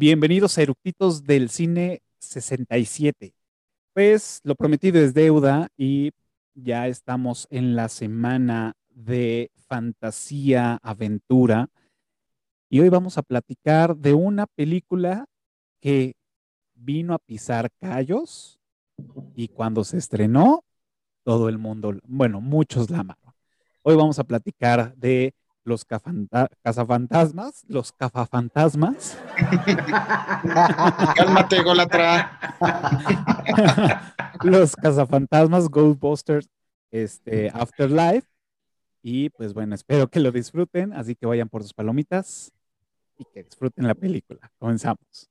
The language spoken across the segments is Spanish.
Bienvenidos a Eructitos del Cine 67. Pues lo prometido es deuda y ya estamos en la semana de fantasía, aventura. Y hoy vamos a platicar de una película que vino a pisar callos y cuando se estrenó, todo el mundo, bueno, muchos la amaron. Hoy vamos a platicar de los cazafantasmas, los cafafantasmas. Cálmate, Golatra. los cazafantasmas, Ghostbusters, este, Afterlife. Y pues bueno, espero que lo disfruten, así que vayan por sus palomitas y que disfruten la película. Comenzamos.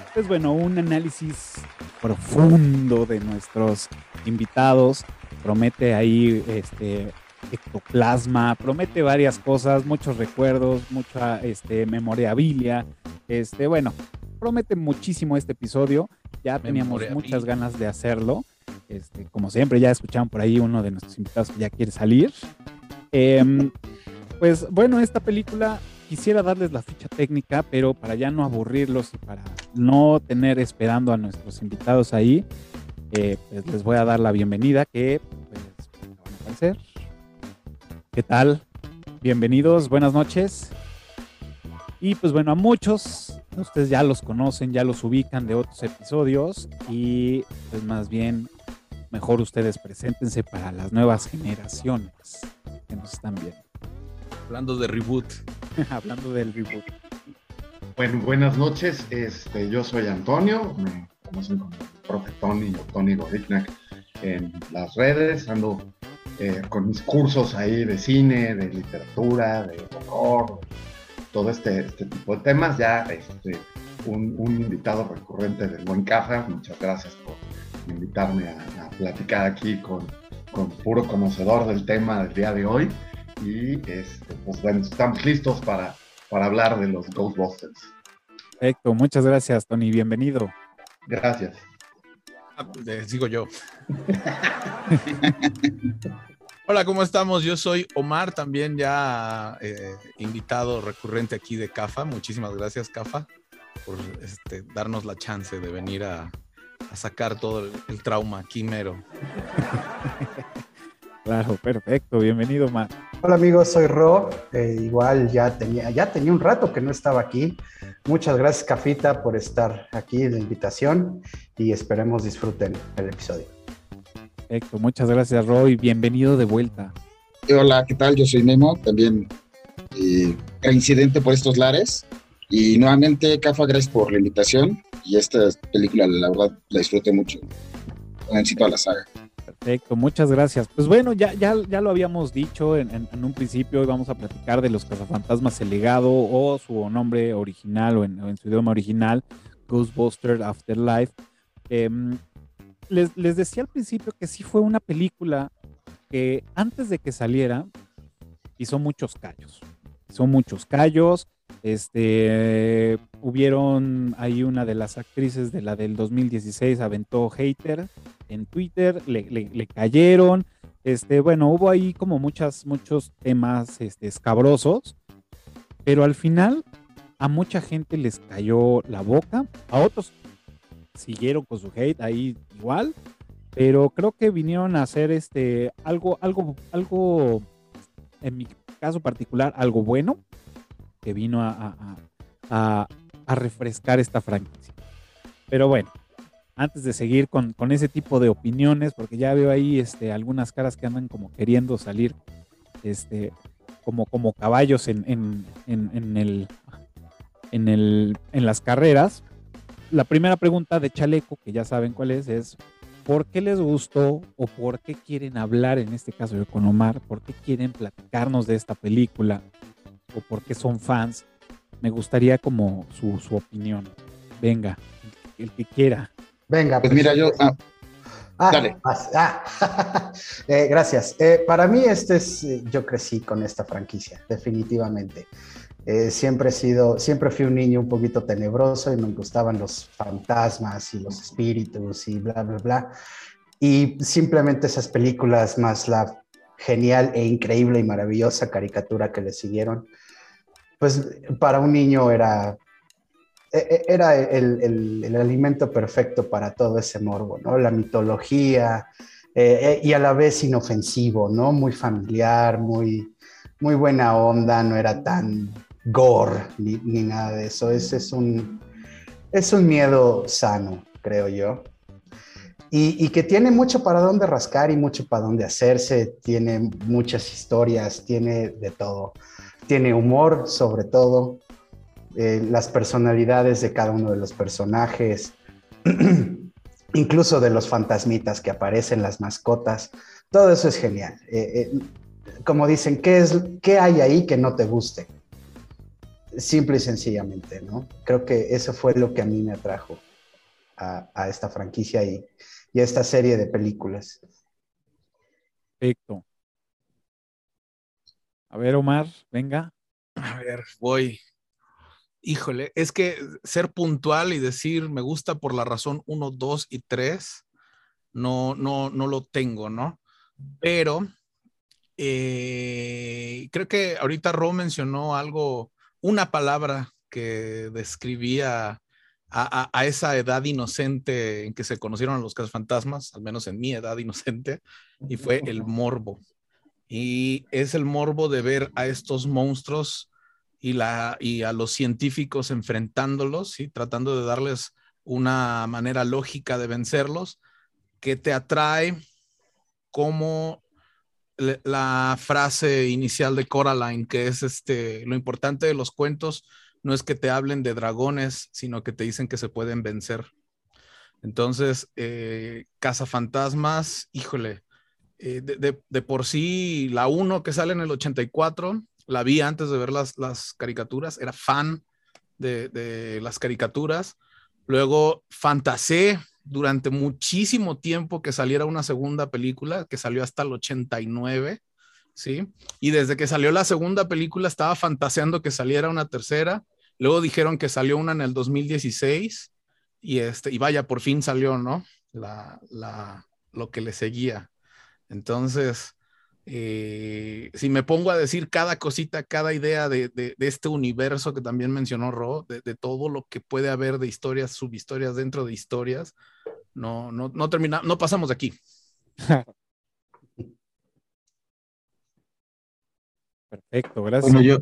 pues bueno, un análisis profundo de nuestros invitados. Promete ahí este ectoplasma, promete varias cosas, muchos recuerdos, mucha este, memorabilia. Este, bueno, promete muchísimo este episodio. Ya teníamos muchas ganas de hacerlo. Este, como siempre, ya escucharon por ahí uno de nuestros invitados que ya quiere salir. Em, pues bueno, esta película quisiera darles la ficha técnica, pero para ya no aburrirlos y para no tener esperando a nuestros invitados ahí, eh, pues les voy a dar la bienvenida que pues, van a aparecer. ¿Qué tal? Bienvenidos, buenas noches. Y pues bueno, a muchos, ustedes ya los conocen, ya los ubican de otros episodios y pues más bien, mejor ustedes preséntense para las nuevas generaciones que nos están viendo. Hablando de reboot. Hablando del reboot. Bueno, buenas noches. Este, yo soy Antonio. Me conocen como profe Tony o Tony Goriknak en las redes. Ando eh, con mis cursos ahí de cine, de literatura, de horror, todo este, este tipo de temas. Ya este, un, invitado recurrente del Buen Caja. Muchas gracias por invitarme a, a platicar aquí con, con puro conocedor del tema del día de hoy y este, pues bueno, estamos listos para, para hablar de los Ghostbusters. Perfecto, muchas gracias Tony, bienvenido. Gracias. Ah, pues, sigo yo. Hola, ¿cómo estamos? Yo soy Omar, también ya eh, invitado recurrente aquí de CAFA. Muchísimas gracias, CAFA, por este, darnos la chance de venir a, sacar todo el, el trauma aquí mero. Claro, perfecto. Bienvenido, Mar. Hola amigos, soy Ro. Eh, igual ya tenía, ya tenía un rato que no estaba aquí. Muchas gracias, Cafita, por estar aquí en la invitación y esperemos disfruten el episodio. Perfecto, muchas gracias, Ro, y bienvenido de vuelta. Hola, ¿qué tal? Yo soy Memo, también eh, reincidente por estos lares. Y nuevamente, Cafa, gracias por la invitación. Y esta película, la verdad, la disfruté mucho. Necesito a la saga. Perfecto, muchas gracias. Pues bueno, ya, ya, ya lo habíamos dicho en, un principio, hoy vamos a platicar de los cazafantasmas El legado o su nombre original o en, su idioma original, Ghostbusters Afterlife. Em, les, les decía al principio que sí fue una película que antes de que saliera hizo muchos callos. Hizo muchos callos, este, hubieron ahí una de las actrices de la del 2016, aventó hater en Twitter, le, cayeron. Este, bueno, hubo ahí como muchas, muchos temas este, escabrosos, pero al final a mucha gente les cayó la boca, a otros siguieron con su hate ahí igual, pero creo que vinieron a hacer este algo, algo, algo, en mi caso particular, algo bueno que vino a, refrescar esta franquicia. Pero bueno, antes de seguir con, ese tipo de opiniones, porque ya veo ahí este, algunas caras que andan como queriendo salir este, como, como caballos en, el, en, el, en las carreras. La primera pregunta de Chaleco, que ya saben cuál es, es ¿por qué les gustó o por qué quieren hablar, en este caso con Omar, por qué quieren platicarnos de esta película o por qué son fans? Me gustaría como su, su opinión. Venga, el que quiera. Venga. Pues mira, yo... Ah, ah, dale. Ah, eh, gracias. Eh, para mí, este es, eh, yo crecí con esta franquicia, definitivamente. siempre he sido, siempre fui un niño un poquito tenebroso y me gustaban los fantasmas y los espíritus y bla, bla, bla. Y simplemente esas películas más la genial e increíble y maravillosa caricatura que le siguieron, pues para un niño era e, e, era el, el, alimento perfecto para todo ese morbo, ¿no? La mitología eh, eh, y a la vez inofensivo, ¿no? Muy familiar, muy, muy buena onda, no era tan gore ni, ni nada de eso. Ese es un, es un miedo sano, creo yo. Y, y, que tiene mucho para dónde rascar y mucho para dónde hacerse, tiene muchas historias, tiene de todo. Tiene humor, sobre todo, eh, las personalidades de cada uno de los personajes, incluso de los fantasmitas que aparecen, las mascotas, todo eso es genial. Eh, eh, como dicen, ¿qué, es, ¿qué hay ahí que no te guste? Simple y sencillamente, ¿no? Creo que eso fue lo que a mí me atrajo a, esta franquicia y, y a esta serie de películas. Perfecto. A ver, Omar, venga. A ver, voy. Híjole, es que ser puntual y decir me gusta por la razón 1, 2 y 3, no, no, no lo tengo, ¿no? Pero eh, creo que ahorita Ro mencionó algo, una palabra que describía a, esa edad inocente en que se conocieron los fantasmas, al menos en mi edad inocente, y fue el morbo. Y es el morbo de ver a estos monstruos y, la, y a los científicos enfrentándolos, y tratando de darles una manera lógica de vencerlos, que te atrae como la frase inicial de Coraline, que es este, lo importante de los cuentos no es que te hablen de dragones, sino que te dicen que se pueden vencer. Entonces, eh, Cazafantasmas, híjole, eh, de, de, por sí, la 1 que sale en el 84, la vi antes de ver las, las caricaturas, era fan de, las caricaturas. Luego fantaseé durante muchísimo tiempo que saliera una segunda película, que salió hasta el 89, ¿sí? Y desde que salió la segunda película estaba fantaseando que saliera una tercera. Luego dijeron que salió una en el 2016 y, este, y vaya, por fin salió, ¿no? La, la, lo que le seguía. Entonces, eh, si me pongo a decir cada cosita, cada idea de, este universo que también mencionó Ro, de, todo lo que puede haber de historias, subhistorias dentro de historias, no, no, no termina, no pasamos de aquí. Perfecto, gracias. Bueno, yo,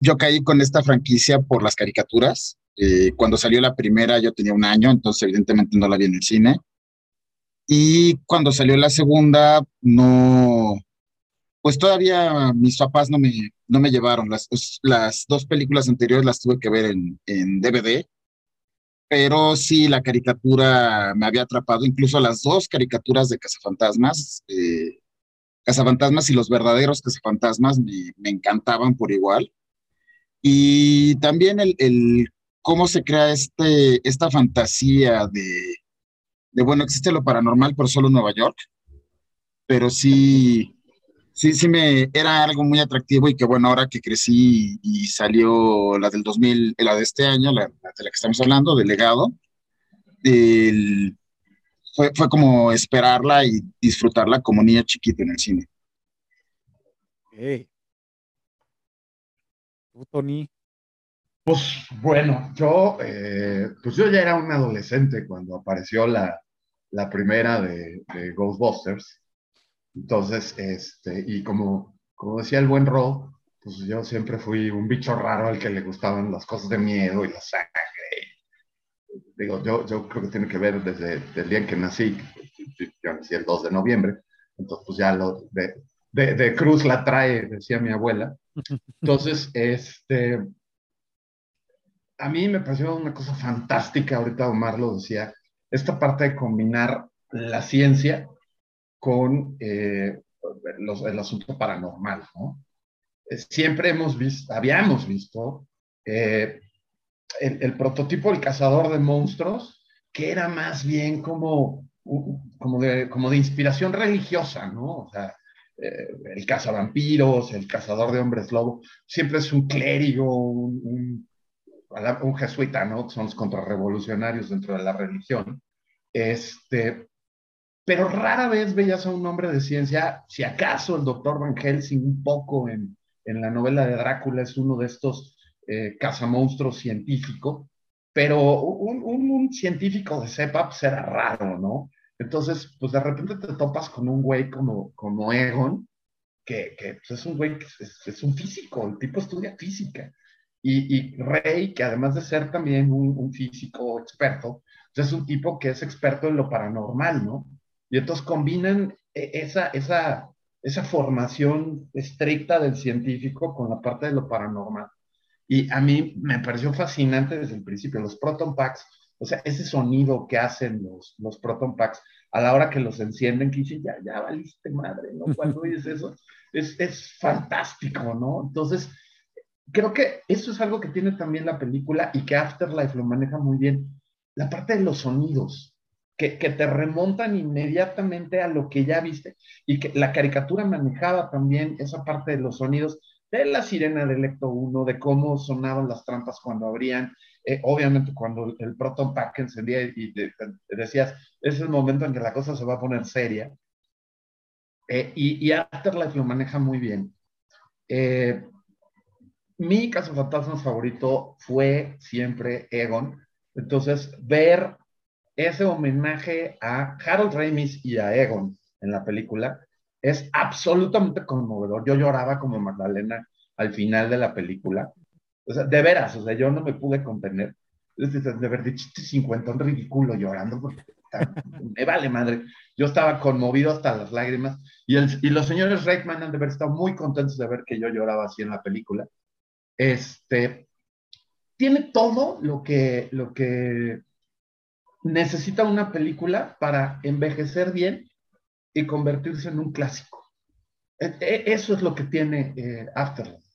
yo caí con esta franquicia por las caricaturas. Eh, cuando salió la primera yo tenía un año, entonces evidentemente no la vi en el cine. Y cuando salió la segunda, no, pues todavía mis papás no me, no me llevaron. Las, las dos películas anteriores las tuve que ver en, en DVD, pero sí, la caricatura me había atrapado, incluso las dos caricaturas de Cazafantasmas, eh, Cazafantasmas y los verdaderos Cazafantasmas me, me encantaban por igual. Y también el, el, cómo se crea este, esta fantasía de, de, bueno, existe lo paranormal, pero solo en Nueva York. Pero sí, sí, sí me era algo muy atractivo y que bueno, ahora que crecí y, salió la del 2000, la de este año, la, de la que estamos hablando, del legado, fue, fue como esperarla y disfrutarla como niña chiquita en el cine. Hey. Tony? Pues bueno, yo, eh, pues yo ya era un adolescente cuando apareció la, la primera de, Ghostbusters. Entonces, este, y como, como decía el buen Ro, pues yo siempre fui un bicho raro al que le gustaban las cosas de miedo y la sangre. Digo, yo, yo creo que tiene que ver desde el día en que nací, yo nací el 2 de noviembre, entonces pues ya lo de, de, de Cruz la trae, decía mi abuela. Entonces, este, a mí me pareció una cosa fantástica, ahorita Omar lo decía, esta parte de combinar la ciencia con eh, el asunto paranormal, ¿no? Eh, siempre hemos visto, habíamos visto eh, el, prototipo del cazador de monstruos, que era más bien como, de, inspiración religiosa, ¿no? O sea, el cazavampiros, el cazador de hombres lobo, siempre es un clérigo, un jesuita, ¿no? Son los contrarrevolucionarios dentro de la religión. Este, pero rara vez veías a un hombre de ciencia, si acaso el doctor Van Helsing un poco en, en la novela de Drácula es uno de estos eh, cazamonstruos científico, pero un, un, científico de cepa pues era raro, ¿no? Entonces, pues de repente te topas con un güey como, como Egon, que, que pues, es un güey que es, es, un físico, el tipo estudia física. Y, y Rey, que además de ser también un, un físico experto, pues, es un tipo que es experto en lo paranormal, ¿no? Y entonces combinan eh, esa, esa, esa formación estricta del científico con la parte de lo paranormal. Y a mí me pareció fascinante desde el principio, los proton packs, o sea, ese sonido que hacen los, los proton packs a la hora que los encienden, que dicen, ya, ya valiste madre, ¿no? Cuando oyes eso, es, es fantástico, ¿no? Entonces, creo que eso es algo que tiene también la película y que Afterlife lo maneja muy bien. La parte de los sonidos que, te remontan inmediatamente a lo que ya viste y que la caricatura manejaba también esa parte de los sonidos de la sirena del Ecto 1, de cómo sonaban las trampas cuando abrían, eh, obviamente cuando el Proton Pack encendía y decías, es el momento en que la cosa se va a poner seria. Eh, y, y, Afterlife lo maneja muy bien. Eh, mi caso fantasmas favorito fue siempre Egon. Entonces, ver ese homenaje a Harold Ramis y a Egon en la película es absolutamente conmovedor. Yo lloraba como Magdalena al final de la película. O sea, de veras, o sea, yo no me pude contener. De ver, de chiste 50, un ridículo llorando, porque me vale madre. Yo estaba conmovido hasta las lágrimas. Y, el, y los señores Reichman han de haber estado muy contentos de ver que yo lloraba así en la película. Este, tiene todo lo que, lo que necesita una película para envejecer bien y convertirse en un clásico. E, e, eso es lo que tiene eh, Afterlife.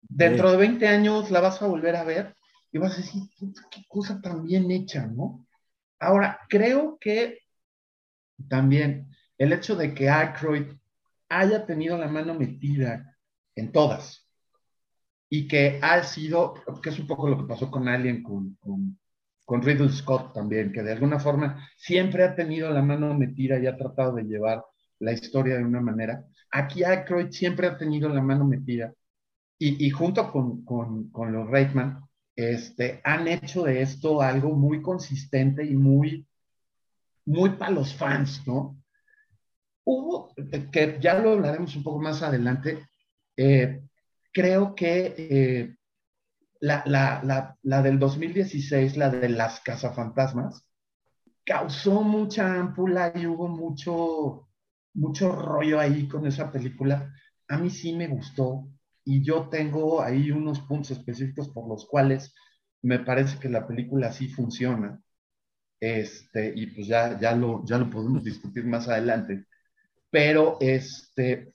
Dentro de 20 años la vas a volver a ver y vas a decir, qué cosa tan bien hecha, ¿no? Ahora, creo que también el hecho de que Aykroyd haya tenido la mano metida en todas y que ha sido, que es un poco lo que pasó con Alien, con, con con Riddle Scott también, que de alguna forma siempre ha tenido la mano metida y ha tratado de llevar la historia de una manera. Aquí Aykroyd siempre ha tenido la mano metida y, y junto con, con, con, los Reitman este, han hecho de esto algo muy consistente y muy, muy para los fans, ¿no? Hubo, que ya lo hablaremos un poco más adelante, eh, creo que eh, la, la, la, del 2016, la de las cazafantasmas, causó mucha ámpula y hubo mucho, mucho rollo ahí con esa película. A mí sí me gustó y yo tengo ahí unos puntos específicos por los cuales me parece que la película sí funciona. Este, y pues ya, ya, lo, ya lo podemos discutir más adelante. Pero este,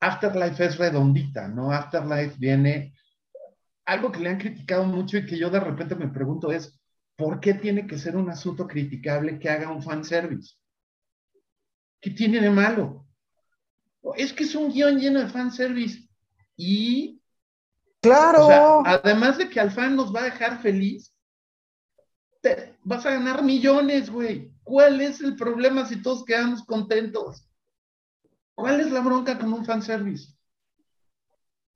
Afterlife es redondita, ¿no? Afterlife viene algo que le han criticado mucho y que yo de repente me pregunto es, ¿por qué tiene que ser un asunto criticable que haga un fanservice? ¿Qué tiene de malo? Es que es un guion lleno de fanservice. Y. Claro. además de que al fan nos va a dejar feliz, te, vas a ganar millones, güey. ¿Cuál es el problema si todos quedamos contentos? ¿Cuál es la bronca con un fanservice?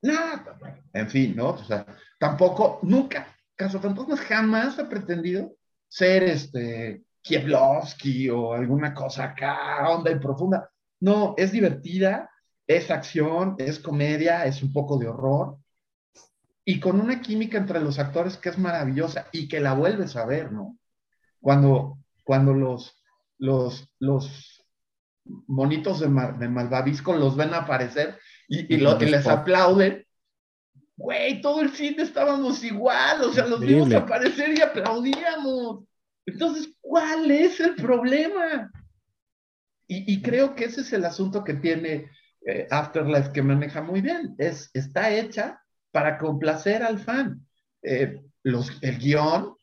Nada, en fin, ¿no? O sea, tampoco, nunca, Caso Fantasmas jamás ha pretendido ser este Kieblowski o alguna cosa acá, onda y profunda. No, es divertida, es acción, es comedia, es un poco de horror y con una química entre los actores que es maravillosa y que la vuelves a ver, ¿no? Cuando, cuando los, los, los monitos de, de Malvavisco los ven aparecer y, y, les aplauden. güey, todo el cine estábamos igual, o sea, los vimos aparecer y aplaudíamos. Entonces, ¿cuál es el problema? Y, creo que ese es el asunto que tiene eh, Afterlife que maneja muy bien. Es, está hecha para complacer al fan. Eh, los, el guion,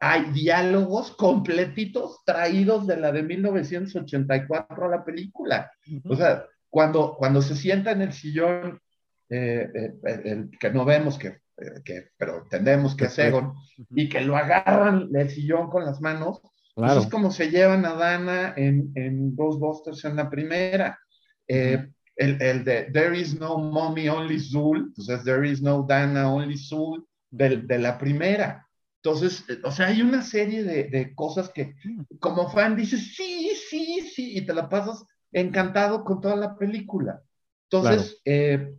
hay diálogos completitos traídos de la de 1984 a la película. O sea, cuando, cuando se sienta en el sillón, eh, el, que no vemos que, que pero entendemos que es Egon, y que lo agarran del sillón con las manos, pues es como se llevan a Dana en, en Ghostbusters en la primera. Eh, el, el, de There is no mommy, only Zul, entonces There is no Dana, only Zul, de, de la primera. Entonces, eh, o sea, hay una serie de, de, cosas que como fan dices, sí, sí, sí, y te la pasas encantado con toda la película. Entonces, eh,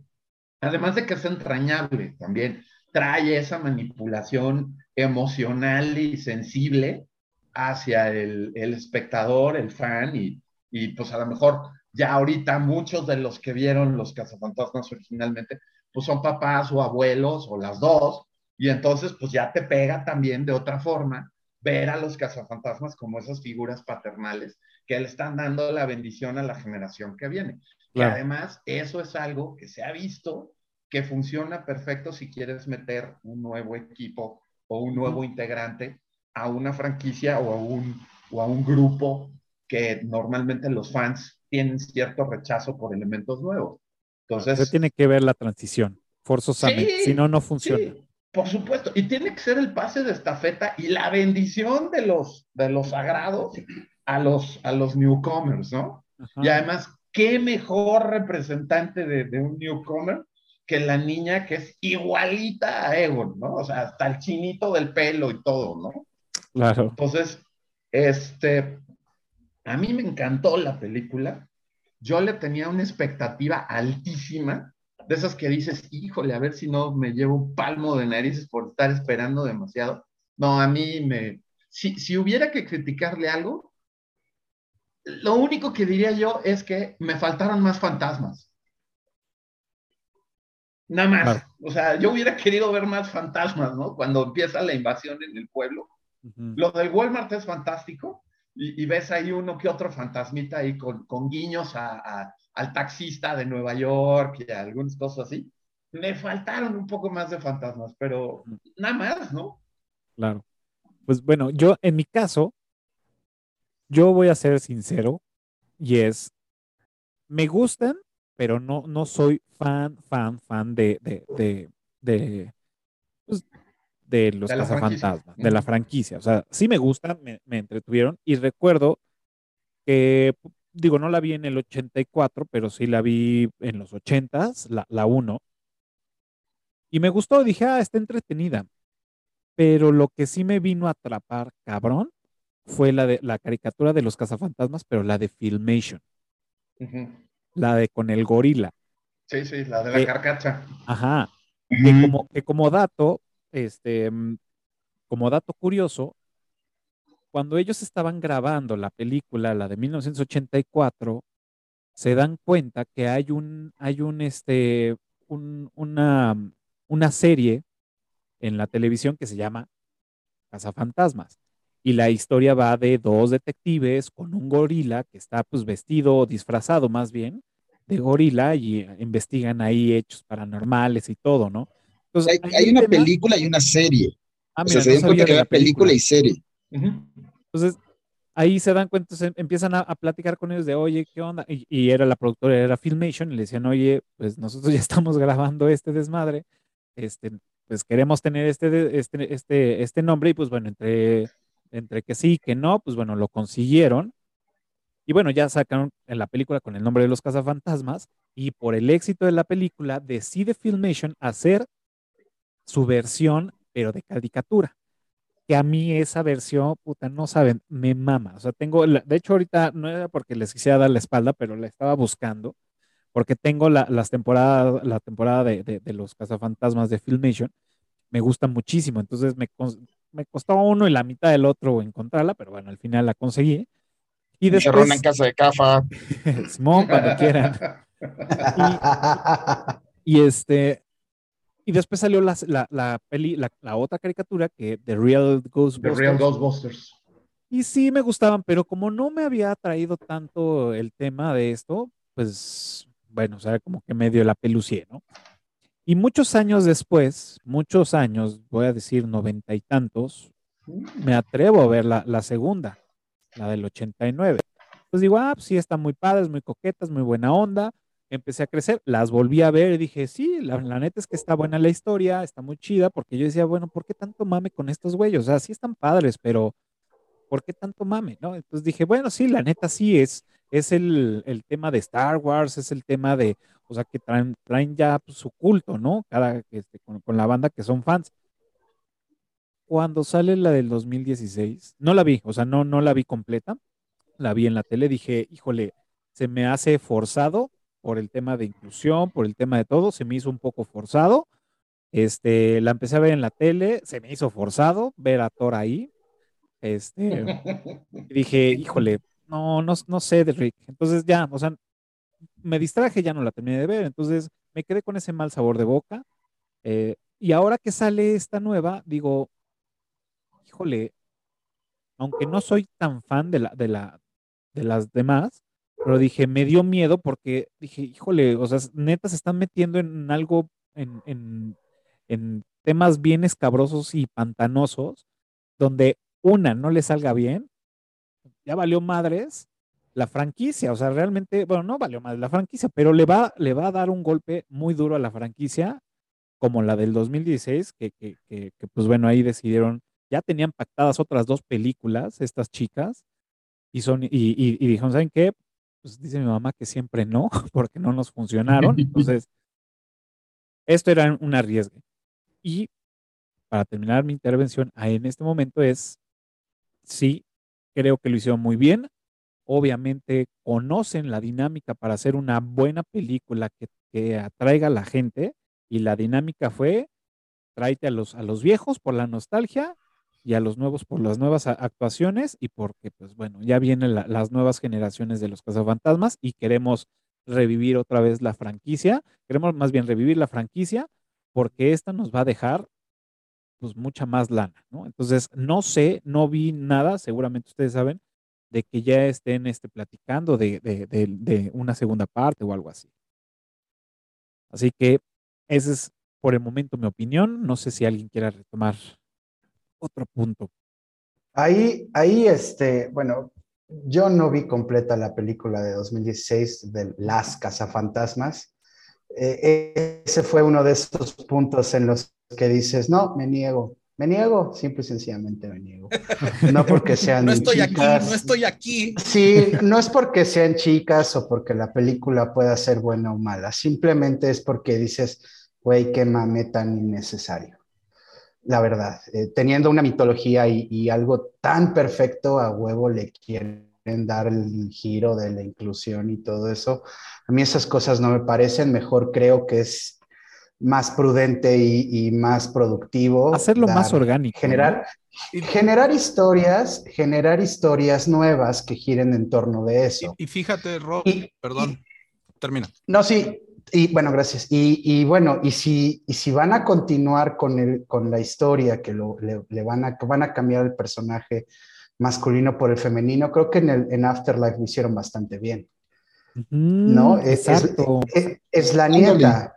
además de que es entrañable también, trae esa manipulación emocional y sensible hacia el, el espectador, el fan, y, y, pues a lo mejor ya ahorita muchos de los que vieron los cazafantasmas originalmente, pues son papás o abuelos o las dos, y entonces pues ya te pega también de otra forma ver a los cazafantasmas como esas figuras paternales que le están dando la bendición a la generación que viene. Y además eso es algo que se ha visto que funciona perfecto si quieres meter un nuevo equipo o un nuevo integrante a una franquicia o a un, o a un grupo que normalmente los fans tienen cierto rechazo por elementos nuevos. Entonces, Se tiene que ver la transición, forzosamente, si no, no funciona. Por supuesto, y tiene que ser el pase de estafeta y la bendición de los, de los sagrados a los, a los newcomers, ¿no? Y además, ¿qué mejor representante de, de un newcomer que la niña que es igualita a Egon, ¿no? O sea, hasta el chinito del pelo y todo, ¿no? Claro. Entonces, este, a mí me encantó la película. Yo le tenía una expectativa altísima, de esas que dices, híjole, a ver si no me llevo un palmo de narices por estar esperando demasiado. No, a mí me... Si, si hubiera que criticarle algo, lo único que diría yo es que me faltaron más fantasmas. Nada más. O sea, yo hubiera querido ver más fantasmas, ¿no? Cuando empieza la invasión en el pueblo lo del Walmart es fantástico y, ves ahí uno que otro fantasmita ahí con, con guiños a, al taxista de Nueva York y algunas cosas así. Me faltaron un poco más de fantasmas, pero nada más, ¿no? Claro. Pues bueno, yo en mi caso, yo voy a ser sincero y es, me gustan, pero no, no soy fan, fan, fan de, de, de, de pues, de los cazafantasmas, de la franquicia. O sea, sí me gustan, me, entretuvieron y recuerdo que, digo, no la vi en el 84, pero sí la vi en los 80s, la, la 1. Y me gustó, dije, ah, está entretenida. Pero lo que sí me vino a atrapar, cabrón, fue la de la caricatura de los cazafantasmas, pero la de Filmation. La de con el gorila. Sí, sí, la de la carcacha. Ajá. que, como, que como dato, este, mm, como dato curioso, cuando ellos estaban grabando la película, la de 1984, se dan cuenta que hay un, hay un, este, una, una serie en la televisión que se llama Fantasmas Y la historia va de dos detectives con un gorila que está pues vestido, disfrazado más bien, de gorila y investigan ahí hechos paranormales y todo, ¿no? hay, una película y una serie. Ah, se dan cuenta que hay película. y serie. Entonces, ahí se dan cuenta, empiezan a, platicar con ellos de, oye, ¿qué onda? Y, era la productora, era Filmation, y le decían, oye, pues nosotros ya estamos grabando este desmadre, este, pues queremos tener este, este, este, este nombre, y pues bueno, entre, entre que sí, que no, pues bueno, lo consiguieron. Y bueno, ya sacaron en la película con el nombre de los cazafantasmas, y por el éxito de la película, decide Filmation hacer su versión, pero de caricatura. Que a mí esa versión, puta, no saben, me mama. O sea, tengo, de hecho ahorita no era porque les quisiera dar la espalda, pero la estaba buscando, porque tengo la, las temporadas, la temporada de, de, los cazafantasmas de Filmation, me gusta muchísimo. Entonces me, me costaba uno y la mitad del otro encontrarla, pero bueno, al final la conseguí. Y después... en casa de Cafa. Simón, cuando quieran. y, y, este, Y después salió la, la, peli, la, otra caricatura que The Real Ghostbusters. The Real Ghostbusters. Y sí me gustaban, pero como no me había atraído tanto el tema de esto, pues bueno, o sea, como que medio la pelucié, ¿no? Y muchos años después, muchos años, voy a decir noventa y tantos, me atrevo a ver la, la segunda, la del 89. Pues digo, ah, pues sí, está muy padre, es muy coqueta, es muy buena onda. Empecé a crecer, las volví a ver y dije, sí, la, neta es que está buena la historia, está muy chida, porque yo decía, bueno, ¿por qué tanto mame con estos güeyes? O sea, sí están padres, pero ¿por qué tanto mame? ¿No? Entonces dije, bueno, sí, la neta sí es, es el, el tema de Star Wars, es el tema de, o sea, que traen, traen ya pues, su culto, ¿no? Cada, este, con, con la banda que son fans cuando sale la del 2016, no la vi, o sea, no, no la vi completa, la vi en la tele, dije, híjole, se me hace forzado por el tema de inclusión, por el tema de todo, se me hizo un poco forzado. Este, la empecé a ver en la tele, se me hizo forzado ver a Thor ahí. Este, dije, híjole, no, no, no sé de. Entonces ya, o sea, me distraje, ya no la terminé de ver, entonces me quedé con ese mal sabor de boca. Eh, y ahora que sale esta nueva, digo, híjole, aunque no soy tan fan de la, de la, de las demás, pero dije, me dio miedo porque dije, híjole, o sea, neta se están metiendo en algo, en, en, temas bien escabrosos y pantanosos, donde una no le salga bien, ya valió madres la franquicia, o sea, realmente, bueno, no valió madres la franquicia, pero le va, le va a dar un golpe muy duro a la franquicia, como la del 2016, que, que, que, pues bueno, ahí decidieron, ya tenían pactadas otras dos películas, estas chicas, y, son, y, dijeron, ¿saben qué? Pues dice mi mamá que siempre no, porque no nos funcionaron. Entonces, esto era un arriesgue. Y para terminar mi intervención en este momento es, sí, creo que lo hicieron muy bien. Obviamente conocen la dinámica para hacer una buena película que, que atraiga a la gente y la dinámica fue, tráete a los, a los viejos por la nostalgia y a los nuevos por las nuevas actuaciones y porque, pues bueno, ya vienen las nuevas generaciones de los cazafantasmas y queremos revivir otra vez la franquicia, queremos más bien revivir la franquicia porque esta nos va a dejar pues mucha más lana, ¿no? Entonces, no sé, no vi nada, seguramente ustedes saben, de que ya estén este, platicando de, de, de una segunda parte o algo así. Así que esa es por el momento mi opinión. No sé si alguien quiera retomar otro punto. Ahí, ahí, este, bueno, yo no vi completa la película de 2016 de Las Cazafantasmas. Eh, ese fue uno de esos puntos en los que dices, no, me niego, me niego, simple y sencillamente me niego. No porque sean no estoy aquí, no estoy aquí. Sí, no es porque sean chicas o porque la película pueda ser buena o mala, simplemente es porque dices, güey, qué mame tan innecesario la verdad. Eh, teniendo una mitología y, algo tan perfecto, a huevo le quieren dar el giro de la inclusión y todo eso. A mí esas cosas no me parecen, mejor creo que es más prudente y, más productivo. Hacerlo más orgánico. Generar, generar historias, generar historias nuevas que giren en torno de eso. Y, fíjate, Rob, perdón, termina. No, sí, y bueno, gracias. Y, bueno, y si, y si van a continuar con, el, con la historia, que lo, le, van, a, van a cambiar el personaje masculino por el femenino, creo que en, el, en Afterlife lo hicieron bastante bien. ¿No? Es, es, la nieta.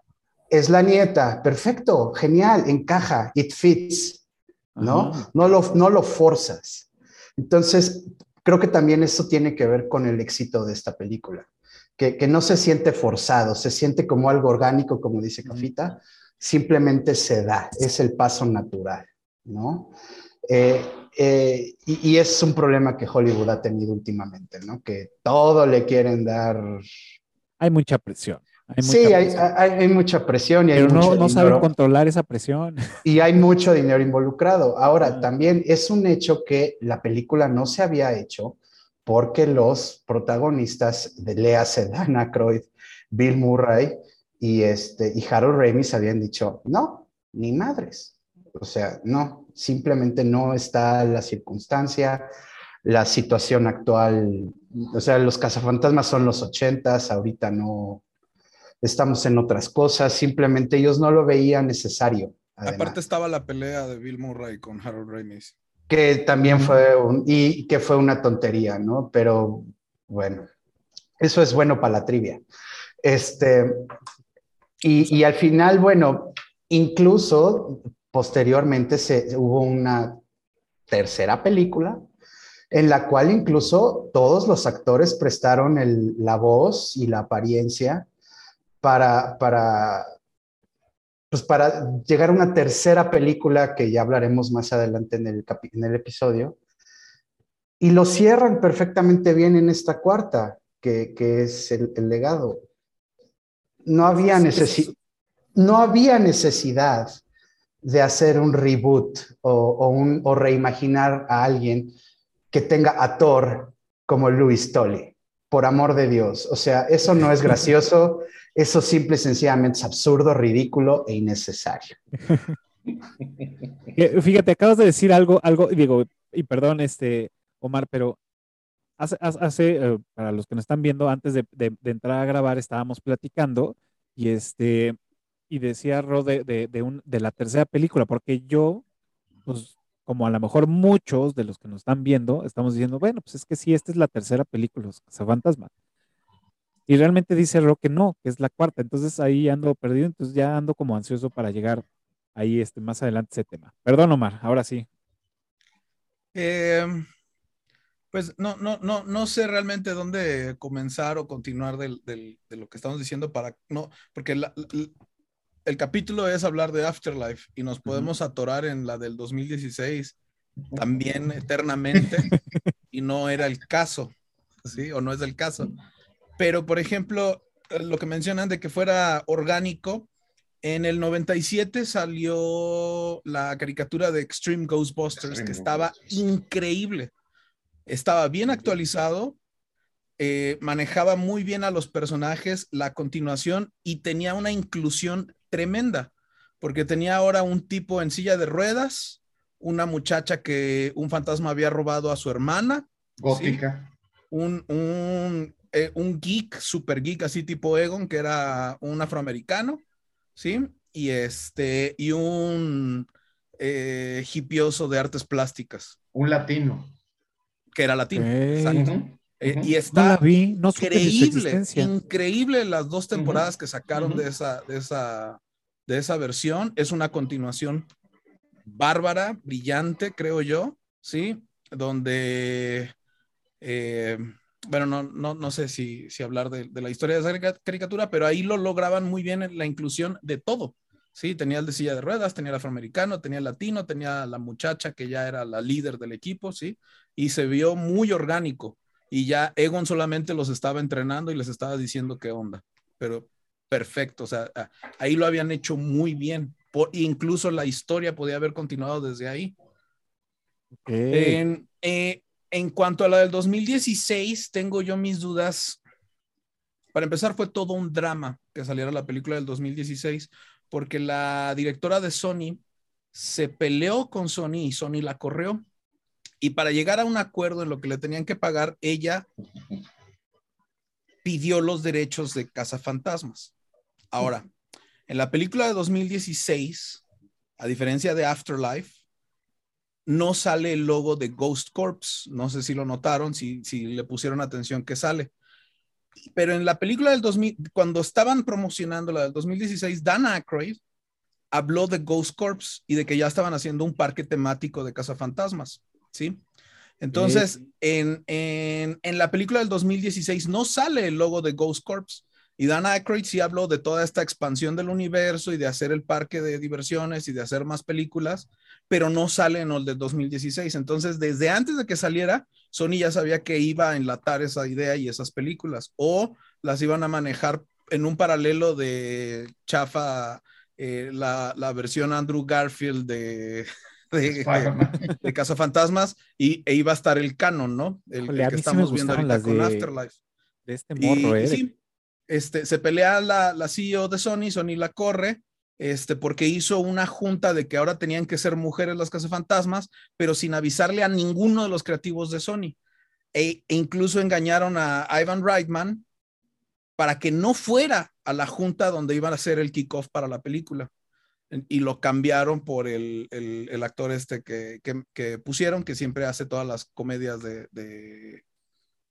Es la nieta. Perfecto, genial, encaja, it fits. ¿No? No lo, no lo forzas. Entonces, creo que también eso tiene que ver con el éxito de esta película que, no se siente forzado, se siente como algo orgánico, como dice Cafita, simplemente se da, es el paso natural, ¿no? Eh, eh, y, es un problema que Hollywood ha tenido últimamente, ¿no? Que todo le quieren dar. Hay mucha presión. sí, Hay, mucha presión. Y Pero no, no saben controlar esa presión. Y hay mucho dinero involucrado. Ahora, ah. también es un hecho que la película no se había hecho porque los protagonistas de Lea Sedana, Croyd, Bill Murray y, este, y Harold Ramis habían dicho, no, ni madres. O sea, no, simplemente no está la circunstancia, la situación actual. O sea, los cazafantasmas son los ochentas, ahorita no, estamos en otras cosas, simplemente ellos no lo veían necesario. Aparte estaba la pelea de Bill Murray con Harold Ramis. Que también fue, un, y que fue una tontería, ¿no? Pero bueno, eso es bueno para la trivia. Este, y, y al final, bueno, incluso posteriormente se, hubo una tercera película en la cual incluso todos los actores prestaron el, la voz y la apariencia para, para, pues para llegar a una tercera película que ya hablaremos más adelante en el, en el episodio. Y lo cierran perfectamente bien en esta cuarta, que, que es el, el, legado. No había, necesi no había necesidad de hacer un reboot o, o, un, o reimaginar a alguien que tenga a Thor como Louis Tolley. Por amor de Dios. O sea, eso no es gracioso. Eso simple y sencillamente es absurdo, ridículo e innecesario. Fíjate, acabas de decir algo, algo, digo, y perdón, este, Omar, pero hace, eh, para los que nos están viendo, antes de, entrar a grabar, estábamos platicando y este, y decía Ro de, de, un, de la tercera película, porque yo, pues, como a lo mejor muchos de los que nos están viendo, estamos diciendo, bueno, pues es que sí, esta es la tercera película, Los Fantasma. Y realmente dice Ro que no, que es la cuarta. Entonces ahí ando perdido, entonces ya ando como ansioso para llegar ahí este, más adelante ese tema. Perdón, Omar, ahora sí. Eh, pues no, no, no, no sé realmente dónde comenzar o continuar del, del, de lo que estamos diciendo para, no, porque la, la, el capítulo es hablar de Afterlife y nos podemos uh -huh. atorar en la del 2016 también eternamente y no era el caso, ¿sí? O no es el caso. Pero, por ejemplo, lo que mencionan de que fuera orgánico, en el 97 salió la caricatura de Extreme Ghostbusters, Extreme que estaba Ghostbusters. increíble. Estaba bien actualizado, eh, manejaba muy bien a los personajes, la continuación y tenía una inclusión tremenda, porque tenía ahora un tipo en silla de ruedas, una muchacha que un fantasma había robado a su hermana. Gótica. ¿sí? Un, un, eh, un, geek, super geek, así tipo Egon, que era un afroamericano, ¿sí? Y este, y un eh, hipioso de artes plásticas. Un latino. Que era latino, exacto. Uh -huh. Eh, y está no la vi, no increíble, increíble las dos temporadas uh -huh. que sacaron uh -huh. de, esa, de, esa, de esa versión. Es una continuación bárbara, brillante, creo yo, ¿sí? Donde, eh, bueno, no, no, no sé si, si hablar de, de, la historia de esa caricatura, pero ahí lo lograban muy bien en la inclusión de todo. Sí, tenía el de silla de ruedas, tenía el afroamericano, tenía el latino, tenía la muchacha que ya era la líder del equipo, ¿sí? Y se vio muy orgánico y ya Egon solamente los estaba entrenando y les estaba diciendo qué onda, pero perfecto, o sea, ahí lo habían hecho muy bien, Por, incluso la historia podía haber continuado desde ahí. Okay. En, eh, en cuanto a la del 2016, tengo yo mis dudas. Para empezar, fue todo un drama que saliera la película del 2016, porque la directora de Sony se peleó con Sony y Sony la corrió y para llegar a un acuerdo en lo que le tenían que pagar, ella pidió los derechos de Cazafantasmas. Ahora, en la película de 2016, a diferencia de Afterlife, no sale el logo de Ghost Corps. No sé si lo notaron, si, si le pusieron atención que sale. Pero en la película del 2000, cuando estaban promocionando la del 2016, Dan Aykroyd habló de Ghost Corps y de que ya estaban haciendo un parque temático de cazafantasmas. ¿sí? Entonces, sí. En, en, en, la película del 2016 no sale el logo de Ghost Corps. Y Dan Aykroyd sí habló de toda esta expansión del universo y de hacer el parque de diversiones y de hacer más películas, pero no sale en el del 2016. Entonces, desde antes de que saliera, Sony ya sabía que iba a enlatar esa idea y esas películas, o las iban a manejar en un paralelo de chafa, eh, la, la versión Andrew Garfield de, de, de, de Cazafantasmas y e iba a estar el canon, ¿no? El, Híjole, el que estamos viendo ahorita con de, Afterlife. De este morro, y, ¿eh? sí, este, se pelea la, la CEO de Sony, Sony la corre, este, porque hizo una junta de que ahora tenían que ser mujeres las cazafantasmas, pero sin avisarle a ninguno de los creativos de Sony. E, e incluso engañaron a Ivan Reitman para que no fuera a la junta donde iban a hacer el kickoff para la película. Y lo cambiaron por el, el, actor este que, que, pusieron, que siempre hace todas las comedias de, de,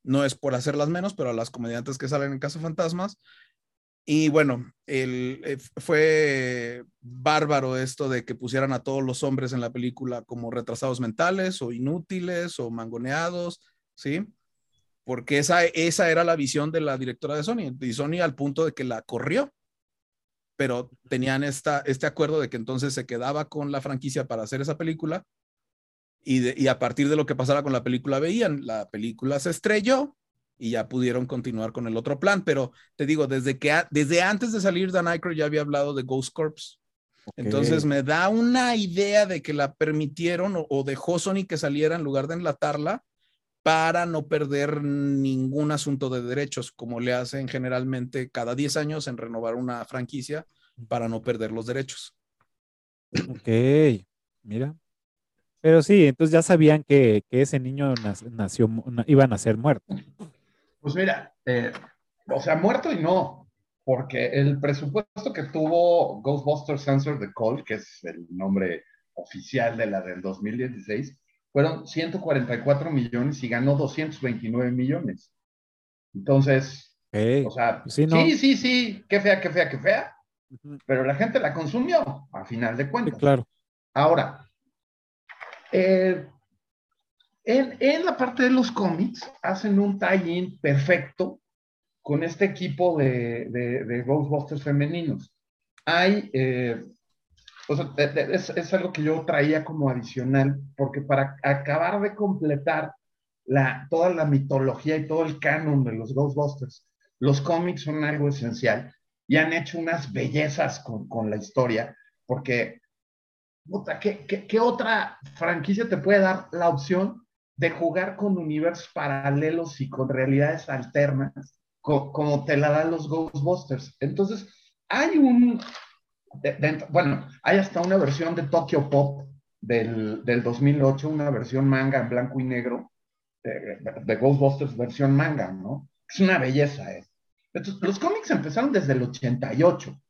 no es por hacerlas menos, pero a las comediantes que salen en Caso Fantasmas. Y bueno, eh, fue bárbaro esto de que pusieran a todos los hombres en la película como retrasados mentales o inútiles o mangoneados, ¿sí? Porque esa, esa era la visión de la directora de Sony, y Sony al punto de que la corrió, pero tenían esta, este acuerdo de que entonces se quedaba con la franquicia para hacer esa película y, y a partir de lo que pasara con la película veían, la película se estrelló, y ya pudieron continuar con el otro plan. Pero te digo, desde que desde antes de salir Dan Aykroyd ya había hablado de Ghost Corps. Entonces me da una idea de que la permitieron o, dejó Sony que saliera en lugar de enlatarla para no perder ningún asunto de derechos, como le hacen generalmente cada 10 años en renovar una franquicia para no perder los derechos. Ok, mira. Pero sí, entonces ya sabían que, ese niño nació, iba a nacer muerto. Pues mira, eh, o sea, muerto y no, porque el presupuesto que tuvo Ghostbusters Sensor the Call, que es el nombre oficial de la del 2016, fueron 144 millones y ganó 229 millones. Entonces, o sea, sí, sí, sí, qué fea, qué fea, qué fea, pero la gente la consumió, a final de cuentas. claro. Ahora, eh, en, la parte de los cómics hacen un tie-in perfecto con este equipo de, Ghostbusters femeninos. Hay, eh, es, algo que yo traía como adicional, porque para acabar de completar la, toda la mitología y todo el canon de los Ghostbusters, los cómics son algo esencial y han hecho unas bellezas con, la historia, porque, ¿qué, otra franquicia te puede dar la opción de jugar con universos paralelos y con realidades alternas, como te la dan los Ghostbusters. Entonces, hay un, bueno, hay hasta una versión de Tokyo Pop del, 2008, una versión manga en blanco y negro, de, Ghostbusters versión manga, ¿no? Es una belleza, ¿eh? Entonces, los cómics empezaron desde el 88.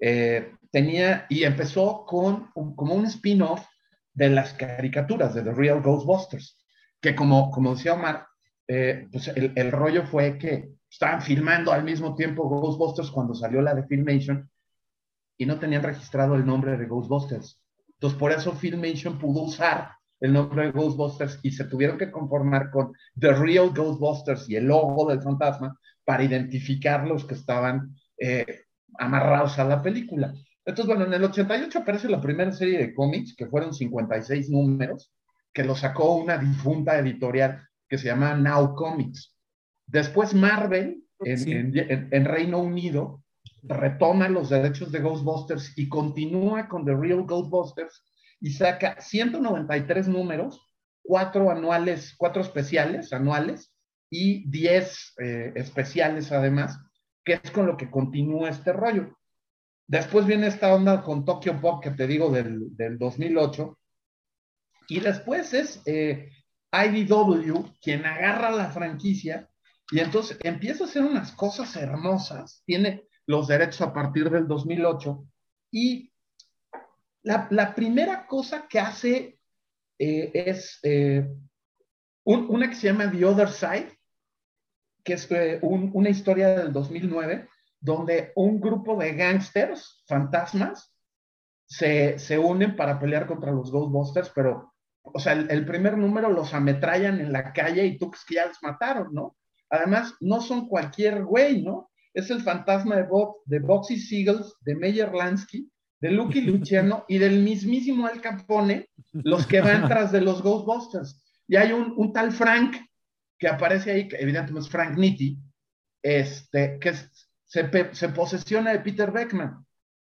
Eh, tenía, y empezó con como un spin-off de las caricaturas de The Real Ghostbusters que como, como decía Omar, eh, pues el, rollo fue que estaban filmando al mismo tiempo Ghostbusters cuando salió la de Filmation y no tenían registrado el nombre de Ghostbusters. Entonces, por eso Filmation pudo usar el nombre de Ghostbusters y se tuvieron que conformar con The Real Ghostbusters y el logo del fantasma para identificar los que estaban eh, amarrados a la película. Entonces, bueno, en el 88 aparece la primera serie de cómics, que fueron 56 números, que lo sacó una difunta editorial que se llama Now Comics. Después Marvel, en, Reino Unido, retoma los derechos de Ghostbusters y continúa con The Real Ghostbusters y saca 193 números, cuatro anuales, cuatro especiales anuales y 10 eh, especiales además, que es con lo que continúa este rollo. Después viene esta onda con Tokyo Pop que te digo del, del 2008, y después es eh, IDW quien agarra la franquicia y entonces empieza a hacer unas cosas hermosas. Tiene los derechos a partir del 2008 y la, primera cosa que hace eh, es eh, una que se llama The Other Side, que es una historia del 2009, donde un grupo de gangsters, fantasmas, se, se, unen para pelear contra los Ghostbusters, pero o sea, el, primer número los ametrallan en la calle y tú que ya los mataron, ¿no? Además, no son cualquier güey, ¿no? Es el fantasma de, Bo de Boxy Seagulls, de Meyer Lansky, de Lucky Luciano y del mismísimo Al Capone, los que van tras de los Ghostbusters. Y hay un, tal Frank que aparece ahí, que evidentemente es Frank Nitti, este, que se, se posesiona de Peter Beckman.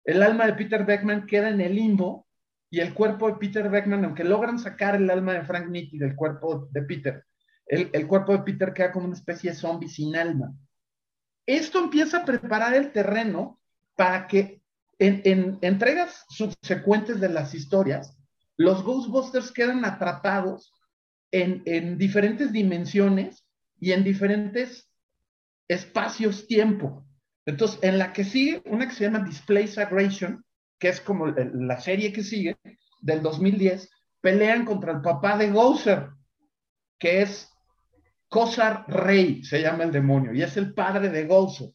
El alma de Peter Beckman queda en el limbo y el cuerpo de Peter Beckman, aunque logran sacar el alma de Frank Nitti del cuerpo de Peter, el, cuerpo de Peter queda como una especie de zombie sin alma. Esto empieza a preparar el terreno para que en, entregas subsecuentes de las historias, los Ghostbusters quedan atrapados en, en diferentes dimensiones y en diferentes espacios-tiempo. Entonces, en la que sigue, una que se llama Displace Aggression, que es como la serie que sigue, del 2010, pelean contra el papá de Gozer, que es Cosar Rey, se llama el demonio, y es el padre de Gozer.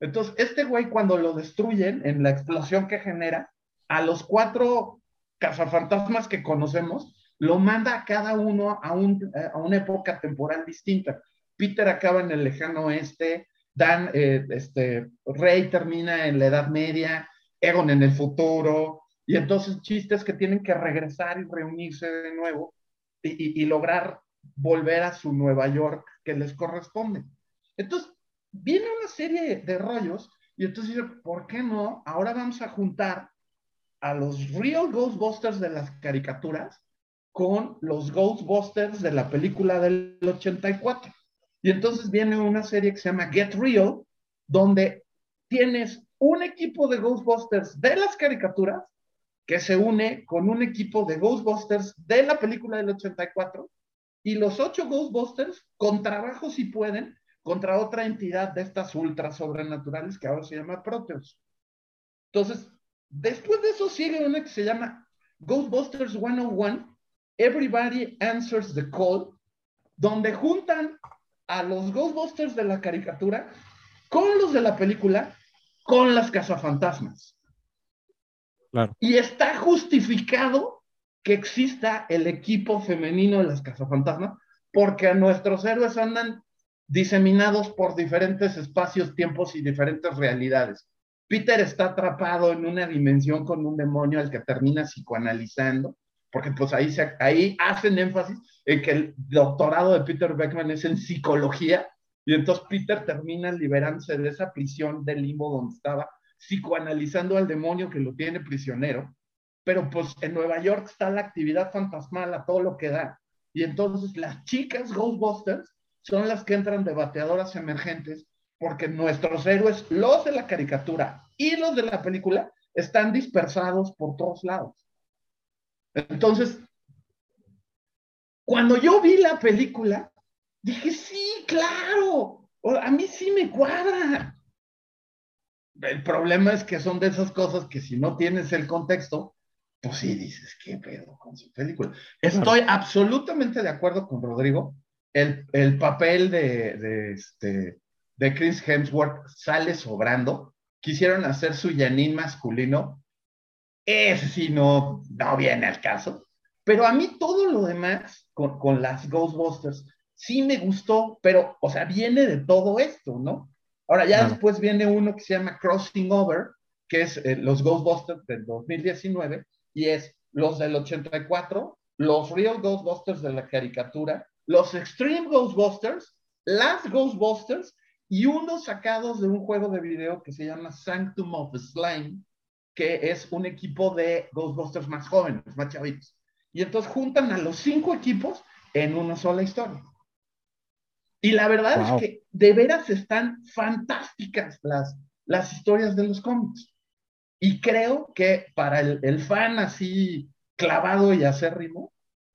Entonces, este güey cuando lo destruyen en la explosión que genera, a los cuatro cazafantasmas que conocemos, lo manda a cada uno a, a una época temporal distinta. Peter acaba en el lejano oeste, Dan, eh, este, Rey termina en la Edad Media, Egon en el futuro, y entonces chistes que tienen que regresar y reunirse de nuevo y, lograr volver a su Nueva York que les corresponde. Entonces, viene una serie de rollos y entonces, ¿por qué no? Ahora vamos a juntar a los real Ghostbusters de las caricaturas con los Ghostbusters de la película del 84. Y entonces viene una serie que se llama Get Real, donde tienes un equipo de Ghostbusters de las caricaturas que se une con un equipo de Ghostbusters de la película del 84 y los ocho Ghostbusters con trabajo si pueden contra otra entidad de estas ultra sobrenaturales que ahora se llama Proteus. Entonces, después de eso sigue una que se llama Ghostbusters 101, Everybody Answers the Call, donde juntan a los Ghostbusters de la caricatura con los de la película, con las cazafantasmas. Y está justificado que exista el equipo femenino de las cazafantasmas, porque nuestros héroes andan diseminados por diferentes espacios, tiempos y diferentes realidades. Peter está atrapado en una dimensión con un demonio al que termina psicoanalizando, porque pues ahí, se, ahí hacen énfasis en que el doctorado de Peter Beckman es en psicología, y entonces Peter termina liberándose de esa prisión del limbo donde estaba psicoanalizando al demonio que lo tiene prisionero, pero pues en Nueva York está la actividad fantasmal a todo lo que da. Y entonces las chicas Ghostbusters son las que entran de bateadoras emergentes porque nuestros héroes, los de la caricatura y los de la película, están dispersados por todos lados. Entonces, cuando yo vi la película, dije, sí, claro, a mí sí me cuadra. El problema es que son de esas cosas que si no tienes el contexto, pues sí dices, ¿qué pedo con su película? Estoy absolutamente de acuerdo con Rodrigo. El, papel de, de, este, de Chris Hemsworth sale sobrando. Quisieron hacer su Janine masculino. Ese sí no, no viene al caso. Pero a mí todo lo demás con, con las Ghostbusters sí me gustó, pero, o sea, viene de todo esto, ¿no? Ahora ya después viene uno que se llama Crossing Over, que es eh, los Ghostbusters del 2019, y es los del 84, los Real Ghostbusters de la caricatura, los Extreme Ghostbusters, las Ghostbusters y unos sacados de un juego de video que se llama Sanctum of Slime, que es un equipo de Ghostbusters más jóvenes, más chavitos. Y entonces juntan a los cinco equipos en una sola historia. Y la verdad es que de veras están fantásticas las, las historias de los cómics. Y creo que para el, fan así clavado y acérrimo,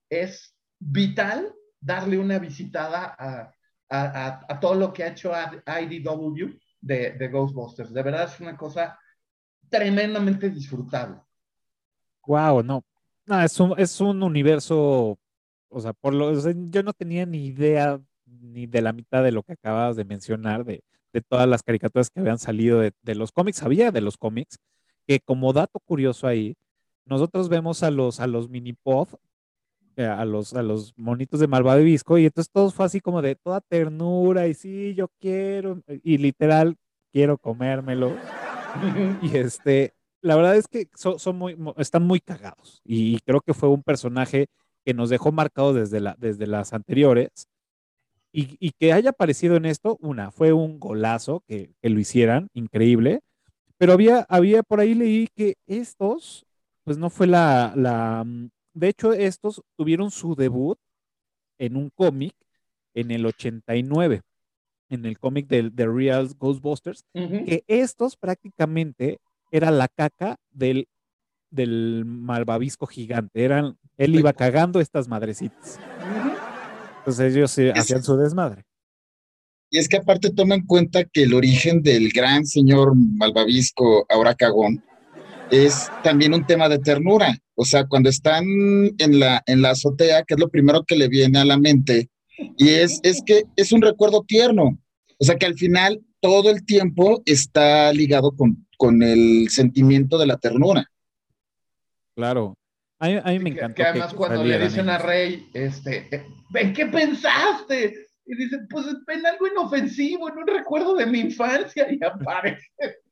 es vital darle una visitada a, a, todo lo que ha hecho IDW de, de, Ghostbusters. De verdad es una cosa tremendamente disfrutable. Wow, no. No, es un, es un universo, o sea, por lo, yo no tenía ni idea ni de la mitad de lo que acabas de mencionar, de, todas las caricaturas que habían salido de, los cómics. Había de los cómics, que como dato curioso ahí, nosotros vemos a los, a los eh, a los, a los monitos de Malvado y Visco, y entonces todo fue así como de toda ternura, y sí, yo quiero, y literal, quiero comérmelo. y este, la verdad es que son, muy, están muy cagados, y creo que fue un personaje que nos dejó marcado desde, la, desde las anteriores, y, que haya aparecido en esto, una, fue un golazo que, lo hicieran, increíble, pero había, había por ahí leí que estos, pues no fue la, la, mm, de hecho estos tuvieron su debut en un cómic en el 89, en el cómic de, The Real Ghostbusters, que estos prácticamente era la caca del, del malvavisco gigante, eran, él iba cagando estas madrecitas. Entonces ellos hacían su desmadre. Y es que aparte toma en cuenta que el origen del gran señor malvavisco Aura Cagón es también un tema de ternura. O sea, cuando están en la, en la azotea, que es lo primero que le viene a la mente, y es, es que es un recuerdo tierno. O sea, que al final todo el tiempo está ligado con, con el sentimiento de la ternura. Claro. A mí, me encanta. Que, además cuando le dicen a Rey, este, ¿en qué pensaste? Y dice, pues en algo inofensivo, en un recuerdo de mi infancia, y aparece.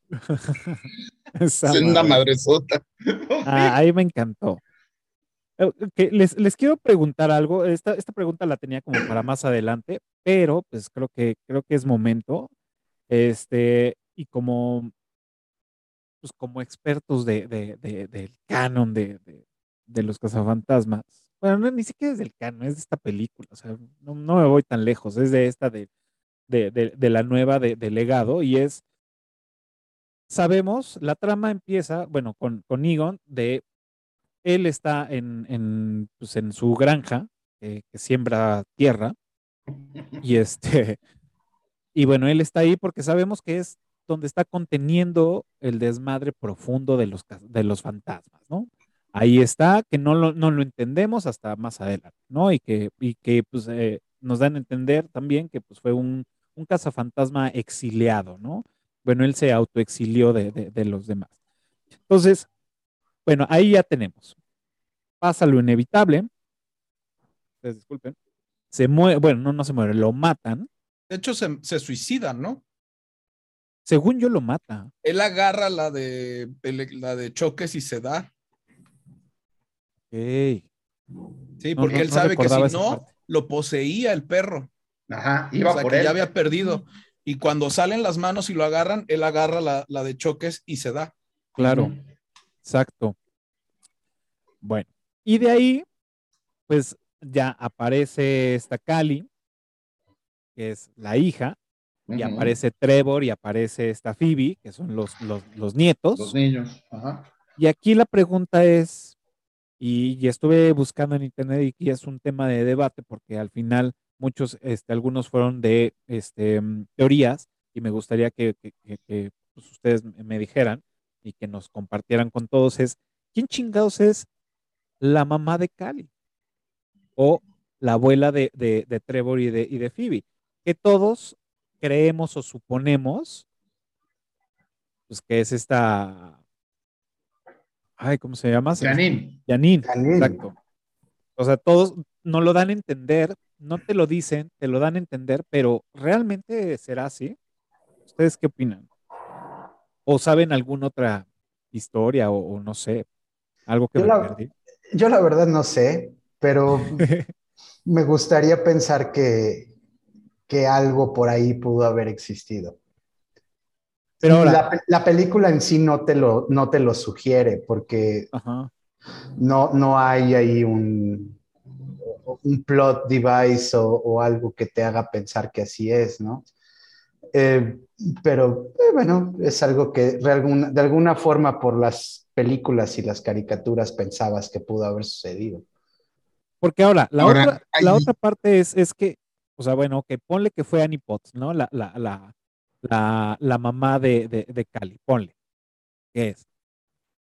es una madresota. Ah, ahí me encantó. Eh, les, les, quiero preguntar algo. Esta, esta pregunta la tenía como para más adelante, pero pues creo que, creo que es momento. Este, y como, pues como expertos de, de, de del canon de, de, los cazafantasmas, bueno, ni siquiera es del canon, es de esta película, o sea, no, no me voy tan lejos, es de esta de, de, la nueva de, legado, y es, sabemos, la trama empieza, bueno, con, con Egon, de él está en, en, pues en su granja, que siembra tierra, y este, y bueno, él está ahí porque sabemos que es donde está conteniendo el desmadre profundo de los, de los fantasmas, ¿no? Ahí está, que no lo, no lo entendemos hasta más adelante, ¿no? Y que, y que pues, eh, nos dan a entender también que pues, fue un, un cazafantasma exiliado, ¿no? Bueno, él se autoexilió de, de, los demás. Entonces, bueno, ahí ya tenemos. Pasa lo inevitable. Ustedes disculpen. Se muere, bueno, no, no se muere, lo matan. De hecho, se, se suicidan, ¿no? Según yo lo mata. Él agarra la de la de choques y se da. Sí, porque él sabe que si no, lo poseía el perro. Ajá, iba o sea, que ya había perdido. Y cuando salen las manos y lo agarran, él agarra la, la de choques y se da. Claro, exacto. Bueno, y de ahí, pues ya aparece esta Cali, que es la hija, y aparece Trevor y aparece esta Phoebe, que son los, los, nietos. Los niños. Y aquí la pregunta es, y, estuve buscando en internet y, es un tema de debate porque al final muchos, este, algunos fueron de este, mm, teorías y me gustaría que, pues, ustedes me dijeran y que nos compartieran con todos es, ¿quién chingados es la mamá de Cali? O la abuela de, de, Trevor y de, y de Phoebe, que todos creemos o suponemos, pues que es esta, ay, ¿cómo se llama? Janine. Janine, exacto. O sea, todos no lo dan a entender, no te lo dicen, te lo dan a entender, pero ¿realmente será así? ¿Ustedes qué opinan? ¿O saben alguna otra historia o, no sé, algo que yo me la, perdí? Yo la verdad no sé, pero me gustaría pensar que, que algo por ahí pudo haber existido. Pero la, película en sí no te lo, no te lo sugiere porque No, no hay ahí un, un plot device o, algo que te haga pensar que así es, ¿no? Eh, pero eh, bueno, es algo que de alguna, de alguna forma por las películas y las caricaturas pensabas que pudo haber sucedido. Porque ahora, la, otra, la otra parte es, es que o sea, bueno, que ponle que fue Annie Potts, ¿no? La, la, la, la, mamá de, de, Cali, ponle. ¿Qué es?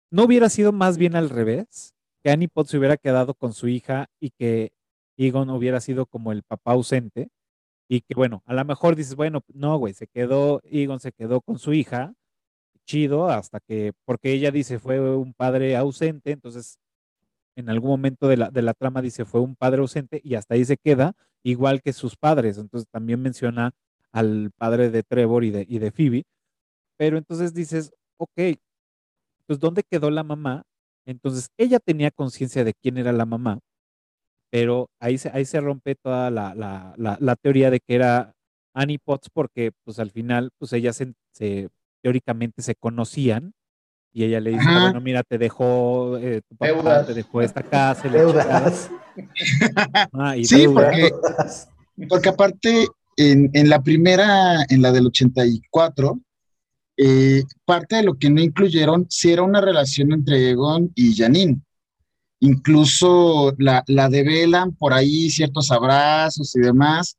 ¿No hubiera sido más bien al revés? Que Annie Potts se hubiera quedado con su hija y que Egon hubiera sido como el papá ausente. Y que, bueno, a lo mejor dices, bueno, no, güey, se quedó, Egon se quedó con su hija, chido, hasta que, porque ella dice fue un padre ausente, entonces en algún momento de la, de la trama dice fue un padre ausente y hasta ahí se queda, igual que sus padres. Entonces también menciona al padre de Trevor y de, y de Phoebe. Pero entonces dices, ok, pues ¿dónde quedó la mamá? Entonces ella tenía conciencia de quién era la mamá, pero ahí se, ahí se rompe toda la, la, la, teoría de que era Annie Potts porque pues al final pues ellas se, teóricamente se conocían y ella le dice, bueno, mira, te dejó, eh, tu papá te dejó esta casa. Deudas. Ah, sí, porque, porque, aparte, en, en, la primera, en la del 84, eh, parte de lo que no incluyeron, sí era una relación entre Egon y Janine. Incluso la, la develan por ahí ciertos abrazos y demás.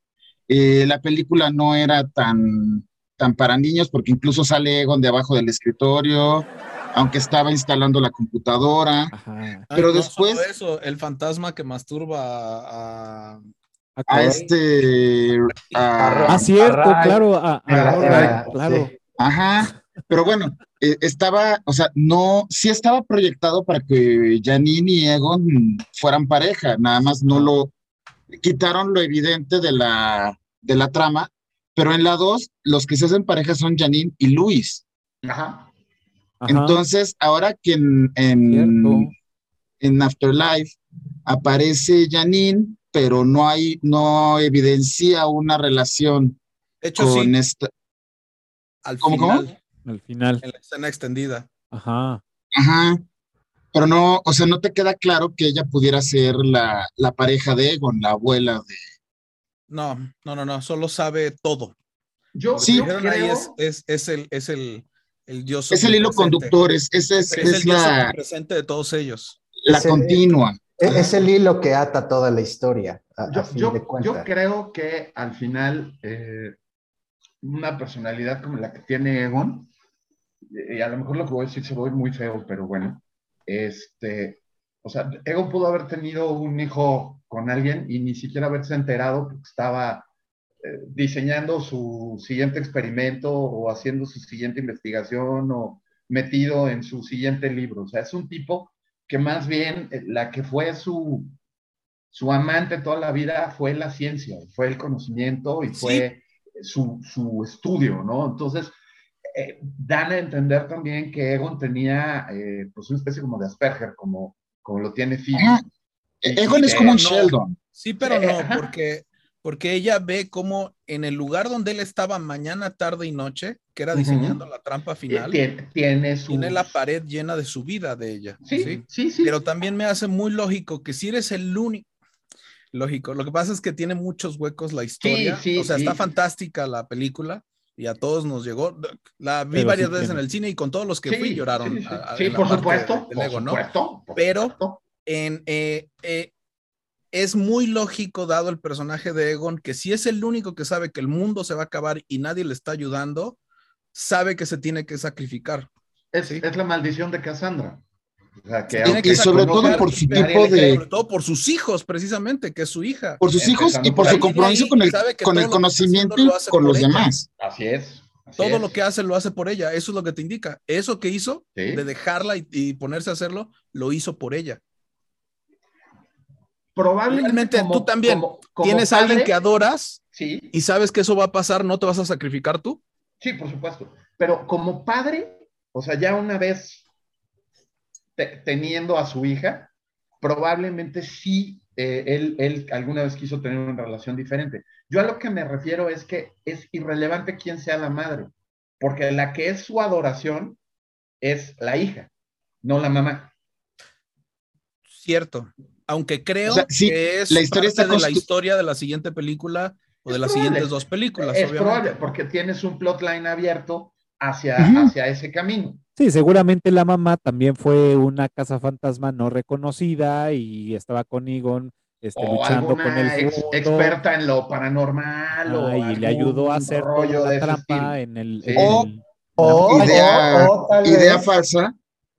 eh, la película no era tan, tan para niños, porque incluso sale Egon de abajo del escritorio, aunque estaba instalando la computadora. Pero después. eso, el fantasma que masturba a. A, este. ah, cierto, claro. claro. Ajá. Pero bueno, eh, estaba, o sea, no, sí estaba proyectado para que Janine y Egon fueran pareja, nada más no lo quitaron lo evidente de la, de la trama, pero en la 2 los que se hacen pareja son Janine y Luis. Ajá. Entonces, ahora que en, en, Afterlife aparece Janine, pero no hay, no evidencia una relación con esta. Al final, Al final. En la escena extendida. Ajá. Ajá. Pero no, o sea, no te queda claro que ella pudiera ser la, la pareja de Egon, la abuela de. No, no, no, no, solo sabe todo. Yo, sí, es, es, el, es el, el dios. Es el hilo conductor, es, es, es, el la, presente de todos ellos. La continua. Es, el hilo que ata toda la historia. yo, yo, creo que al final eh, una personalidad como la que tiene Egon, y a lo mejor lo que voy a decir se ve muy feo, pero bueno, este, o sea, Egon pudo haber tenido un hijo con alguien y ni siquiera haberse enterado porque estaba eh, diseñando su siguiente experimento o haciendo su siguiente investigación o metido en su siguiente libro. O sea, es un tipo que más bien eh, la que fue su, su amante toda la vida fue la ciencia, fue el conocimiento y fue su, su, estudio, ¿no? Entonces, eh, dan a entender también que Egon tenía pues una especie como de Asperger, como, como lo tiene Phil. Egon es como un Sheldon. Sí, pero no, porque porque ella ve cómo en el lugar donde él estaba mañana, tarde y noche, que era diseñando la trampa final, tiene, tiene, la pared llena de su vida de ella. Sí, sí, sí, Pero también me hace muy lógico que si eres el único, lógico, lo que pasa es que tiene muchos huecos la historia, o sea, está fantástica la película y a todos nos llegó. La vi varias veces en el cine y con todos los que fui lloraron. Sí, por, supuesto, por, supuesto, Pero en, eh, eh, es muy lógico, dado el personaje de Egon, que si es el único que sabe que el mundo se va a acabar y nadie le está ayudando, sabe que se tiene que sacrificar. Es, es la maldición de Cassandra. Y sobre todo por su tipo de... Sobre todo por sus hijos, precisamente, que es su hija. Por sus hijos y por su compromiso con el, con el conocimiento y con los demás. Así es. todo lo que hace lo hace por ella. Eso es lo que te indica. Eso que hizo, de dejarla y ponerse a hacerlo, lo hizo por ella probablemente tú también tienes a alguien que adoras y sabes que eso va a pasar, ¿no te vas a sacrificar tú? Sí, por supuesto. Pero como padre, o sea, ya una vez teniendo a su hija, probablemente sí eh, él, él, alguna vez quiso tener una relación diferente. Yo a lo que me refiero es que es irrelevante quién sea la madre, porque la que es su adoración es la hija, no la mamá. Cierto, aunque creo que es la historia parte de la historia de la siguiente película o de las siguientes dos películas. Es probable, porque tienes un plotline abierto hacia, hacia ese camino. Sí, seguramente la mamá también fue una casa fantasma no reconocida y estaba con Egon este, luchando con el experta en lo paranormal o y le ayudó a hacer rollo la trampa en el, o, idea, idea falsa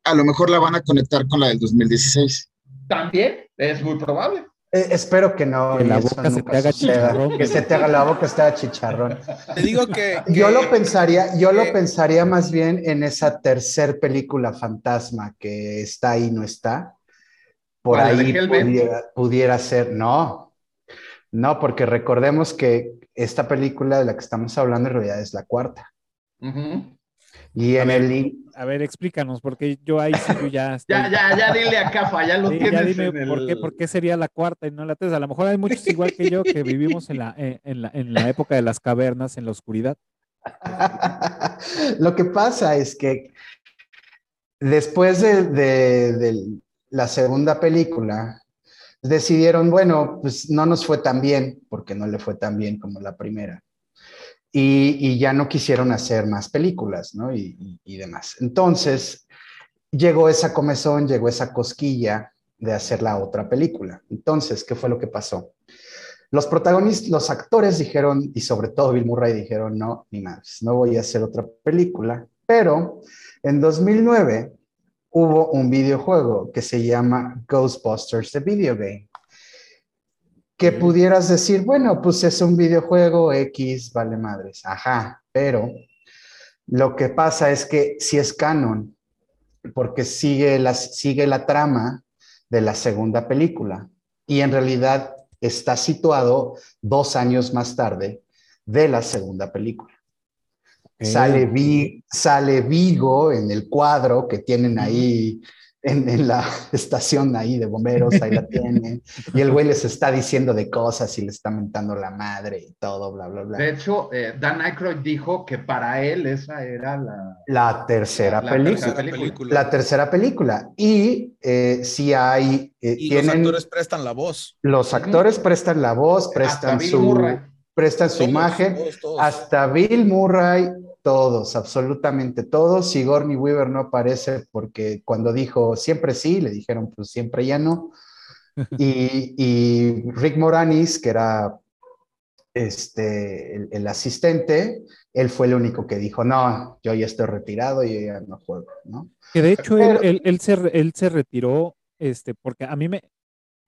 a lo mejor la van a conectar con la del 2016 también es muy probable. Eh, espero que no. Que la boca se te haga chicharrón. Que se te haga la boca, se te haga chicharrón. Te digo que. yo lo pensaría, yo lo pensaría más bien en esa tercer película fantasma que está ahí, no está. Por ahí pudiera, ser. No, no, porque recordemos que esta película de la que estamos hablando en realidad es la cuarta. Y en el a ver, explícanos, porque yo ahí sí yo ya. ya, ya, ya dile a Cafa, ya lo tienes. Ya dime por, qué, por qué sería la cuarta y no la tercera. A lo mejor hay muchos igual que yo que vivimos en la, eh, en, la, en la época de las cavernas, en la oscuridad. lo que pasa es que después de, de, de la segunda película, decidieron, bueno, pues no nos fue tan bien, porque no le fue tan bien como la primera y, ya no quisieron hacer más películas, ¿no? Y, demás. Entonces, llegó esa comezón, llegó esa cosquilla de hacer la otra película. Entonces, ¿qué fue lo que pasó? los protagonistas, los actores dijeron, y sobre todo Bill Murray dijeron, no, ni más, no voy a hacer otra película. Pero en 2009 hubo un videojuego que se llama Ghostbusters, the Video Game. Que pudieras decir, bueno, pues es un videojuego X, vale madres. Ajá, pero lo que pasa es que si es canon, porque sigue la, sigue la trama de la segunda película. Y en realidad está situado dos años más tarde de la segunda película. Sale, sale Vigo en el cuadro que tienen ahí en, la estación ahí de bomberos, ahí la tienen, y el güey les está diciendo de cosas y le está mentando la madre y todo, bla, bla, bla. De hecho, eh, Dan Aykroyd dijo que para él esa era la... La tercera, película, La tercera película. Y eh, si hay... Eh, y los actores prestan la voz. Los actores prestan la voz, prestan su... Prestan su imagen. Hasta Bill Murray todos, absolutamente todos. Sigourney Weaver no aparece porque cuando dijo siempre sí, le dijeron pues siempre ya no. Y, Rick Moranis, que era este, el, asistente, él fue el único que dijo, no, yo ya estoy retirado y ya no juego, ¿no? Que de hecho él, él, se, él se retiró, este, porque a mí me,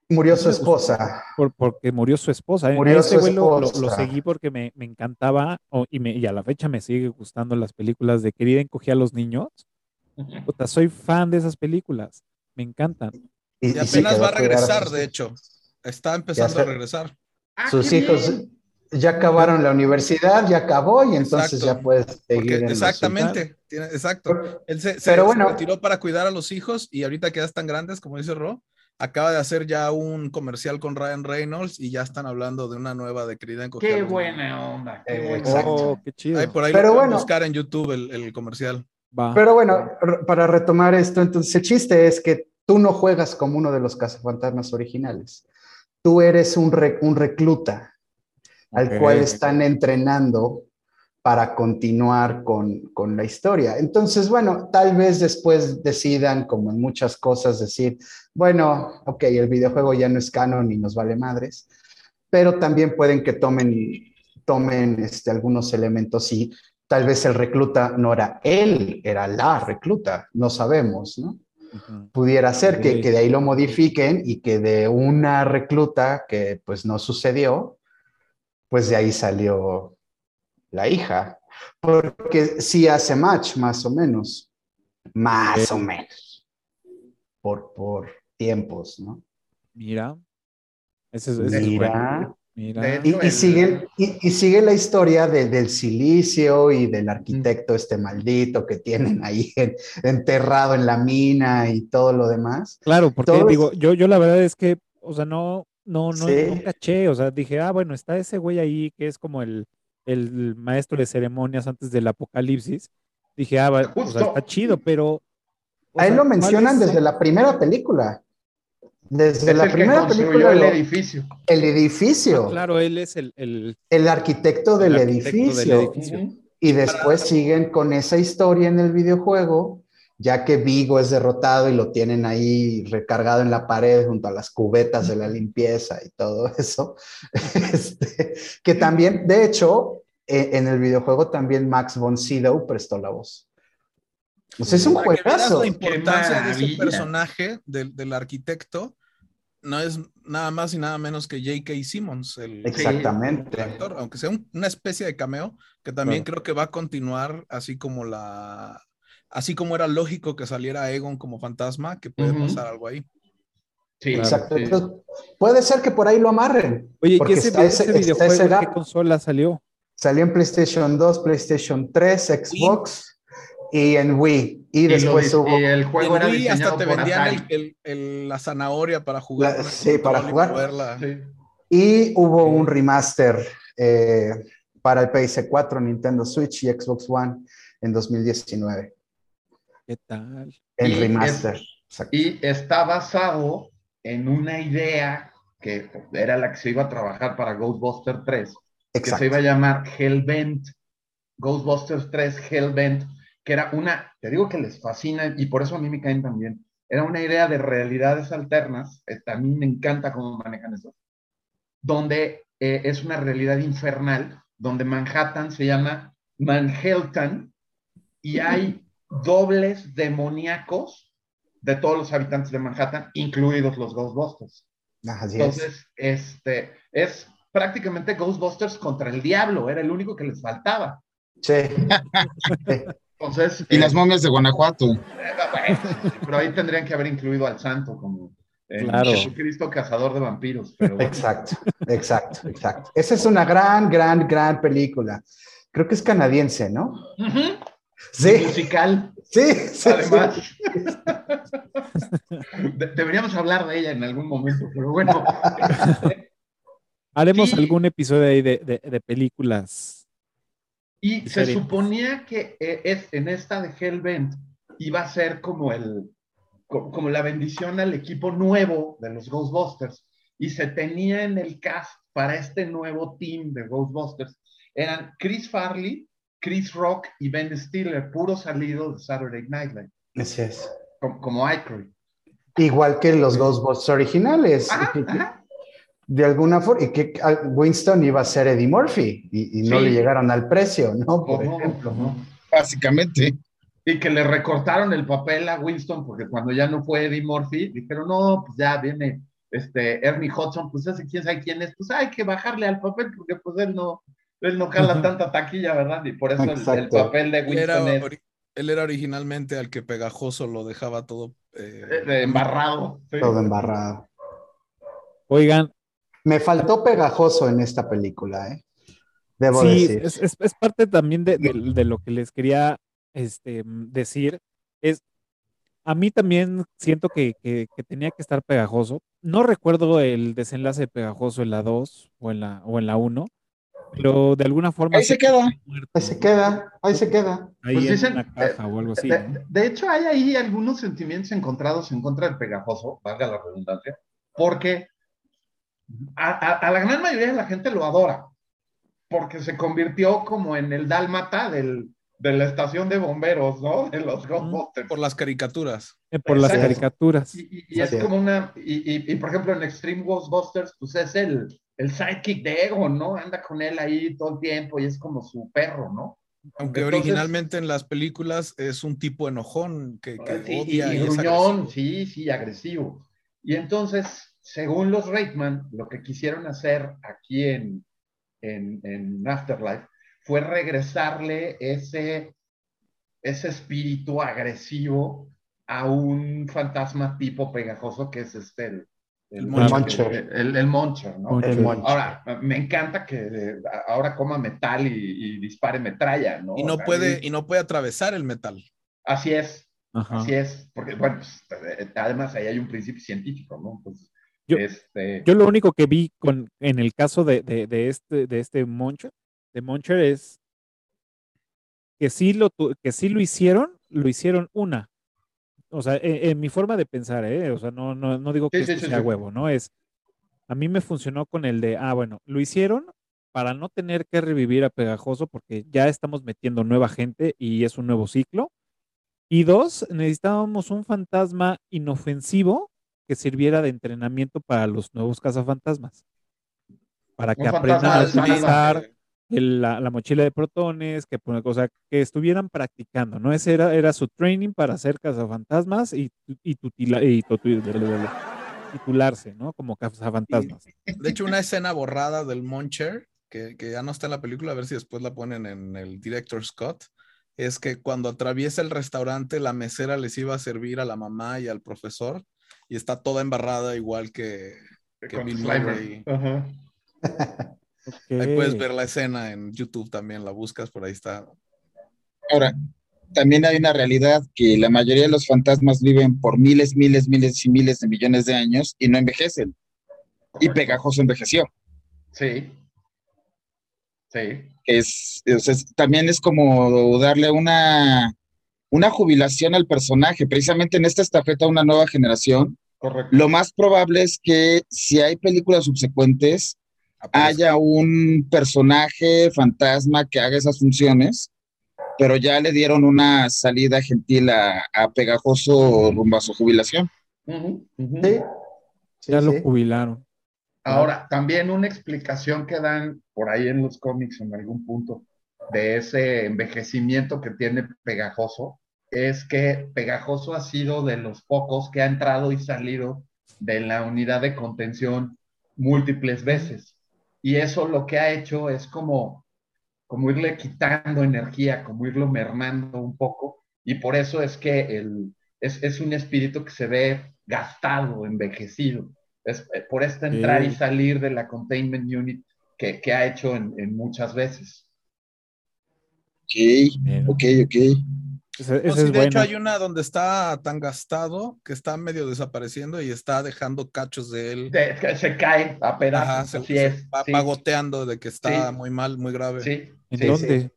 Murió su esposa. porque murió su esposa. ¿eh? Murió su Lo, lo, seguí porque me, me encantaba y, me, y a la fecha me sigue gustando las películas de Querida encogía a los niños. soy fan de esas películas. Me encantan. Y, apenas va a regresar, de hecho. Está empezando a regresar. Ah, Sus hijos ya acabaron la universidad, ya acabó y entonces ya puedes seguir. exactamente, exacto. Él se, se, retiró para cuidar a los hijos y ahorita que ya están grandes, como dice Ro, acaba de hacer ya un comercial con Ryan Reynolds y ya están hablando de una nueva de querida en Qué buena onda. Qué, oh, qué chido. por ahí Pero bueno, buscar en YouTube el, comercial. Pero bueno, para retomar esto, entonces el chiste es que tú no juegas como uno de los cazafantasmas originales. Tú eres un, un recluta al cual están entrenando para continuar con, con, la historia. Entonces, bueno, tal vez después decidan, como en muchas cosas, decir, bueno, ok, el videojuego ya no es canon y nos vale madres, pero también pueden que tomen, tomen este, algunos elementos y tal vez el recluta no era él, era la recluta, no sabemos, ¿no? Pudiera ser que, que de ahí lo modifiquen y que de una recluta que pues no sucedió, pues de ahí salió la hija, porque sí hace match, más o menos, más o menos, por, por tiempos, ¿no? Mira, ese es, Mira. Mira. Y, sigue, y, sigue la historia del silicio y del arquitecto este maldito que tienen ahí enterrado en la mina y todo lo demás. Claro, porque digo, yo, yo la verdad es que, o sea, no, no, no, no caché, o sea, dije, ah, bueno, está ese güey ahí que es como el, el maestro de ceremonias antes del apocalipsis, dije, ah, está chido, pero... Ahí lo mencionan desde la primera película. Desde la primera película. El edificio. El edificio. Ah, claro, él es el... El, arquitecto, del, edificio. Y después siguen con esa historia en el videojuego, ya que Vigo es derrotado y lo tienen ahí recargado en la pared junto a las cubetas de la limpieza y todo eso. Este, que también, de hecho, e, en el videojuego también Max von Sydow prestó la voz. Pues es un juegazo. La importancia de ese personaje del, arquitecto no es nada más y nada menos que J.K. Simmons, el, Exactamente. actor, aunque sea una especie de cameo, que también creo que va a continuar así como la así como era lógico que saliera Egon como fantasma, que puede pasar algo ahí. Sí, exacto. puede ser que por ahí lo amarren. Oye, ¿y ese, ese, videojuego qué consola salió? Salió en PlayStation 2, PlayStation 3, Xbox y en Wii. Y, después hubo. el juego era Wii hasta te vendían el, la zanahoria para jugar. sí, para jugar. Y hubo un remaster eh, para el PS4, Nintendo Switch y Xbox One en 2019. ¿Qué tal? El remaster. y está basado en una idea que era la que se iba a trabajar para Ghostbusters 3, que se iba a llamar Hellbent, Ghostbusters 3 Hellbent, que era una, te digo que les fascina y por eso a mí me caen también, era una idea de realidades alternas, a mí me encanta cómo manejan eso, donde eh, es una realidad infernal donde Manhattan se llama Manhattan y hay dobles demoníacos de todos los habitantes de Manhattan, incluidos los Ghostbusters. Entonces, este es prácticamente Ghostbusters contra el diablo, era el único que les faltaba. Sí. Entonces, y las eh, momias de Guanajuato. Eh, pero ahí tendrían que haber incluido al santo como Jesucristo cazador de vampiros. Exacto, exacto, exacto. Esa es una gran, gran, gran película. Creo que es canadiense, ¿no? Sí. Musical. Sí, sí Además. deberíamos hablar de ella en algún momento, pero bueno. Haremos algún episodio ahí de, de películas y se suponía que eh, es, en esta de Hellbent iba a ser como, el, como la bendición al equipo nuevo de los Ghostbusters. Y se tenía en el cast para este nuevo team de Ghostbusters. Eran Chris Farley, Chris Rock y Ben Stiller, puro salido de Saturday Night Live. Así es. Como, como Igual que los Ghostbusters originales de alguna forma, y que Winston iba a ser Eddie Murphy y, no le llegaron al precio, ¿no? Por ejemplo, ¿no? Básicamente. Y que le recortaron el papel a Winston porque cuando ya no fue Eddie Murphy, dijeron, no, pues ya viene este Ernie Hudson, pues ese quién sabe quién es, pues hay que bajarle al papel porque pues él no, él no cala tanta taquilla, ¿verdad? Y por eso el, papel de Winston él era, él era originalmente al que Pegajoso lo dejaba todo... Eh, eh, embarrado. Todo embarrado. Oigan, me faltó pegajoso en esta película, ¿eh? Debo sí, decir. Es, es, parte también de, de, lo que les quería este, decir. Es, a mí también siento que, que, tenía que estar pegajoso. No recuerdo el desenlace de pegajoso en la 2 o en la, o en la 1, pero de alguna forma... Ahí se queda, ahí se queda, ahí se queda. Ahí pues en una caja o algo así. De, de, hecho, hay ahí algunos sentimientos encontrados en contra del pegajoso, valga la redundancia, porque a, la gran mayoría de la gente lo adora, porque se convirtió como en el dálmata del, de la estación de bomberos, ¿no? De los Ghostbusters. Por las caricaturas. Eh, por las caricaturas. Y, es como una, y, por ejemplo en Extreme Ghostbusters, pues es el, el sidekick de Ego, ¿no? Anda con él ahí todo el tiempo y es como su perro, ¿no? Aunque originalmente en las películas es un tipo enojón que, que odia y, gruñón, sí, sí, agresivo. Y entonces según los Reitman, lo que quisieron hacer aquí en, en, Afterlife fue regresarle ese, ese espíritu agresivo a un fantasma tipo pegajoso que es este, el, el, Moncher. El, el, Moncher, ¿no? Ahora, me encanta que ahora coma metal y, dispare metralla, ¿no? Y no, puede, y no puede atravesar el metal. Así es, así es, porque, bueno, pues, además ahí hay un principio científico, ¿no? Pues, yo, este... yo lo único que vi con, en el caso de, de, este, de este Moncher, de Moncher es que sí, lo, que sí lo hicieron, lo hicieron una. O sea, e, en, mi forma de pensar, ¿eh? O sea, no, no, no digo que sea huevo, ¿no? Es, a mí me funcionó con el de, ah, bueno, lo hicieron para no tener que revivir a Pegajoso porque ya estamos metiendo nueva gente y es un nuevo ciclo. Y dos, necesitábamos un fantasma inofensivo que sirviera de entrenamiento para los nuevos cazafantasmas. Para que aprendan a utilizar la, mochila de protones, que, estuvieran practicando, ¿no? Ese era, era su training para hacer cazafantasmas y, y, y titularse, ¿no? Como cazafantasmas. De hecho, una escena borrada del Moncher, que, que ya no está en la película, a ver si después la ponen en el director Scott, es que cuando atraviesa el restaurante, la mesera les iba a servir a la mamá y al profesor y está toda embarrada igual que, que Bill Murray. Ahí puedes ver la escena en YouTube también, la buscas, por ahí está. Ahora, también hay una realidad que la mayoría de los fantasmas viven por miles, miles, miles y miles de millones de años y no envejecen. Y Pegajoso envejeció. Sí. Sí. Es, también es como darle una, una jubilación al personaje, precisamente en esta estafeta una nueva generación. Correcto. Lo más probable es que si hay películas subsecuentes, haya un personaje fantasma que haga esas funciones, pero ya le dieron una salida gentil a, Pegajoso rumbo a su jubilación. Ya lo jubilaron. Ahora, también una explicación que dan por ahí en los cómics en algún punto de ese envejecimiento que tiene Pegajoso es que Pegajoso ha sido de los pocos que ha entrado y salido de la unidad de contención múltiples veces. Y eso lo que ha hecho es como, como irle quitando energía, como irlo mermando un poco. Y por eso es que el, es, es un espíritu que se ve gastado, envejecido. Es eh, por este entrar y salir de la containment unit que, que ha hecho en, en, muchas veces. Ok, ok, ok. Ese, ese no, sí, de bueno. hecho hay una donde está tan gastado que está medio desapareciendo y está dejando cachos de él. Se, se cae a pedazos. Ajá, se, se es, va, sí. va, goteando de que está sí. muy mal, muy grave. Sí. ¿En dónde?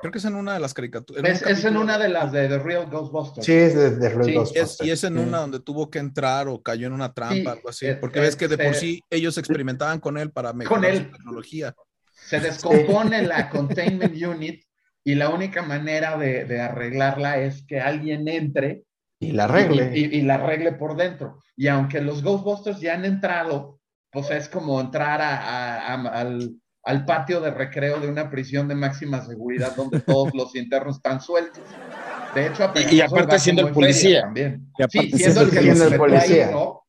Creo que es en una de las caricaturas. Es, es, en una de las de The Real Ghostbusters. Sí, es de The Real sí, Ghostbusters. Es, y es en una donde tuvo que entrar o cayó en una trampa, algo así. Porque ves que de por sí ellos experimentaban con él para mejorar con él. su tecnología. Se descompone la containment unit y la única manera de, de, arreglarla es que alguien entre y la arregle. Y, y, y, la arregle por dentro. Y aunque los Ghostbusters ya han entrado, pues es como entrar a, a, a, al, al, patio de recreo de una prisión de máxima seguridad donde todos los internos están sueltos. De hecho, y, y aparte siendo el policía. También. Sí, siendo el que siendo el policía. Ahí, ¿no?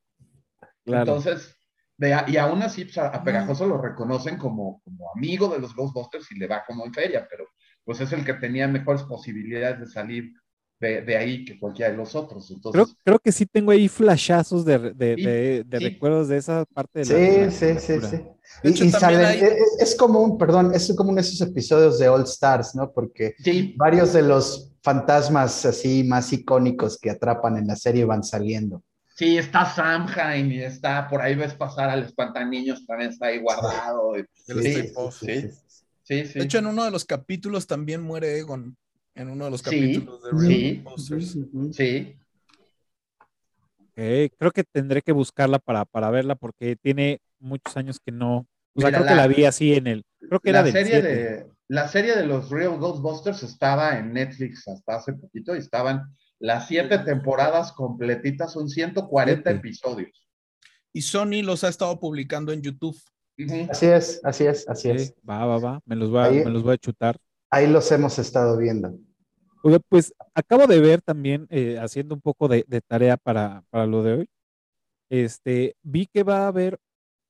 claro. Entonces, de, y aún así pues, a Pegajoso lo reconocen como, como amigo de los Ghostbusters y le va como en feria, pero pues es el que tenía mejores posibilidades de salir de, de ahí que cualquiera de los otros. Entonces, creo, creo que sí tengo ahí flashazos de, de, sí, de, de sí. recuerdos de esa parte de sí, la Sí, sí, sí, y, y salen, hay... es, como un, perdón, es como uno de esos episodios de All Stars, ¿no? Porque varios de los fantasmas así más icónicos que atrapan en la serie van saliendo. Sí, está Samhain y está, por ahí ves pasar al espantaniños, también está ahí guardado. Sí, sí, Sí, sí. De hecho, en uno de los capítulos también muere Egon. En uno de los capítulos de Real Monsters. Sí. Okay. Creo que tendré que buscarla para, para verla porque tiene muchos años que no. O sea, Mira, creo la, que la vi así en el. Creo que la era del serie de La serie de los Real Ghostbusters estaba en Netflix hasta hace poquito y estaban las siete temporadas completitas, son 140 okay. episodios. Y Sony los ha estado publicando en YouTube. Así es, así es, así es. Sí, va, va, va, me los, va, ahí, me los voy a chutar. Ahí los hemos estado viendo. Pues acabo de ver también, eh, haciendo un poco de, de tarea para, para, lo de hoy, este, vi que va a haber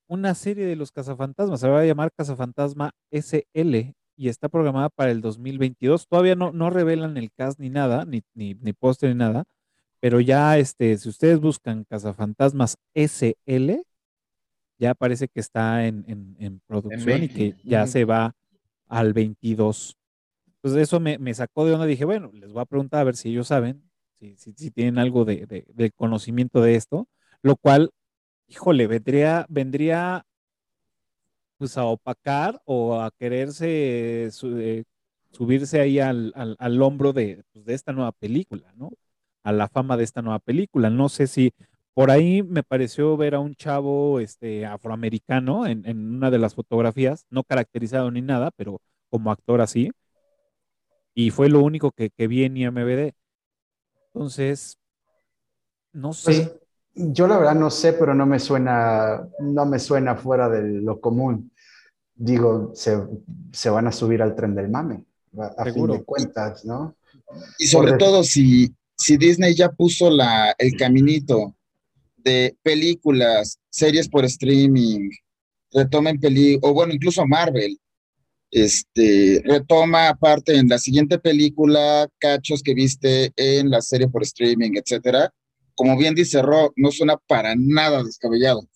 una serie de los cazafantasmas, se va a llamar Cazafantasma SL y está programada para el 2022. Todavía no, no revelan el cast ni nada, ni, ni, ni póster ni nada, pero ya, este, si ustedes buscan Cazafantasmas SL, ya parece que está en, en, en producción en y que ya uh -huh. se va al 22. Entonces eso me, me, sacó de onda, dije, bueno, les voy a preguntar a ver si ellos saben, si, si, si tienen algo de, de, de, conocimiento de esto, lo cual, híjole, vendría, vendría pues a opacar o a quererse su, eh, subirse ahí al, al, al hombro de, pues, de esta nueva película, ¿no? A la fama de esta nueva película. No sé si por ahí me pareció ver a un chavo este, afroamericano en, en, una de las fotografías, no caracterizado ni nada, pero como actor así. Y fue lo único que, que vi en IMBD. Entonces, no sé. Pues, yo la verdad no sé, pero no me suena, no me suena fuera de lo común. Digo, se, se van a subir al tren del mame, a Seguro. fin de cuentas, ¿no? Y sobre Por todo si, si Disney ya puso la, el caminito de películas, series por streaming, retomen peli o bueno, incluso Marvel, este, retoma aparte en la siguiente película cachos que viste en la serie por streaming, etcétera. Como bien dice Ro, no suena para nada descabellado.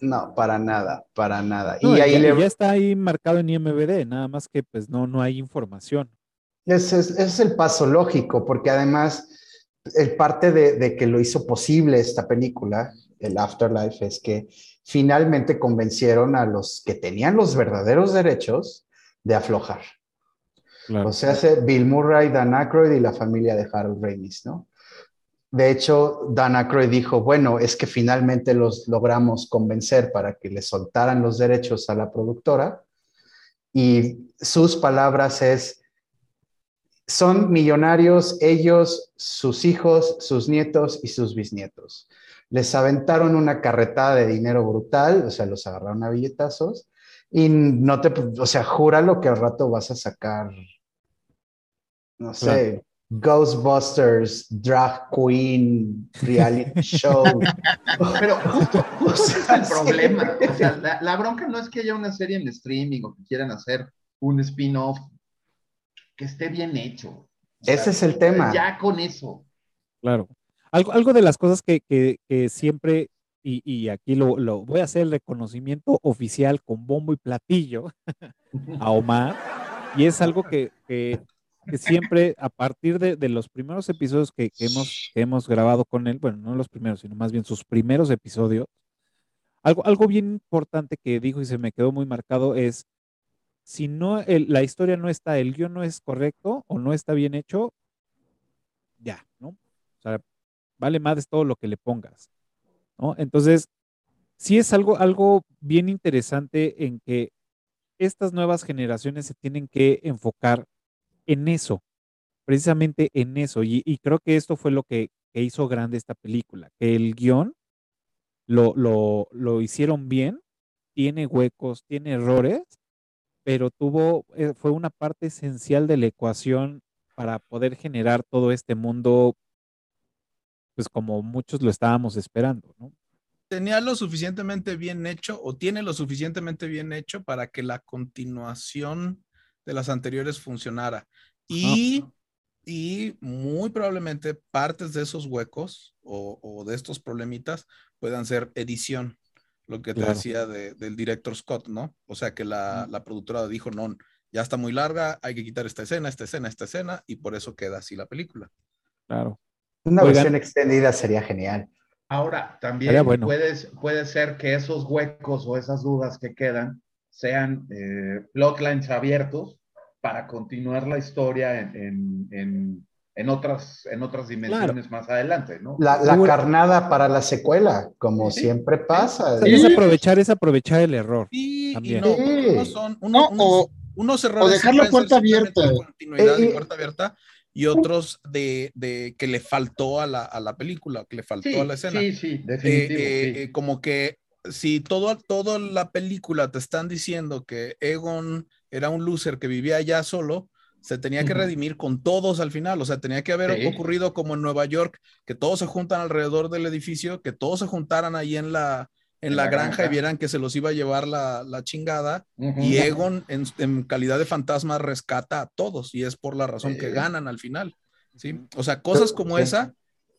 No, para nada, para nada. No, y ahí ya, le... ya, está ahí marcado en IMBD, nada más que pues no, no hay información. Ese es, ese es el paso lógico, porque además el parte de, de, que lo hizo posible esta película, el Afterlife, es que finalmente convencieron a los que tenían los verdaderos derechos de aflojar. Claro. O sea, Bill Murray, Dan Aykroyd y la familia de Harold Ramis, ¿no? De hecho, Dan Aykroyd dijo, bueno, es que finalmente los logramos convencer para que le soltaran los derechos a la productora. Y sus palabras es, son millonarios ellos, sus hijos, sus nietos y sus bisnietos. Les aventaron una carretada de dinero brutal, o sea, los agarraron a billetazos y no te, o sea, júralo que al rato vas a sacar, no sé, Ghostbusters, Drag Queen, Reality Show. Pero justo, es el problema. O sea, la, la, bronca no es que haya una serie en streaming o que quieran hacer un spin-off que esté bien hecho. Ese es el tema. Ya con eso. Claro. Algo, algo de las cosas que, que, siempre, y, y aquí lo, lo, voy a hacer el reconocimiento oficial con bombo y platillo a Omar, y es algo que, que que siempre a partir de, de los primeros episodios que, que, hemos, que hemos grabado con él, bueno, no los primeros, sino más bien sus primeros episodios, algo, algo bien importante que dijo y se me quedó muy marcado es, si no, la historia no está, el guion no es correcto o no está bien hecho, ya, ¿no? O sea, vale más todo lo que le pongas, ¿no? Entonces, sí es algo, algo bien interesante en que estas nuevas generaciones se tienen que enfocar en eso, precisamente en eso. Y, creo que esto fue lo que, hizo grande esta película, que el guion lo, lo, hicieron bien, tiene huecos, tiene errores, pero tuvo, eh, fue una parte esencial de la ecuación para poder generar todo este mundo, pues como muchos lo estábamos esperando, ¿no? tenía lo suficientemente bien hecho o tiene lo suficientemente bien hecho para que la continuación de las anteriores funcionara. Y, y muy probablemente partes de esos huecos o, de estos problemitas puedan ser edición, lo que te decía del director Scott, ¿no? O sea que la, la productora dijo, no, ya está muy larga, hay que quitar esta escena, esta escena, esta escena, y por eso queda así la película. Claro. Una versión extendida sería genial. Ahora, también puedes, puede ser que esos huecos o esas dudas que quedan sean eh, plotlines abiertos para continuar la historia en, en, en, otras, en otras dimensiones más adelante, ¿no? La, la, carnada para la secuela, como siempre pasa. Es aprovechar, es aprovechar el error. Sí, también. Y no, son uno, o, unos errores. O dejar la puerta abierta. Continuidad y puerta abierta y otros de, de, que le faltó a la, a la película, que le faltó a la escena. Sí, sí, definitivo. Eh, eh, como que si todo, toda la película te están diciendo que Egon era un loser que vivía allá solo, se tenía que redimir con todos al final, o sea, tenía que haber ocurrido como en Nueva York, que todos se juntan alrededor del edificio, que todos se juntaran ahí en la, en, la, granja, y vieran que se los iba a llevar la, la chingada, y Egon en, calidad de fantasma rescata a todos, y es por la razón que ganan al final, ¿sí? O sea, cosas como esa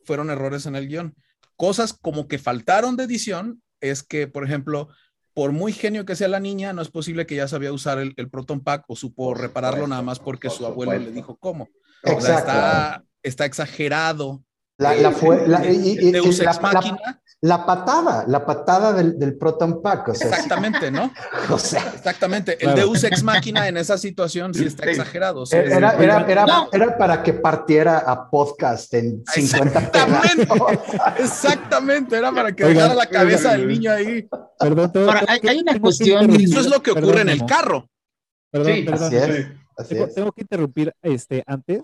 fueron errores en el guion. Cosas como que faltaron de edición es que, por ejemplo, por muy genio que sea la niña, no es posible que ya sabía usar el, Proton Pack o supo repararlo nada más porque su abuelo le dijo cómo. O sea, está, está exagerado. La, la, fue, la, y, la, patada, la patada del, del Proton Pack. O sea, Exactamente, ¿no? o sea, Exactamente. El Deus Ex Máquina en esa situación sí está exagerado. era, era, era, era, para que partiera a podcast en 50 Exactamente. Exactamente. Era para que dejara la cabeza del niño ahí. Perdón, hay, una cuestión. Eso es lo que ocurre en el carro. Perdón, sí, perdón. Así es, tengo, que interrumpir este, antes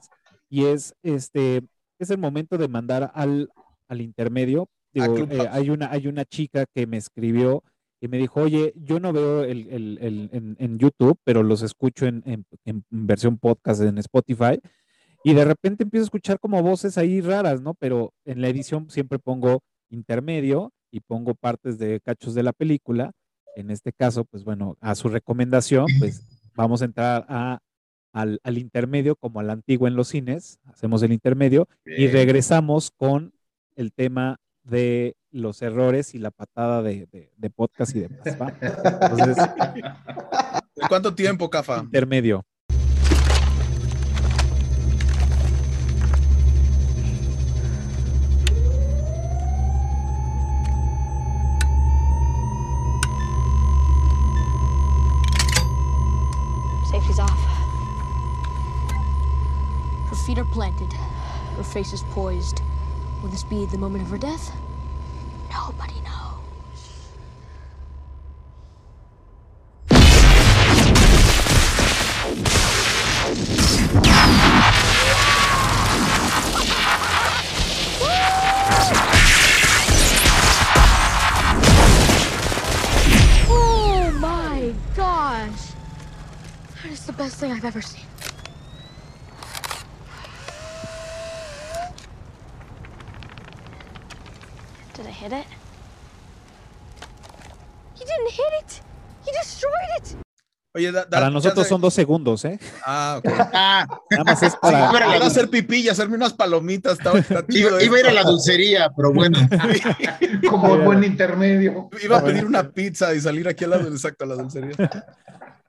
y es este es el momento de mandar al, al intermedio eh, hay, una, hay una chica que me escribió y me dijo, oye, yo no veo el, el, en, en, YouTube, pero los escucho en, en, versión podcast en Spotify. Y de repente empiezo a escuchar como voces ahí raras, ¿no? Pero en la edición siempre pongo intermedio y pongo partes de cachos de la película. En este caso, pues bueno, a su recomendación, pues vamos a entrar a, al, al intermedio como al antiguo en los cines. Hacemos el intermedio y regresamos con el tema de los errores y la patada de, de, podcast y demás. Entonces, ¿Cuánto tiempo, Cafa? Intermedio. feet are planted, her face is poised. Will this be the moment of her death? Nobody knows. Oh my gosh! That is the best thing I've ever seen. Did I hit it? He didn't hit it. He destroyed it. Oye, da- da- Para nosotros son dos segundos, ¿eh? Ah, ok. Ah, Nada más es Sí, para. hacer pipí y hacerme unas palomitas. Está, está chido iba, iba a ir a la dulcería, pero bueno. Como un buen intermedio. Iba a pedir una pizza y salir aquí a la, exacto, a la dulcería.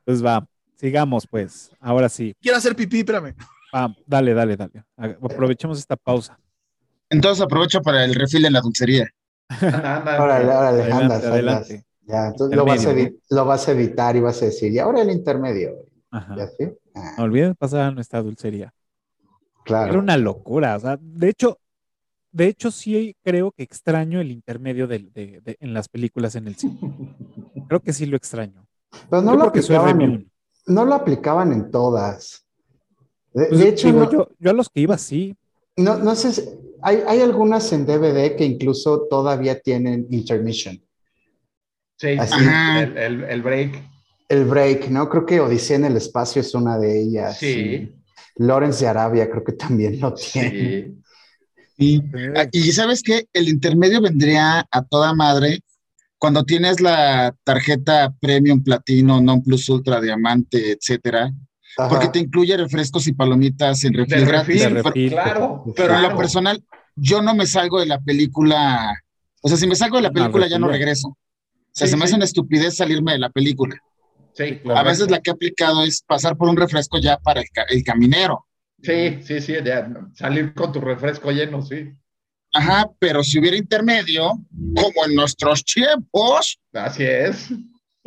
Pues va, sigamos pues. Ahora sí. Quiero hacer pipí, espérame. Va, dale, dale, dale. Aprovechemos esta pausa. Entonces aprovecho para el refil en la dulcería. Anda. Órale, órale, Adelante, andas, andas. adelante. Ya, tú lo vas, a lo vas a evitar y vas a decir, y ahora el intermedio. Ajá. ¿Ya sí? Ah, No olviden pasar a nuestra dulcería. claro. Era una locura. O sea, de hecho, de hecho, sí creo que extraño el intermedio de, de- en las películas en el cine. Creo que sí lo extraño. Pero no Yo lo, aplicaban en, no lo aplicaban en todas. De, Pues, de hecho, digo, no, yo, yo a los que iba sí. no, no sé, si- hay, hay algunas en DVD que incluso todavía tienen intermission. Sí, Así. Ajá. el, el, el break. El break, ¿no? Creo que Odisea en el espacio es una de ellas. Sí, Lawrence de Arabia creo que también lo tiene. sí. Y, ah, y sabes qué, el intermedio vendría a toda madre cuando tienes la tarjeta Premium Platino, Non Plus Ultra, Diamante, etcétera, Ajá. porque te incluye refrescos y palomitas en refil De gratis. refil, refil. claro. Pero en claro. lo personal, yo no me salgo de la película. O sea, si me salgo de la No, película, ya no refil. regreso. O sea, Sí, se me sí. hace una estupidez salirme de la película. Sí, A veces la que he aplicado es pasar por un refresco ya para el, ca- el caminero. Sí, sí, sí, ya, salir con tu refresco lleno, sí. Ajá, pero si hubiera intermedio, como en nuestros tiempos, Así es.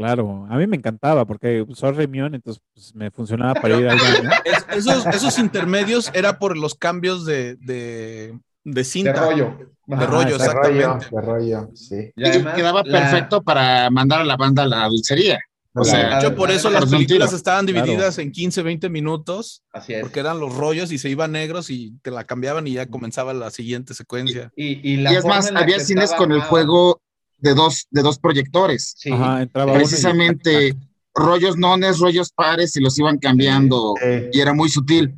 Claro, a mí me encantaba porque soy Remión, entonces pues, me funcionaba para ir al baño. Es- esos, esos intermedios era por los cambios de, de, de cinta. De rollo. De rollo, de rollo, exactamente. de rollo, sí. Y además, quedaba la- perfecto para mandar a la banda a la dulcería. O sea, De hecho, por eso las películas estaban Claro. divididas en 15, 20 minutos, Así es. porque eran los rollos y se iban negros y te la cambiaban y ya comenzaba la siguiente secuencia. Y, y la y es más, había cines con el juego de dos, de dos proyectores. Sí, Ajá, entraba uno y- Precisamente rollos nones, rollos pares y los iban cambiando. Y era muy sutil.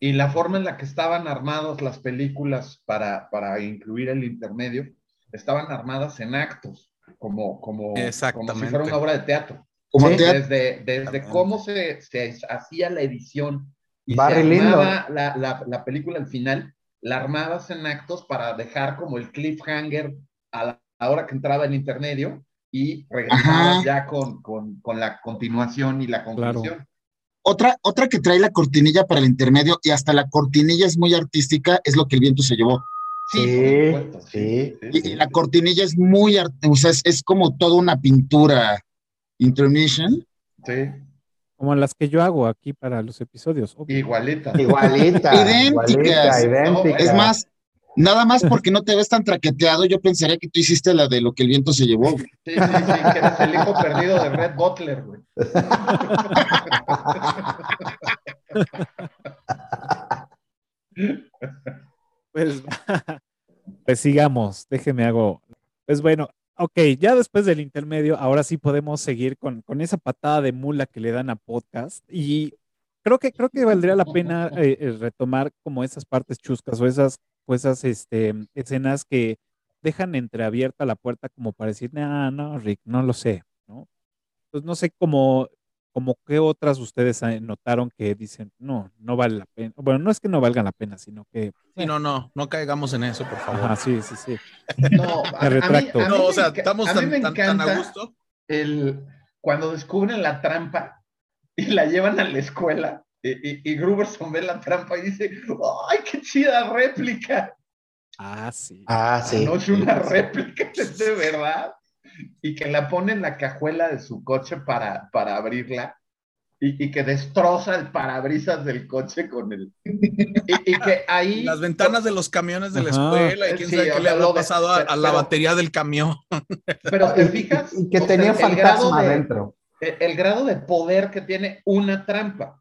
y la forma en la que estaban armadas las películas para, para incluir el intermedio, estaban armadas en actos, como, como, como si Exactamente. fuera una obra de teatro. Como Sí. te- Desde, desde cómo se, se hacía la edición y Barry se armaba la, la, la película al final, la armabas en actos para dejar como el cliffhanger a la, a la hora que entraba el intermedio y regresabas Ajá. ya con, con, con la continuación y la Claro. conclusión. Otra, otra que trae la cortinilla para el intermedio y hasta la cortinilla es muy artística, es lo que el viento se llevó. Sí, Sí, supuesto, sí. sí, Y, sí, y la cortinilla es muy, art- o sea, es, es como toda una pintura intermission. Sí, como las que yo hago aquí para los episodios. obvio. igualita. Igualita. Idénticas. igualita, idéntica. Es más, nada más porque no te ves tan traqueteado, yo pensaría que tú hiciste la de lo que el viento se llevó. Sí, sí, sí, que eres el hijo perdido de Red Butler, güey. Pues, pues sigamos, déjeme hago. Pues bueno, ok, ya después del intermedio, ahora sí podemos seguir con, con esa patada de mula que le dan a podcast. Y creo que, creo que valdría la pena eh, eh, retomar como esas partes chuscas o esas, o esas este, escenas que dejan entreabierta la puerta como para decir, no, no, Rick, no lo sé, ¿no? Pues no sé cómo, como qué otras ustedes notaron que dicen, no, no vale la pena. Bueno, no es que no valgan la pena, sino que Sí, no, no, no caigamos en eso, por favor. Ajá, sí, sí, sí. No, a- a mí- retracto. a mí No, me o sea, estamos a tan, me tan- tan a encanta gusto. el, cuando descubren la trampa y la llevan a la escuela y, y, y Gruberson ve la trampa y dice, ¡ay, qué chida réplica! Ah, sí. Ah, sí. No es una réplica, es de verdad. Y que la pone en la cajuela de su coche para, para abrirla y, y que destroza el parabrisas del coche con el... Y, y que ahí... Las ventanas de los camiones de la Ajá. escuela y quién Sí, sabe qué le habrá pasado a, a la batería del camión. Pero te fijas... Y que o sea, tenía fantasma de- adentro. el, el grado de poder que tiene una trampa.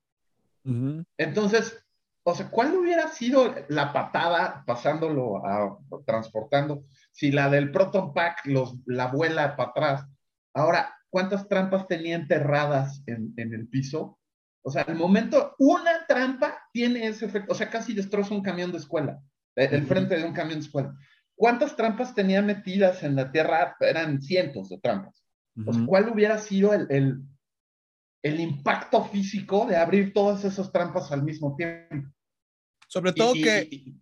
Entonces, o sea, ¿cuál hubiera sido la patada pasándolo a transportando si la del Proton Pack los, la vuela para atrás? Ahora, ¿cuántas trampas tenía enterradas en, en el piso O sea, el momento, una trampa tiene ese efecto. O sea, casi destroza un camión de escuela, eh, el frente de un camión de escuela. ¿Cuántas trampas tenía metidas en la Tierra? Eran cientos de trampas. ¿Cuál hubiera sido el, el, impacto físico de abrir todas esas trampas al mismo tiempo? Sobre todo que,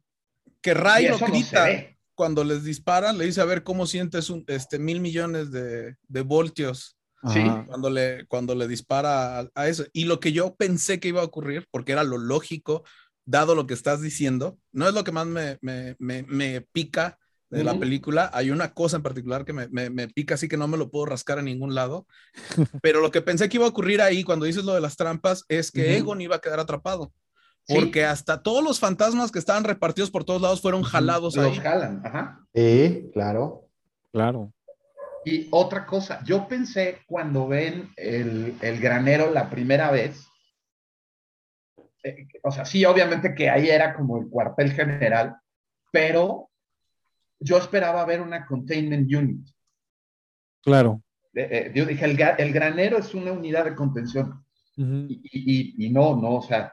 que Ray lo grita cuando les disparan, le dice a ver cómo sientes un, este, mil millones de, de voltios. Sí. Cuando le, cuando le dispara a, eso. Y lo que yo pensé que iba a ocurrir, porque era lo lógico, dado lo que estás diciendo, no es lo que más me, me, me, pica de la película. Hay una cosa en particular que me, pica, así que no me lo puedo rascar a ningún lado. Pero lo que pensé que iba a ocurrir ahí cuando dices lo de las trampas es que Egon iba a quedar atrapado. Porque hasta todos los fantasmas que estaban repartidos por todos lados fueron jalados ahí. Los jalan, ajá. Sí, claro. Claro. Y otra cosa, yo pensé cuando ven el, granero la primera vez, eh, o sea, sí, obviamente que ahí era como el cuartel general, pero yo esperaba ver una containment unit. Claro. Eh, eh, yo dije, el, granero es una unidad de contención. y, no, no, o sea,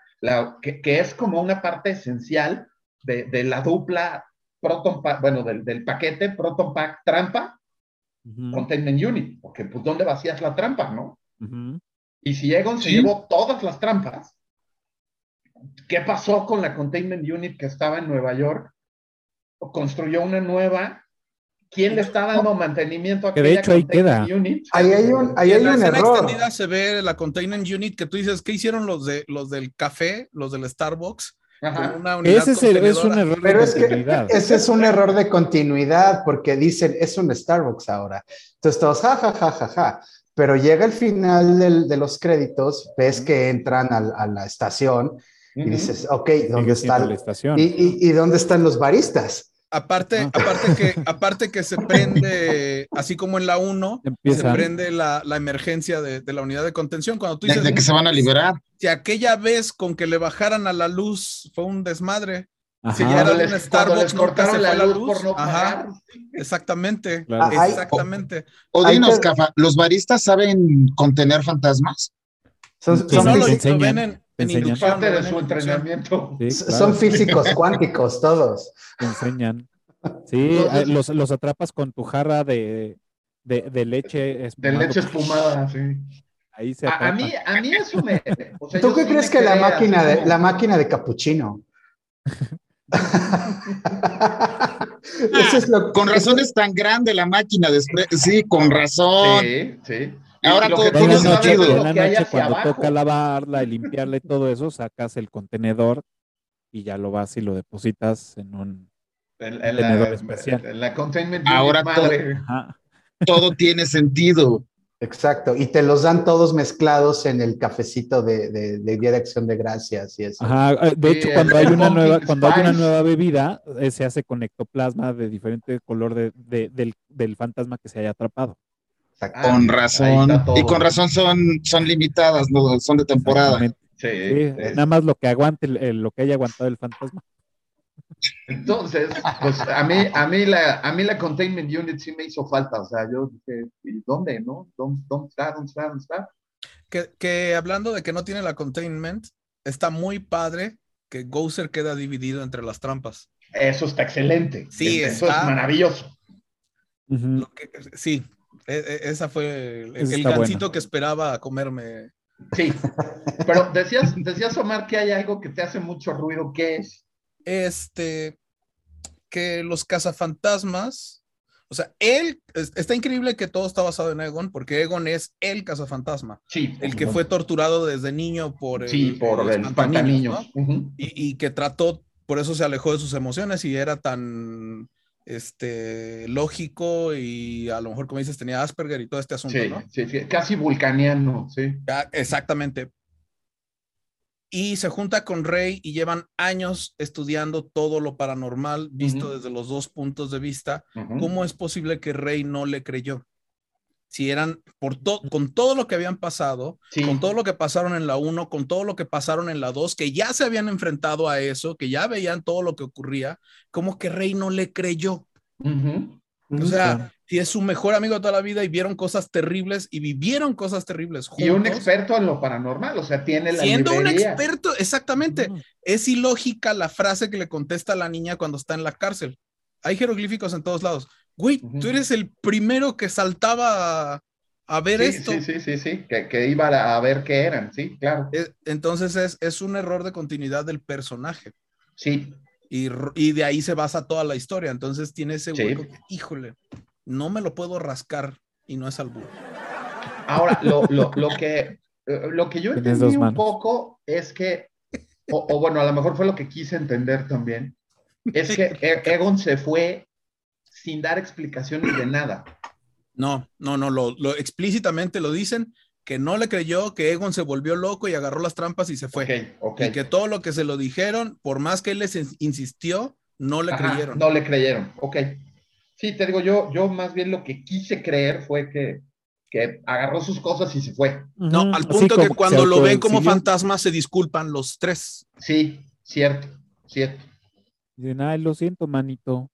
que, es como una parte esencial de, la dupla Proton Pack, bueno, del, del paquete Proton Pack trampa containment unit, porque pues ¿dónde vacías la trampa, no? Y si Egon se llevó todas las trampas, ¿qué pasó con la containment unit que estaba en Nueva York? Construyó una nueva. ¿Quién le está dando mantenimiento a que de hecho ahí queda. Unit? Ahí hay un, ahí hay un error. extendida se ve la containment unit que tú dices, ¿qué hicieron los de los del café, los del Starbucks? Ese es, un error de continuidad. ese es un error de continuidad porque dicen es un Starbucks ahora. Entonces todos, ja, ja, ja, ja, ja. Pero llega el final de los créditos, ves que entran a, la estación y dices, ok, ¿dónde está la estación? y, dónde están los baristas? Aparte, aparte, que, aparte que se prende, así como en la 1, se prende la, emergencia de, la unidad de contención. Cuando tú dices. De que se van a liberar. Si aquella vez con que le bajaran a la luz fue un desmadre. Si ya era un Starbucks, cortaron la, luz, por no Ajá, exactamente. Exactamente. O, dinos, Cafa, ¿los baristas saben contener fantasmas? Son, son, lo, ven en, parte de su entrenamiento. Son físicos cuánticos todos. Te enseñan. Sí, eh, los, los, atrapas con tu jarra de, de, de leche espumada. De leche espumada, sí. Ahí se a, a, mí, a mí eso me... ¿Tú qué crees que la máquina, de, la máquina de capuchino? eso es lo, con razón es tan grande la máquina de Sí, con razón. Sí, sí. Ahora todo tiene sentido. En la noche, cuando toca lavarla y limpiarla y todo eso, sacas el contenedor y ya lo vas y lo depositas en un contenedor especial. En la containment Ahora todo, todo tiene sentido. Exacto, y te los dan todos mezclados en el cafecito de, de, de Día de Acción de Gracias y eso. Ajá, eh, de hecho, cuando hay una nueva, cuando hay una nueva bebida, eh, se hace con ectoplasma de diferente color de, del, del fantasma que se haya atrapado. Con razón. Y con razón son, son limitadas, no son de temporada. Sí, nada más lo que aguante, lo que haya aguantado el fantasma. Entonces, pues a mí, a mí la, a mí la containment unit sí me hizo falta. O sea, yo dije, ¿dónde, no? ¿Dónde, está? ¿Dónde está? ¿Dónde está? Que, que, hablando de que no tiene la containment, está muy padre que Gozer queda dividido entre las trampas. Eso está excelente. Sí, eso es maravilloso. sí, e, e, esa fue el, el gancito que esperaba comerme. Sí, pero decías, decías, Omar, que hay algo que te hace mucho ruido. ¿Qué es? Este, que los cazafantasmas, o sea, él, está increíble que todo está basado en Egon, porque Egon es el cazafantasma. Sí. El que fue torturado desde niño por el, sí, por el, y, y que trató, por eso se alejó de sus emociones y era tan este, lógico y a lo mejor, como dices, tenía Asperger y todo este asunto, sí, ¿no? Sí, sí, casi vulcaniano, sí. exactamente. Y se junta con Rey y llevan años estudiando todo lo paranormal visto desde los dos puntos de vista. ¿Cómo es posible que Rey no le creyó? Si eran por todo, con todo lo que habían pasado, con todo lo que pasaron en la 1, con todo lo que pasaron en la 2, que ya se habían enfrentado a eso, que ya veían todo lo que ocurría, como que Rey no le creyó. O sea, Si es su mejor amigo de toda la vida y vieron cosas terribles y vivieron cosas terribles juntos. Y un experto en lo paranormal, o sea, tiene la Siendo un experto, exactamente. Es ilógica la frase que le contesta a la niña cuando está en la cárcel. Hay jeroglíficos en todos lados. Güey, tú eres el primero que saltaba a, a ver Sí, esto. sí, sí, sí, sí, que, que iba a, a ver qué eran, sí, claro. Eh, Entonces es, es un error de continuidad del personaje. Sí, Y, de ahí se basa toda la historia. Entonces tiene ese Sí. hueco que, híjole, no me lo puedo rascar y no es albur. Ahora, lo, lo, lo que, eh, lo que yo entendí un poco es que, o, o bueno, a lo mejor fue lo que quise entender también, es que E- Egon se fue sin dar explicaciones de nada. No, no, no, lo, lo explícitamente lo dicen que no le creyó, que Egon se volvió loco y agarró las trampas y se fue. Ok, ok. Y que todo lo que se lo dijeron, por más que él les in- insistió, no le Ajá, creyeron. No le creyeron, ok. Sí, te digo, yo, yo más bien lo que quise creer fue que, que agarró sus cosas y se fue. No, al así punto que cuando lo ven como fantasma se disculpan los tres. Sí, cierto, cierto. Dicen, ay, lo siento, manito.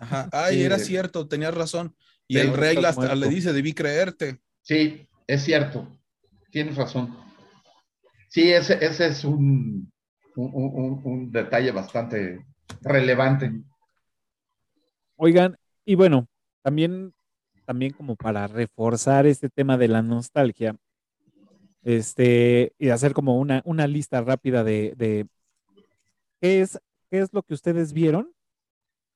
Ajá. Ay, Sí, era de- cierto, tenías razón. Y el rey hasta le dice, debí creerte. Sí, es cierto. Tienes razón. Sí, ese, ese es un, un, un- un detalle bastante relevante. Oigan, y bueno, también, también como para reforzar este tema de la nostalgia, este, y hacer como una, una lista rápida de, de qué es, qué es lo que ustedes vieron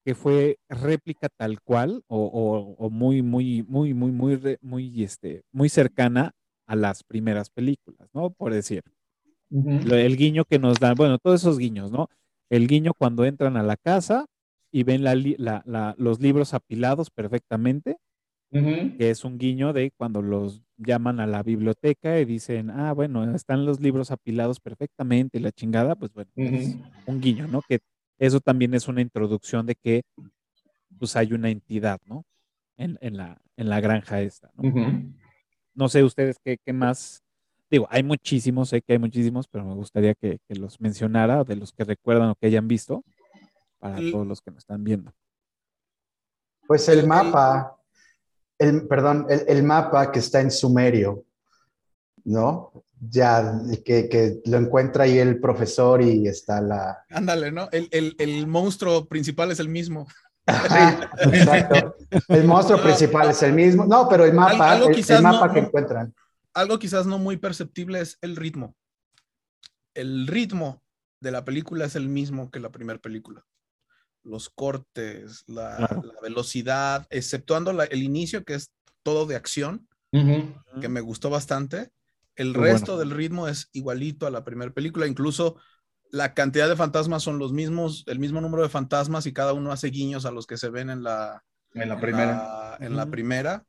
que fue réplica tal cual o, o- o muy, muy, muy, muy, muy, muy, este, muy cercana a las primeras películas, ¿no? Por decir, el guiño que nos dan, bueno, todos esos guiños, ¿no? El guiño cuando entran a la casa y ven la li- la- la- los libros apilados perfectamente, que es un guiño de cuando los llaman a la biblioteca y dicen, ah, bueno, están los libros apilados perfectamente y la chingada, pues bueno, es Ujú. un guiño, ¿no? Que eso también es una introducción de que pues hay una entidad, ¿no? En, en la, en la granja esta, ¿no? No sé ustedes qué, qué más. Digo, hay muchísimos, sé que hay muchísimos, pero me gustaría que, que los mencionara, de los que recuerdan o que hayan visto, para todos los que nos están viendo. Pues el mapa, el, perdón, el, el mapa que está en Sumerio, ¿no? Ya que, que lo encuentra ahí el profesor y está la... Ándale, ¿no? El, el- el monstruo principal es el mismo. Ajá, exacto. El monstruo No, principal es el mismo. No, pero el mapa, algo el, quizás el mapa no- que encuentran. Algo quizás no muy perceptible es el ritmo. El ritmo de la película es el mismo que la primera película. Los cortes, la, Claro. la velocidad, exceptuando la- el inicio, que es todo de acción, que me gustó bastante. El Muy resto bueno. del ritmo es igualito a la primera película, incluso la cantidad de fantasmas son los mismos, el mismo número de fantasmas y cada uno hace guiños a los que se ven en la, En la en primera. la- en la primera,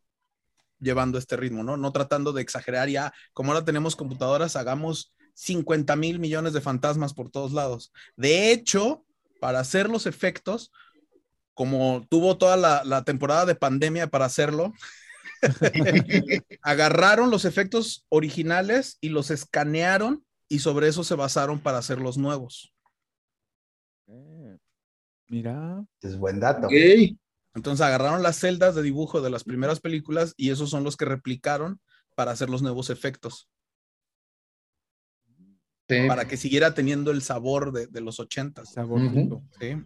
llevando este ritmo, ¿no? No tratando de exagerar ya, como ahora tenemos computadoras, hagamos 50 mil millones de fantasmas por todos lados. De hecho, para hacer los efectos, como tuvo toda la, la temporada de pandemia para hacerlo, agarraron los efectos originales y los escanearon y sobre eso se basaron para hacer los nuevos. Eh, Mira, Es buen dato. Entonces agarraron las celdas de dibujo de las primeras películas y esos son los que replicaron para hacer los nuevos efectos, Sí. para que siguiera teniendo el sabor de, de los ochentas. ¿sí?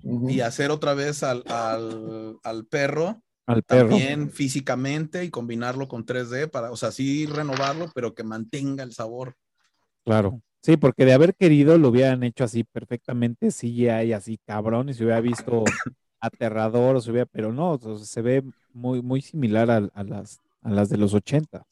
Ujú. Y hacer otra vez al, al- al perro Al perro. también físicamente y combinarlo con 3D para, o sea, sí renovarlo, pero que mantenga el sabor. Claro. Sí, porque de haber querido lo hubieran hecho así perfectamente, CGI así cabrón, y se hubiera visto aterrador, o se hubiera, pero no, o sea, se ve muy, muy similar a, a las, a las de los 80.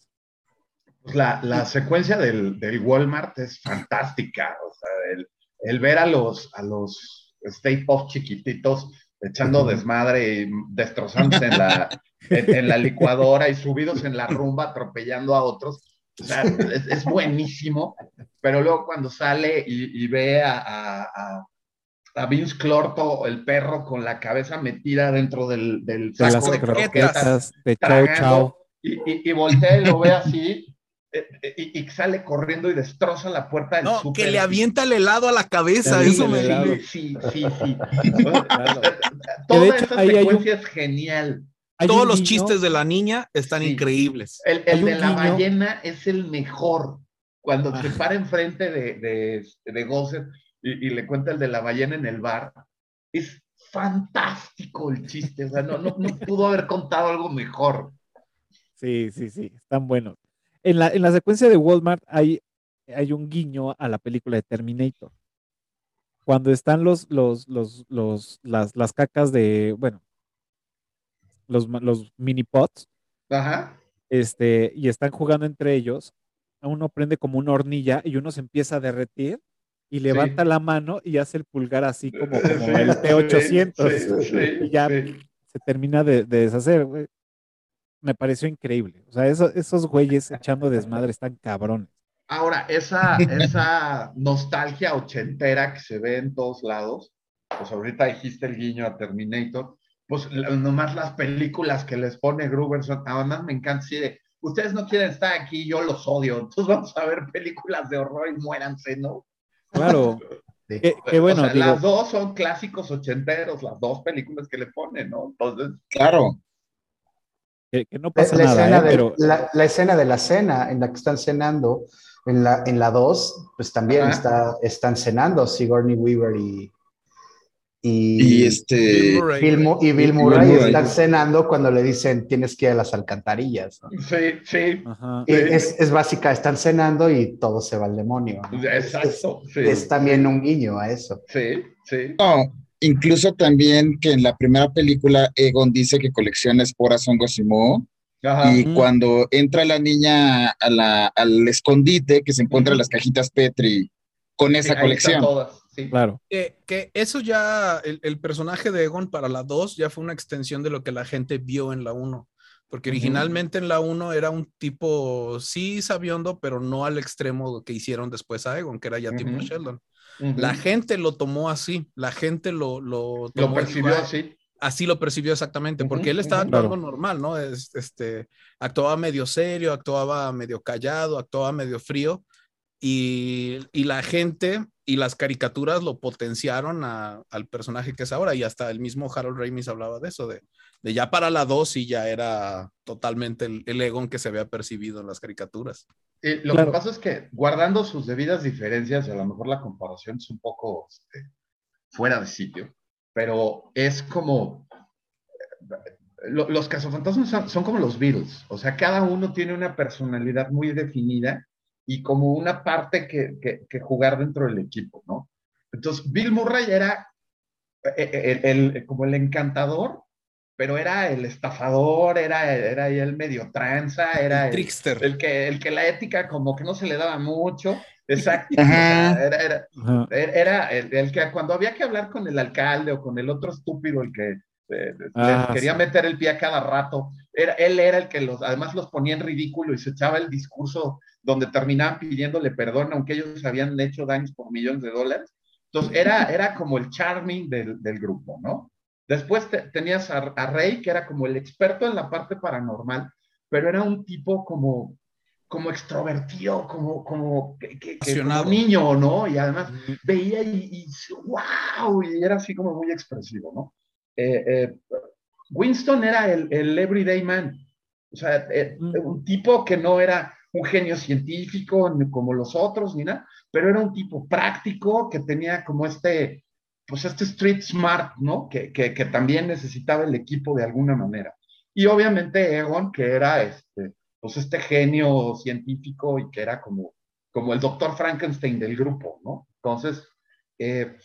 Pues la, la secuencia del, del Walmart es fantástica. O sea, el, el ver a los, a los Stay Puft chiquititos echando desmadre y destrozándose en la, en, en la licuadora y subidos en la rumba atropellando a otros. O sea, es, es buenísimo. Pero luego cuando sale y, y ve a, a, Vince Clorto, el perro, con la cabeza metida dentro del, del De las saco de croquetas. croquetas, de Chau Chau. y, y, y voltea y lo ve así, y, y sale corriendo y destroza la puerta del No, súper. que le avienta el helado a la cabeza, eso me... helado. Sí, sí, sí. Claro. Toda hecho, esa un- secuencia es genial. todos los chistes de la niña están increíbles. El, de la ballena es el mejor. Cuando se para enfrente de, de, de Gossett y, le cuenta el de la ballena en el bar, es fantástico el chiste. O sea, no, no, no pudo haber contado algo mejor. Sí, sí, sí, están buenos. En la, en la secuencia de Walmart hay, hay un guiño a la película de Terminator. Cuando están los, los, los, los, las, las cacas de, bueno, los, los mini pots. Ajá. Este, y están jugando entre ellos. Uno prende como una hornilla y uno se empieza a derretir y levanta la mano y hace el pulgar así como, como el T800 y ya se termina de, de deshacer. Me pareció increíble. O sea, esos güeyes echando desmadre están cabrones. Ahora, esa, esa nostalgia ochentera que se ve en todos lados, pues ahorita dijiste el guiño a Terminator, pues nomás las películas que les pone Gruber son, además me encanta así de, ustedes no quieren estar aquí, yo los odio, entonces vamos a ver películas de horror y muéranse, ¿no? Claro. Qué, bueno. las dos son clásicos ochenteros, las dos películas que le ponen, ¿no? Entonces. Claro. Que, no pasa nada, ¿eh? pero... la, la, escena de la cena en la que están cenando, en la, en la 2, pues también está, están cenando Sigourney Weaver y, y, este Bill Murray, y Bill Murray, están cenando cuando le dicen tienes que ir a las alcantarillas. Sí, sí. Es, es, básica, están cenando y todo se va al demonio. Exacto. Es, también un guiño a eso. Sí, sí. No, incluso también que en la primera película Egon dice que colecciona esporas hongos y moho. Y cuando entra la niña a la, al escondite que se encuentra en las cajitas Petri con esa colección. Claro. Que, eso ya, el, personaje de Egon para la 2 ya fue una extensión de lo que la gente vio en la 1. Porque originalmente en la 1 era un tipo, sí sabiondo, pero no al extremo que hicieron después a Egon, que era ya tipo Sheldon. La gente lo tomó así, la gente lo, lo, lo percibió así. Así lo percibió exactamente, porque él estaba actuando normal, ¿no? este, actuaba medio serio, actuaba medio callado, actuaba medio frío, y, y la gente y las caricaturas lo potenciaron al personaje que es ahora y hasta el mismo Harold Ramis hablaba de eso, de, de ya para la 2 y ya era totalmente el, el, Egon que se había percibido en las caricaturas. lo que pasa es que guardando sus debidas diferencias, a lo mejor la comparación es un poco este, fuera de sitio, pero es como... los cazafantasmas son, son como los Beatles, o sea, cada uno tiene una personalidad muy definida y como una parte que, que, jugar dentro del equipo, ¿no? Entonces, Bill Murray era eh, eh, el, como el encantador, pero era el estafador, era, era el medio tranza, era el, trickster. El, que, el que la ética como que no se le daba mucho. Exacto. era, era, era el, que cuando había que hablar con el alcalde o con el otro estúpido, el que eh, ah, quería meter el pie a cada rato, era, él era el que los, además los ponía en ridículo y se echaba el discurso donde terminaban pidiéndole perdón, aunque ellos habían hecho daños por millones de dólares. Entonces, era, era como el charming del, del grupo, ¿no? Después tenías a, Rey, que era como el experto en la parte paranormal, pero era un tipo como, como extrovertido, como, como, que, que, como niño, ¿no? Y además veía y, y, wow, y era así como muy expresivo, ¿no? Eh, eh, Winston era el, el everyday man, o sea, eh, un tipo que no era un genio científico como los otros, ni nada, pero era un tipo práctico que tenía como este, pues este street smart, ¿no? Que, que, también necesitaba el equipo de alguna manera. Y obviamente Egon, que era este, pues este genio científico y que era como, como el doctor Frankenstein del grupo, ¿no? Entonces, eh,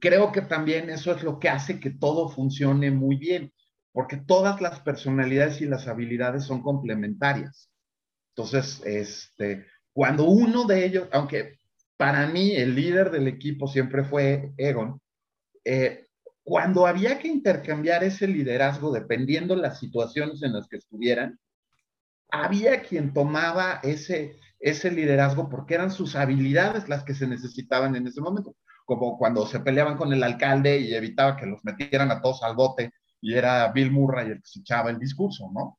creo que también eso es lo que hace que todo funcione muy bien, porque todas las personalidades y las habilidades son complementarias. Entonces, este, cuando uno de ellos, aunque para mí el líder del equipo siempre fue Egon, eh, cuando había que intercambiar ese liderazgo dependiendo las situaciones en las que estuvieran, había quien tomaba ese, ese liderazgo porque eran sus habilidades las que se necesitaban en ese momento, como cuando se peleaban con el alcalde y evitaba que los metieran a todos al bote y era Bill Murray el que se echaba el discurso, ¿no?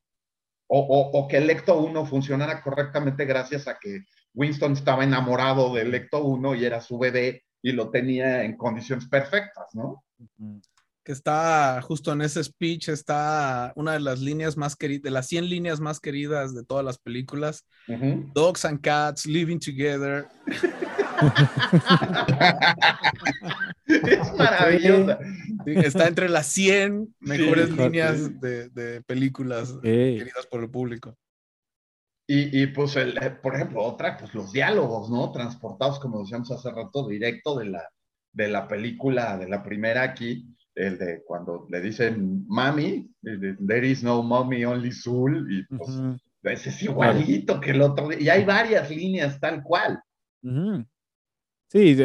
O, que el Lecto 1 funcionara correctamente gracias a que Winston estaba enamorado del Lecto 1 y era su bebé y lo tenía en condiciones perfectas, ¿no? Que está justo en ese speech, está una de las líneas más queridas, de las 100 líneas más queridas de todas las películas. Dogs and Cats, Living Together. es maravillosa. está entre las 100 mejores líneas de, películas queridas por el público. Y, y pues, el, eh, por ejemplo, otra, pues los diálogos, ¿no? Transportados, como decíamos hace rato, directo de la, de la película, de la primera aquí, el de cuando le dicen mami, there is no mommy, only Zul, y pues ese es igualito que el otro, y hay varias líneas tal cual. Sí,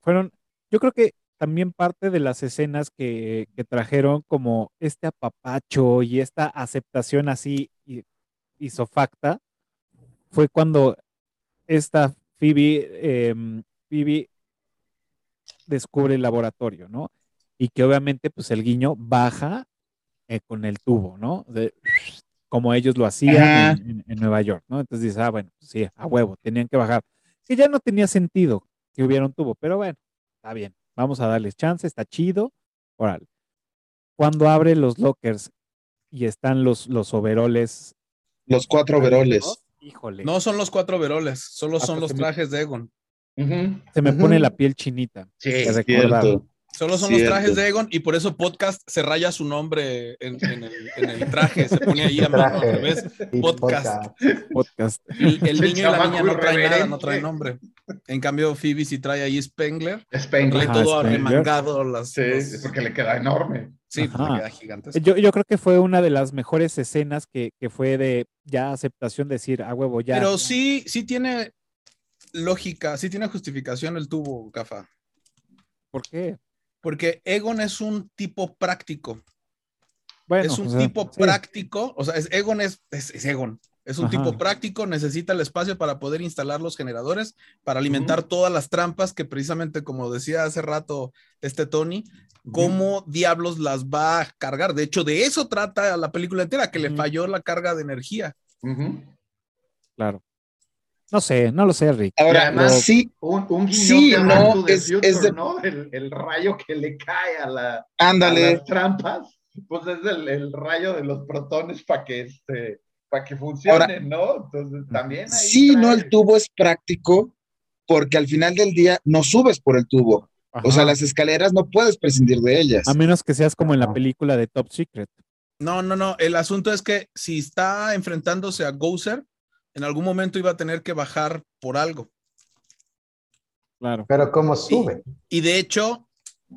fueron, yo creo que también parte de las escenas que, que, trajeron como este apapacho y esta aceptación así isofacta fue cuando esta Phoebe, em, Phoebe descubre el laboratorio, ¿no? Y que obviamente pues el guiño baja eh, con el tubo, ¿no? De, como ellos lo hacían en, Nueva York, ¿no? Entonces dices, ah, bueno, pues, sí, a huevo, tenían que bajar. Que ya no tenía sentido que hubiera un tubo, pero bueno, está bien, vamos a darles chance, está chido, órale. Cuando abre los lockers y están los, los overoles. Los cuatro overoles. Híjole. No son los cuatro overoles, solo ah, son pues los trajes de Egon. Se me pone la piel chinita. Sí, es cierto. Solo son los trajes de Egon y por eso podcast se raya su nombre en, el, traje, se pone ahí a mano al revés. Podcast. Podcast. El, niño y la niña no traen nada, no traen nombre. En cambio, Phoebe sí trae ahí Spengler. Spengler. Trae todo arremangado. Las, sí, porque le queda enorme. Sí, porque queda gigante. Yo, yo, creo que fue una de las mejores escenas que, que fue de ya aceptación, decir, a huevo, ya. Pero sí, sí tiene lógica, sí tiene justificación el tubo, Cafa. ¿Por qué? Porque Egon es un tipo práctico. Bueno, es un tipo práctico, o sea, Egon es, Egon, es un tipo práctico, necesita el espacio para poder instalar los generadores, para alimentar todas las trampas que precisamente, como decía hace rato este Tony, cómo diablos las va a cargar. De hecho, de eso trata la película entera, que le falló la carga de energía. Claro. No sé, no lo sé, Rick. Ahora, además, sí, un, un sí, no, es, de... ¿no? El, rayo que le cae a, la, las trampas, pues es el, rayo de los protones para que este, para que funcione, ¿no? Entonces también ahí Sí, no, el tubo es práctico porque al final del día no subes por el tubo. O sea, las escaleras no puedes prescindir de ellas. A menos que seas como en la película de Top Secret. No, no, no. El asunto es que si está enfrentándose a Gozer, en algún momento iba a tener que bajar por algo. Claro. Pero ¿cómo sube? Y, de hecho,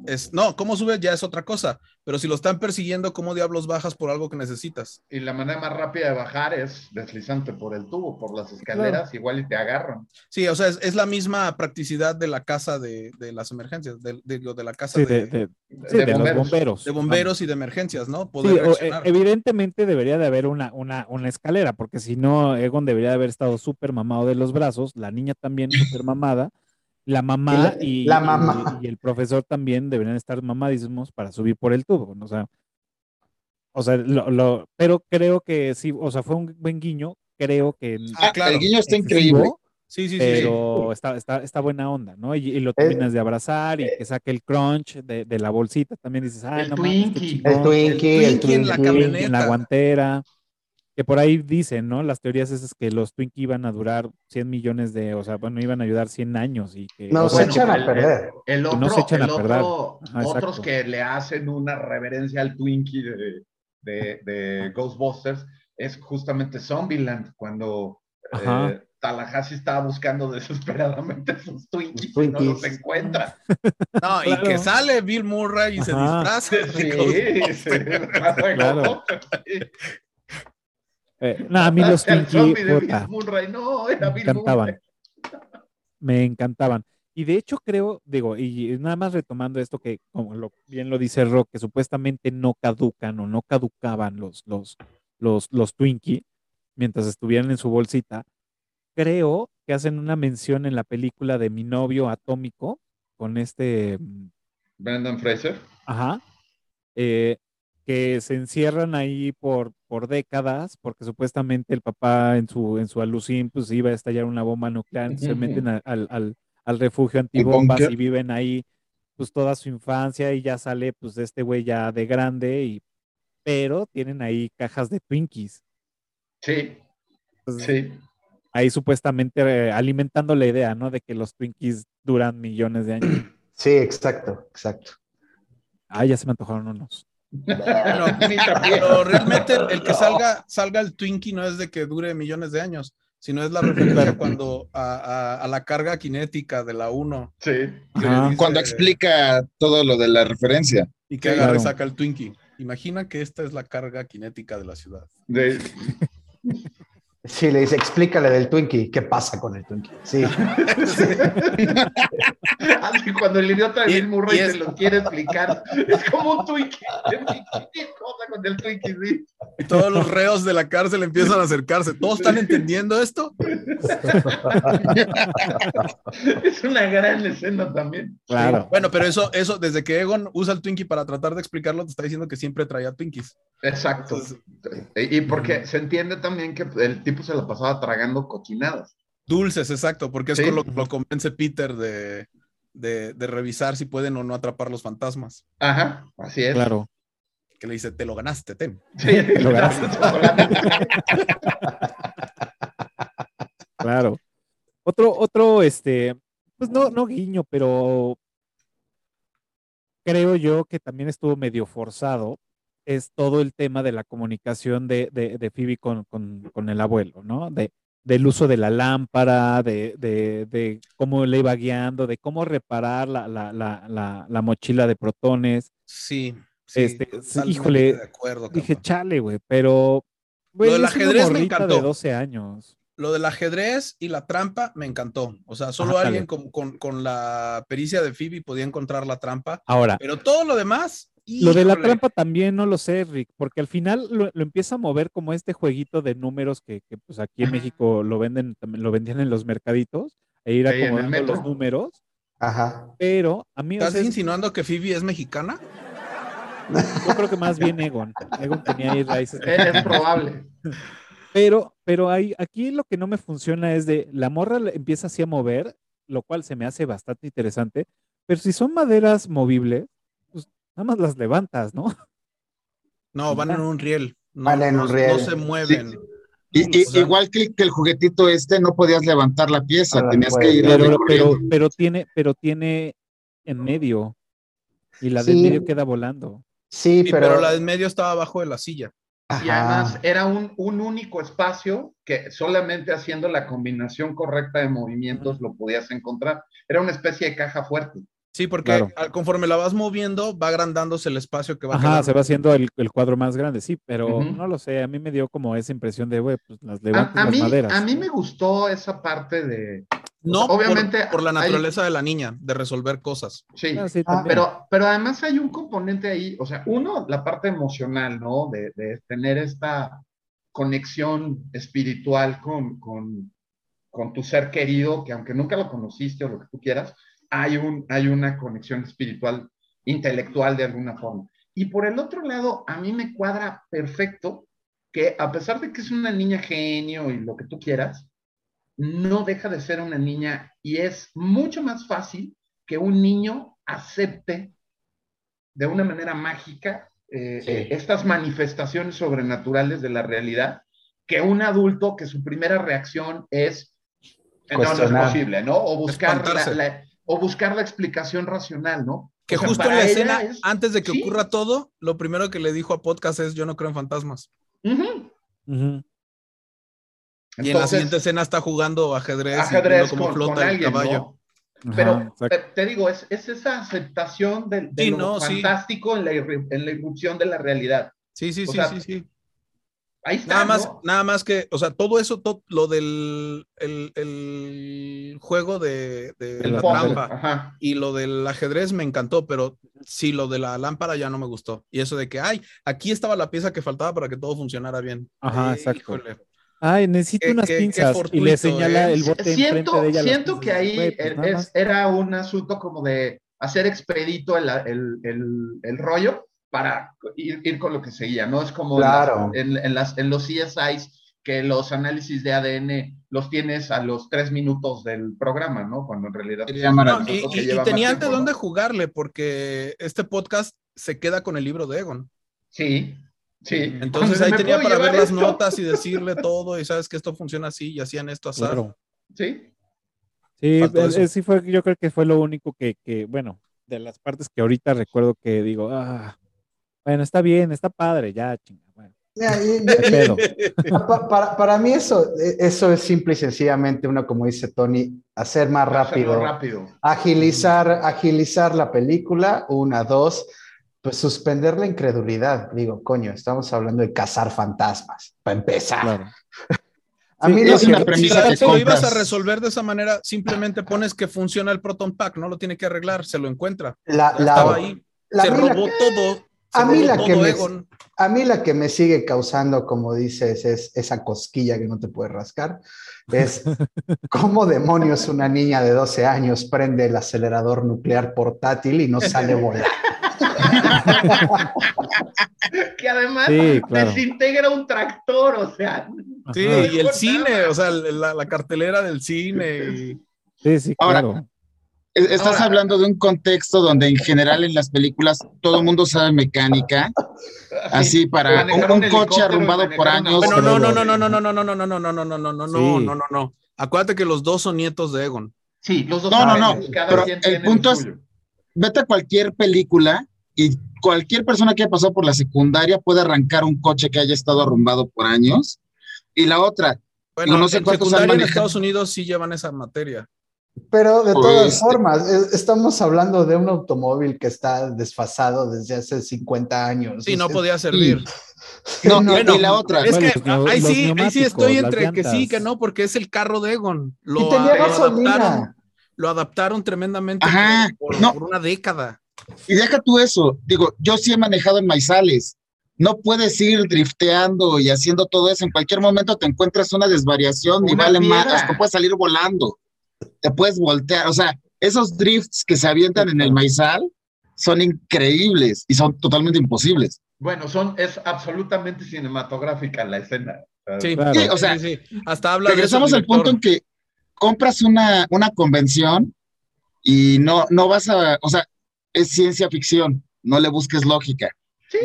es, no, cómo sube ya es otra cosa, pero si lo están persiguiendo, ¿cómo diablos bajas por algo que necesitas? Y la manera más rápida de bajar es deslizante por el tubo, por las escaleras, igual y te agarran. Sí, o sea, es, la misma practicidad de la casa de, las emergencias, de, de, la casa de, bomberos. bomberos. De bomberos y de emergencias, ¿no? Eh, evidentemente debería de haber una, una, una escalera, porque si no, Egon debería de haber estado súper mamado de los brazos, la niña también súper mamada la mamá y, y, el profesor también deberían estar mamadísimos para subir por el tubo, o sea, o sea, lo, pero creo que sí, o sea, fue un buen guiño, creo que... Ah, claro. El guiño está increíble. Sí, sí, sí. Pero Está, está, está, buena onda, ¿no? Y, lo terminas de abrazar y que saque el crunch de, de la bolsita, también dices, ah, el no Twinkie. el Twinkie, el Twinkie en la camioneta. En la guantera que por ahí dicen, ¿no? Las teorías es que los Twinkie iban a durar 100 millones de, o sea, bueno, iban a ayudar 100 años y que... No se echan a perder. El, otro, no se echan a perder. otros que le hacen una reverencia al Twinkie de, de, de Ghostbusters es justamente Zombieland, cuando eh, Tallahassee estaba buscando desesperadamente sus Twinkies, y no los encuentra. No, y que sale Bill Murray y se disfraza. Sí, sí, claro. Eh, no, a mí los Twinkie me encantaban. Me encantaban. Y de hecho creo, digo, y nada más retomando esto que, como lo, bien lo dice Rock, que supuestamente no caducan o no caducaban los, los, los, los Twinkie mientras estuvieran en su bolsita, creo que hacen una mención en la película de Mi novio atómico con este... Mm, Brandon Fraser. Ajá. Eh, que se encierran ahí por, por décadas, porque supuestamente el papá en su, en su alucín pues iba a estallar una bomba nuclear, se meten al, al, al, refugio antibombas y viven ahí pues toda su infancia y ya sale pues este güey ya de grande y pero tienen ahí cajas de Twinkies. Sí. sí. Ahí supuestamente eh, alimentando la idea, ¿no? De que los Twinkies duran millones de años. Sí, exacto, exacto. Ah, ya se me antojaron unos. pero realmente el que salga, salga el Twinkie no es de que dure millones de años, sino es la referencia cuando a, la carga cinética de la 1. Sí. cuando explica todo lo de la referencia. Y que agarre saca el Twinkie. Imagina que esta es la carga cinética de la ciudad. De... Sí, le dice, explícale del Twinkie, ¿qué pasa con el Twinkie? Sí. Así cuando el idiota de Bill Murray se lo quiere explicar, es como un Twinkie. ¿Qué cosa con el Twinkie? Sí. Y todos los reos de la cárcel empiezan a acercarse. ¿Todos están entendiendo esto? es una gran escena también. Claro. Bueno, pero eso, eso, desde que Egon usa el Twinkie para tratar de explicarlo, te está diciendo que siempre traía Twinkies. Exacto. y porque se entiende también que el tipo se la pasaba tragando cochinadas. Dulces, exacto, porque es lo que lo convence Peter de, de, revisar si pueden o no atrapar los fantasmas. Ajá, así es. Claro. Que le dice, te lo ganaste, Ten. Sí, te lo ganaste. claro. Otro, otro, este, pues no, no guiño, pero creo yo que también estuvo medio forzado es todo el tema de la comunicación de, de, Phoebe con, con, el abuelo, ¿no? De, del uso de la lámpara, de, de, cómo le iba guiando, de cómo reparar la, la, la, la mochila de protones. Sí, sí este, híjole, de acuerdo, dije, chale, güey, pero... Lo del ajedrez me encantó. De 12 años. Lo del ajedrez y la trampa me encantó. O sea, solo alguien con, con, con, la pericia de Phoebe podía encontrar la trampa. Ahora. Pero todo lo demás lo de la trampa también no lo sé, Rick, porque al final lo, empieza a mover como este jueguito de números que, pues aquí en México lo venden, lo vendían en los mercaditos, e ir acomodando los números. Ajá. Pero a mí. ¿Estás insinuando que Phoebe es mexicana? Yo creo que más bien Egon. Egon tenía ahí raíces. Es probable. Pero, pero hay, aquí lo que no me funciona es de la morra empieza así a mover, lo cual se me hace bastante interesante. Pero si son maderas movibles, Nada más las levantas, ¿no? No, van en un riel. No, van en un riel. No se mueven. Y, igual que, el juguetito este, no podías levantar la pieza, tenías que ir pero, pero, pero, tiene, pero tiene en medio. Y la de en medio queda volando. Sí, pero... la de en medio estaba abajo de la silla. Y además era un, un, único espacio que solamente haciendo la combinación correcta de movimientos lo podías encontrar. Era una especie de caja fuerte. Sí, porque conforme la vas moviendo, va agrandándose el espacio que va Ajá, se va haciendo el, cuadro más grande, sí, pero no lo sé, a mí me dio como esa impresión de, güey, pues las levantas a, las maderas. A mí me gustó esa parte de... No, obviamente... Por, la naturaleza de la niña, de resolver cosas. Sí, ah, ah, pero, pero además hay un componente ahí, o sea, uno, la parte emocional, ¿no? De, de tener esta conexión espiritual con, con, con tu ser querido, que aunque nunca lo conociste o lo que tú quieras, hay, un, hay una conexión espiritual, intelectual de alguna forma. Y por el otro lado, a mí me cuadra perfecto que a pesar de que es una niña genio y lo que tú quieras, no deja de ser una niña y es mucho más fácil que un niño acepte de una manera mágica eh, eh, estas manifestaciones sobrenaturales de la realidad que un adulto que su primera reacción es no, no es posible, ¿no? O buscar la, o buscar la explicación racional, ¿no? Que justo en la escena, antes de que ocurra todo, lo primero que le dijo a podcast es: Yo no creo en fantasmas. Y en la siguiente escena está jugando ajedrez, ajedrez como flota el caballo. Pero te, digo, es, esa aceptación de, lo fantástico en, la, en la irrupción de la realidad. Sí, sí, sí, sí, sí nada más, nada más que, o sea, todo eso, todo, lo del el, juego de, la trampa y lo del ajedrez me encantó, pero sí, lo de la lámpara ya no me gustó. Y eso de que, ay, aquí estaba la pieza que faltaba para que todo funcionara bien. Ajá, exacto. Ay, necesito unas pinzas y le señala ¿eh? el bote siento, de ella. Siento que ahí pues era un asunto como de hacer expedito el, el rollo para ir, con lo que seguía, ¿no? Es como claro. en, las, en los CSIs que los análisis de ADN los tienes a los tres minutos del programa, ¿no? Cuando en realidad... No, y, y, y tenían de dónde jugarle, porque este podcast se queda con el libro de Egon. Sí, sí. Entonces ahí tenía para ver las notas y decirle todo, y sabes que esto funciona así, y hacían esto así. Claro. Sí. Sí, sí fue, yo creo que fue lo único que, que, bueno, de las partes que ahorita recuerdo que digo, ah, bueno, está bien, está padre, ya, chinga, bueno. para, para, mí eso, eso es simple y sencillamente uno, como dice Tony, hacer más rápido, rápido. agilizar, agilizar la película, una, dos, pues suspender la incredulidad. Digo, coño, estamos hablando de cazar fantasmas, para empezar. Claro. A mí es una premisa si, que lo ibas a resolver de esa manera, simplemente pones que funciona el Proton Pack, no lo tiene que arreglar, se lo encuentra. La, Estaba ahí, se robó todo. A mí, la que me, a mí la que me sigue causando, como dices, es esa cosquilla que no te puede rascar, es cómo demonios una niña de 12 años prende el acelerador nuclear portátil y no sale volando. que además desintegra un tractor, o sea. Sí, y el cine, o sea, la, cartelera del cine. Sí, sí, claro. Estás hablando de un contexto donde en general en las películas todo el mundo sabe mecánica, así para un, coche arrumbado por años. no, no, no, no, no, no, no, no, no, no, no, no, no, no, no, no, no, no, no, no. Acuérdate que los dos son nietos de Egon. Sí, los dos. No, no, no. Pero el punto es, vete a cualquier película y cualquier persona que haya pasado por la secundaria puede arrancar un coche que haya estado arrumbado por años. Y la otra, bueno, no sé en secundaria en Estados Unidos sí llevan esa materia. Pero de todas formas, estamos hablando de un automóvil que está desfasado desde hace 50 años. Sí, no podía servir. no, bueno, y la otra. Es que ahí sí, ahí sí estoy entre que sí, que no, porque es el carro de Egon. Lo, y tenía gasolina. Lo adaptaron tremendamente por, por, una década. Y deja tú eso, digo, yo sí he manejado en maizales. No puedes ir drifteando y haciendo todo eso. En cualquier momento te encuentras una desvariación y vale más, te puedes salir volando. Te puedes voltear. O sea, esos drifts que se avientan en el maizal son increíbles y son totalmente imposibles. Bueno, son, es absolutamente cinematográfica la escena. Sí, o sea, hasta habla regresamos al punto en que compras una, una convención y no, no vas a, o sea, es ciencia ficción, no le busques lógica.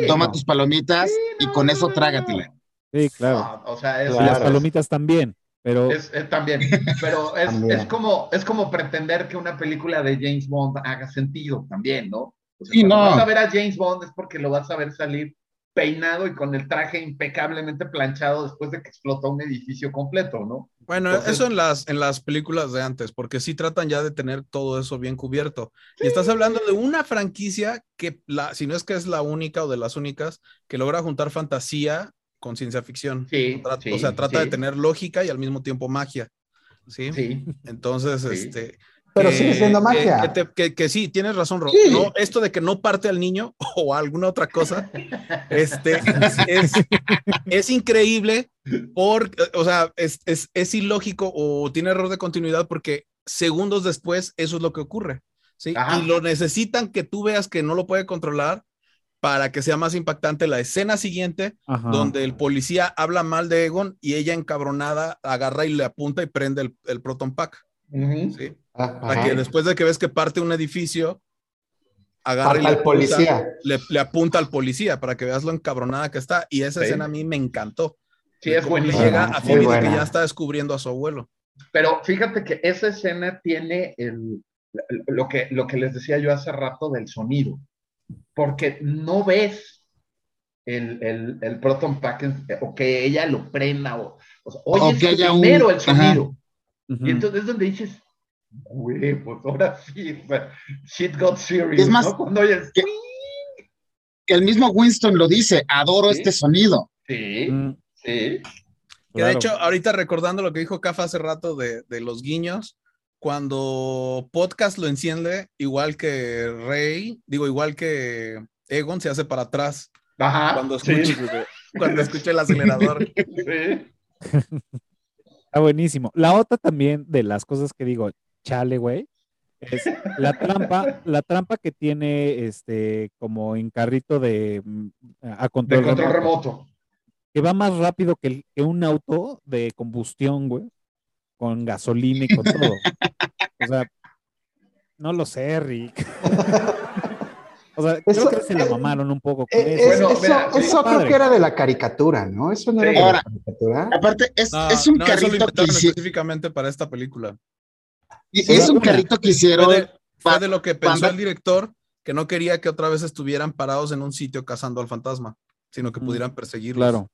Toma tus palomitas y con eso trágatela. Sí, claro. o sea, las palomitas también, pero... Es, también, pero es, es, como, es como pretender que una película de James Bond haga sentido también, ¿no? O sea, no. vas a ver a James Bond es porque lo vas a ver salir peinado y con el traje impecablemente planchado después de que explotó un edificio completo, ¿no? Bueno, eso en las, en las películas de antes, porque sí tratan ya de tener todo eso bien cubierto. Y estás hablando de una franquicia que, la, si no es que es la única o de las únicas, que logra juntar fantasía con ciencia ficción. Sí, o sea, trata de tener lógica y al mismo tiempo magia. Sí. Entonces, este pero sigue siendo magia. Que, sí, tienes razón, Ro. ¿no? Esto de que no parte al niño o alguna otra cosa, este, es, increíble, por, o sea, es, es, ilógico o tiene error de continuidad porque segundos después eso es lo que ocurre. ¿sí? Y lo necesitan que tú veas que no lo puede controlar para que sea más impactante la escena siguiente, donde el policía habla mal de Egon y ella encabronada agarra y le apunta y prende el, el Proton Pack. ¿sí? Para que después de que ves que parte un edificio, agarra y le, al policía. Le, apunta al policía para que veas lo encabronada que está. Y esa escena a mí me encantó. Sí, es buenísimo. llega a Phoebe que ya está descubriendo a su abuelo. Pero fíjate que esa escena tiene el, lo, que, lo que les decía yo hace rato del sonido. Porque no ves el, el, el Proton Pack o que ella lo prenda o, o oyes primero el sonido. Y entonces es donde dices, güey, pues ahora sí, shit got serious. Es más, que, el mismo Winston lo dice, adoro este sonido. Sí, mm. sí. Que de hecho, ahorita recordando lo que dijo Cafa hace rato de, de, los guiños, cuando podcast lo enciende, igual que Rey, digo, igual que Egon, se hace para atrás. Ajá, cuando escuche, cuando escuche el acelerador. Sí. Está buenísimo. La otra también de las cosas que digo, chale, güey, es la trampa, la trampa que tiene este como en carrito de mm, a control, de control remoto. que va más rápido que, el- que un auto de combustión, güey, con gasolina y con todo. O sea, no lo sé, Rick. O sea, Eso- creo que se la mamaron un poco con Eh, eso. es- Bueno, eso mira, sí, eso creo padre. que era de la caricatura, ¿no? Eso no era Sí. de la caricatura. Aparte, es, No, es un no, eso lo carrito que inventaron hici- específicamente para esta película. y- es un una. carrito que hicieron. Fue de, fue pa- de lo que pensó cuando- el director, que no quería que otra vez estuvieran parados en un sitio cazando al fantasma, sino que Mm, pudieran perseguirlos. Claro.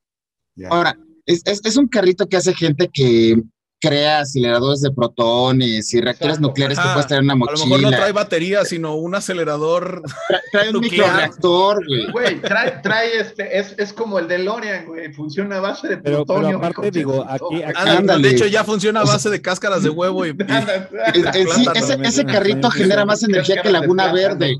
Ahora, es, es, es un carrito que hace gente que crea aceleradores de protones y reactores Exacto. nucleares que puedes traer en una A lo mochila. mejor no trae batería, sino un acelerador. Tra- trae un microreactor, güey. Güey, trae, trae este, es, es como el DeLorean, güey, funciona a base de Pero, pero plutonio. aparte, digo, aquí, aquí- Ándale, Ándale. De hecho, ya funciona a base de cáscaras de huevo y, en sí, ese, ese carrito genera más energía que Laguna Verde.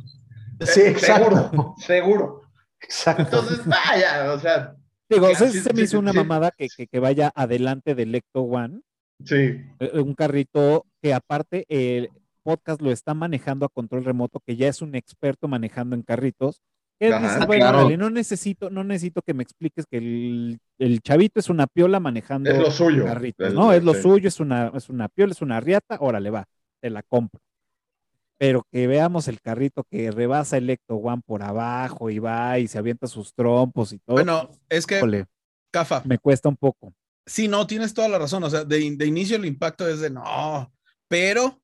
Sí, exacto. Seguro, seguro. Exacto. Entonces, vaya, o sea, digo, sí, se, sí, se me sí, hizo una sí. mamada que, que, que vaya adelante del Ecto One, sí. eh, un carrito que aparte el podcast lo está manejando a control remoto, que ya es un experto manejando en carritos. Él Ajá, dice, bueno, claro. órale, no necesito, no necesito que me expliques que el, el chavito es una piola manejando Es lo suyo. carritos, El- ¿no? Es lo sí. suyo, es una, es una piola, es una riata, órale, va, te la compro. Pero que veamos el carrito que rebasa el Ecto One por abajo y va y se avienta sus trompos y todo. Bueno, es que, Cafa, me cuesta un poco. Sí, no, tienes toda la razón. O sea, de, de inicio el impacto es de no, pero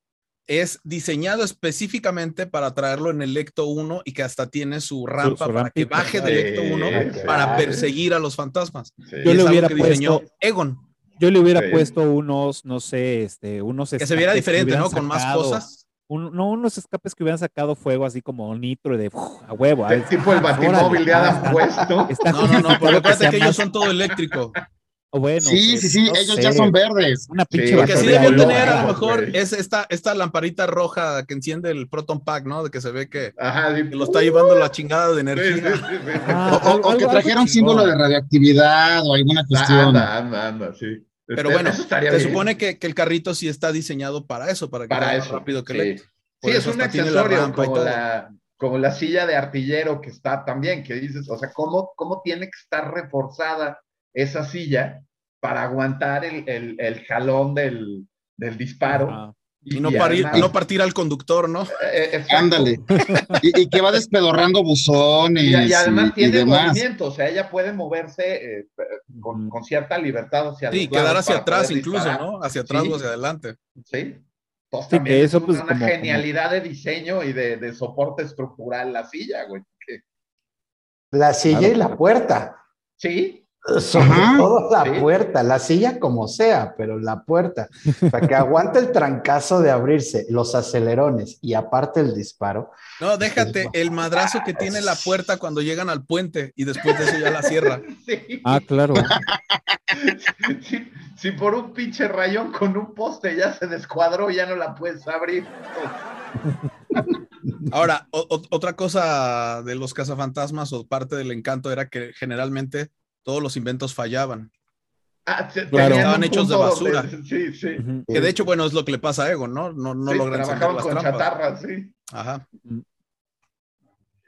es diseñado específicamente para traerlo en el Ecto 1 y que hasta tiene su rampa su para que baje del Ecto 1 Sí, para claro. perseguir a los fantasmas. Sí. Yo le hubiera que puesto- Egon. Yo le hubiera Sí. puesto unos, no sé, este, unos Que se viera diferente, ¿no? Con más sacado- cosas. un- no, unos escapes que hubieran sacado fuego así como nitro de uf, a huevo. De- ver, tipo el batimóvil de Adam está- West, ¿no? está No, no, no, porque acuérdate sea que ellos más- son todo eléctrico. Bueno, Sí, sí, sí, no ellos sé, ya son verdes. Una pinche Sí, Lo que sí loca. tener a lo mejor es esta, esta lamparita roja que enciende el Proton Pack, ¿no? De que se ve que, Ajá, sí. que lo está llevando la chingada de Sí, sí, energía. sí, sí. Ah, O, o- algo- o que trajera un símbolo de radioactividad o alguna cuestión. Anda, anda, anda, sí. Pero Este, bueno, eso estaría se bien. supone que, que el carrito sí está diseñado para eso, para que para vaya más eso. rápido que sí. Por Sí, es un la accesorio como la, como la silla de artillero que está también, que dices, o sea, ¿cómo, cómo tiene que estar reforzada esa silla para aguantar el, el, el jalón del, del disparo? Y no, parir- además- no partir al conductor, ¿no? eh, eh. Ándale. Y, y que va despedorrando buzones Y, y además y, y tiene demás. movimiento, o sea, ella puede moverse eh, con, con cierta libertad hacia Sí, los quedar hacia atrás incluso, disparar. ¿no? Hacia atrás Sí. o hacia adelante. Sí. Sí, también que es eso, pues, una como- como- genialidad de diseño y de, de soporte estructural la silla, güey. La silla Claro. y la puerta. Sí, Sobre Ajá. todo la Sí. puerta, la silla como sea, pero la puerta. Para que aguante el trancazo de abrirse, los acelerones y aparte el disparo. No, déjate el madrazo que tiene la puerta cuando llegan al puente y después de eso ya la cierra. sí. Ah, claro. Si, si por un pinche rayón con un poste ya se descuadró, ya no la puedes abrir. Ahora, o- o- otra cosa de los cazafantasmas o parte del encanto era que generalmente todos los inventos fallaban. Ah, se- Claro. tenían Estaban hechos de basura. donde- sí, sí. Que de hecho, bueno, es lo que le pasa a Egon, ¿no? No, no Sí, logran trabajaban las con trampas. chatarra, sí. Ajá.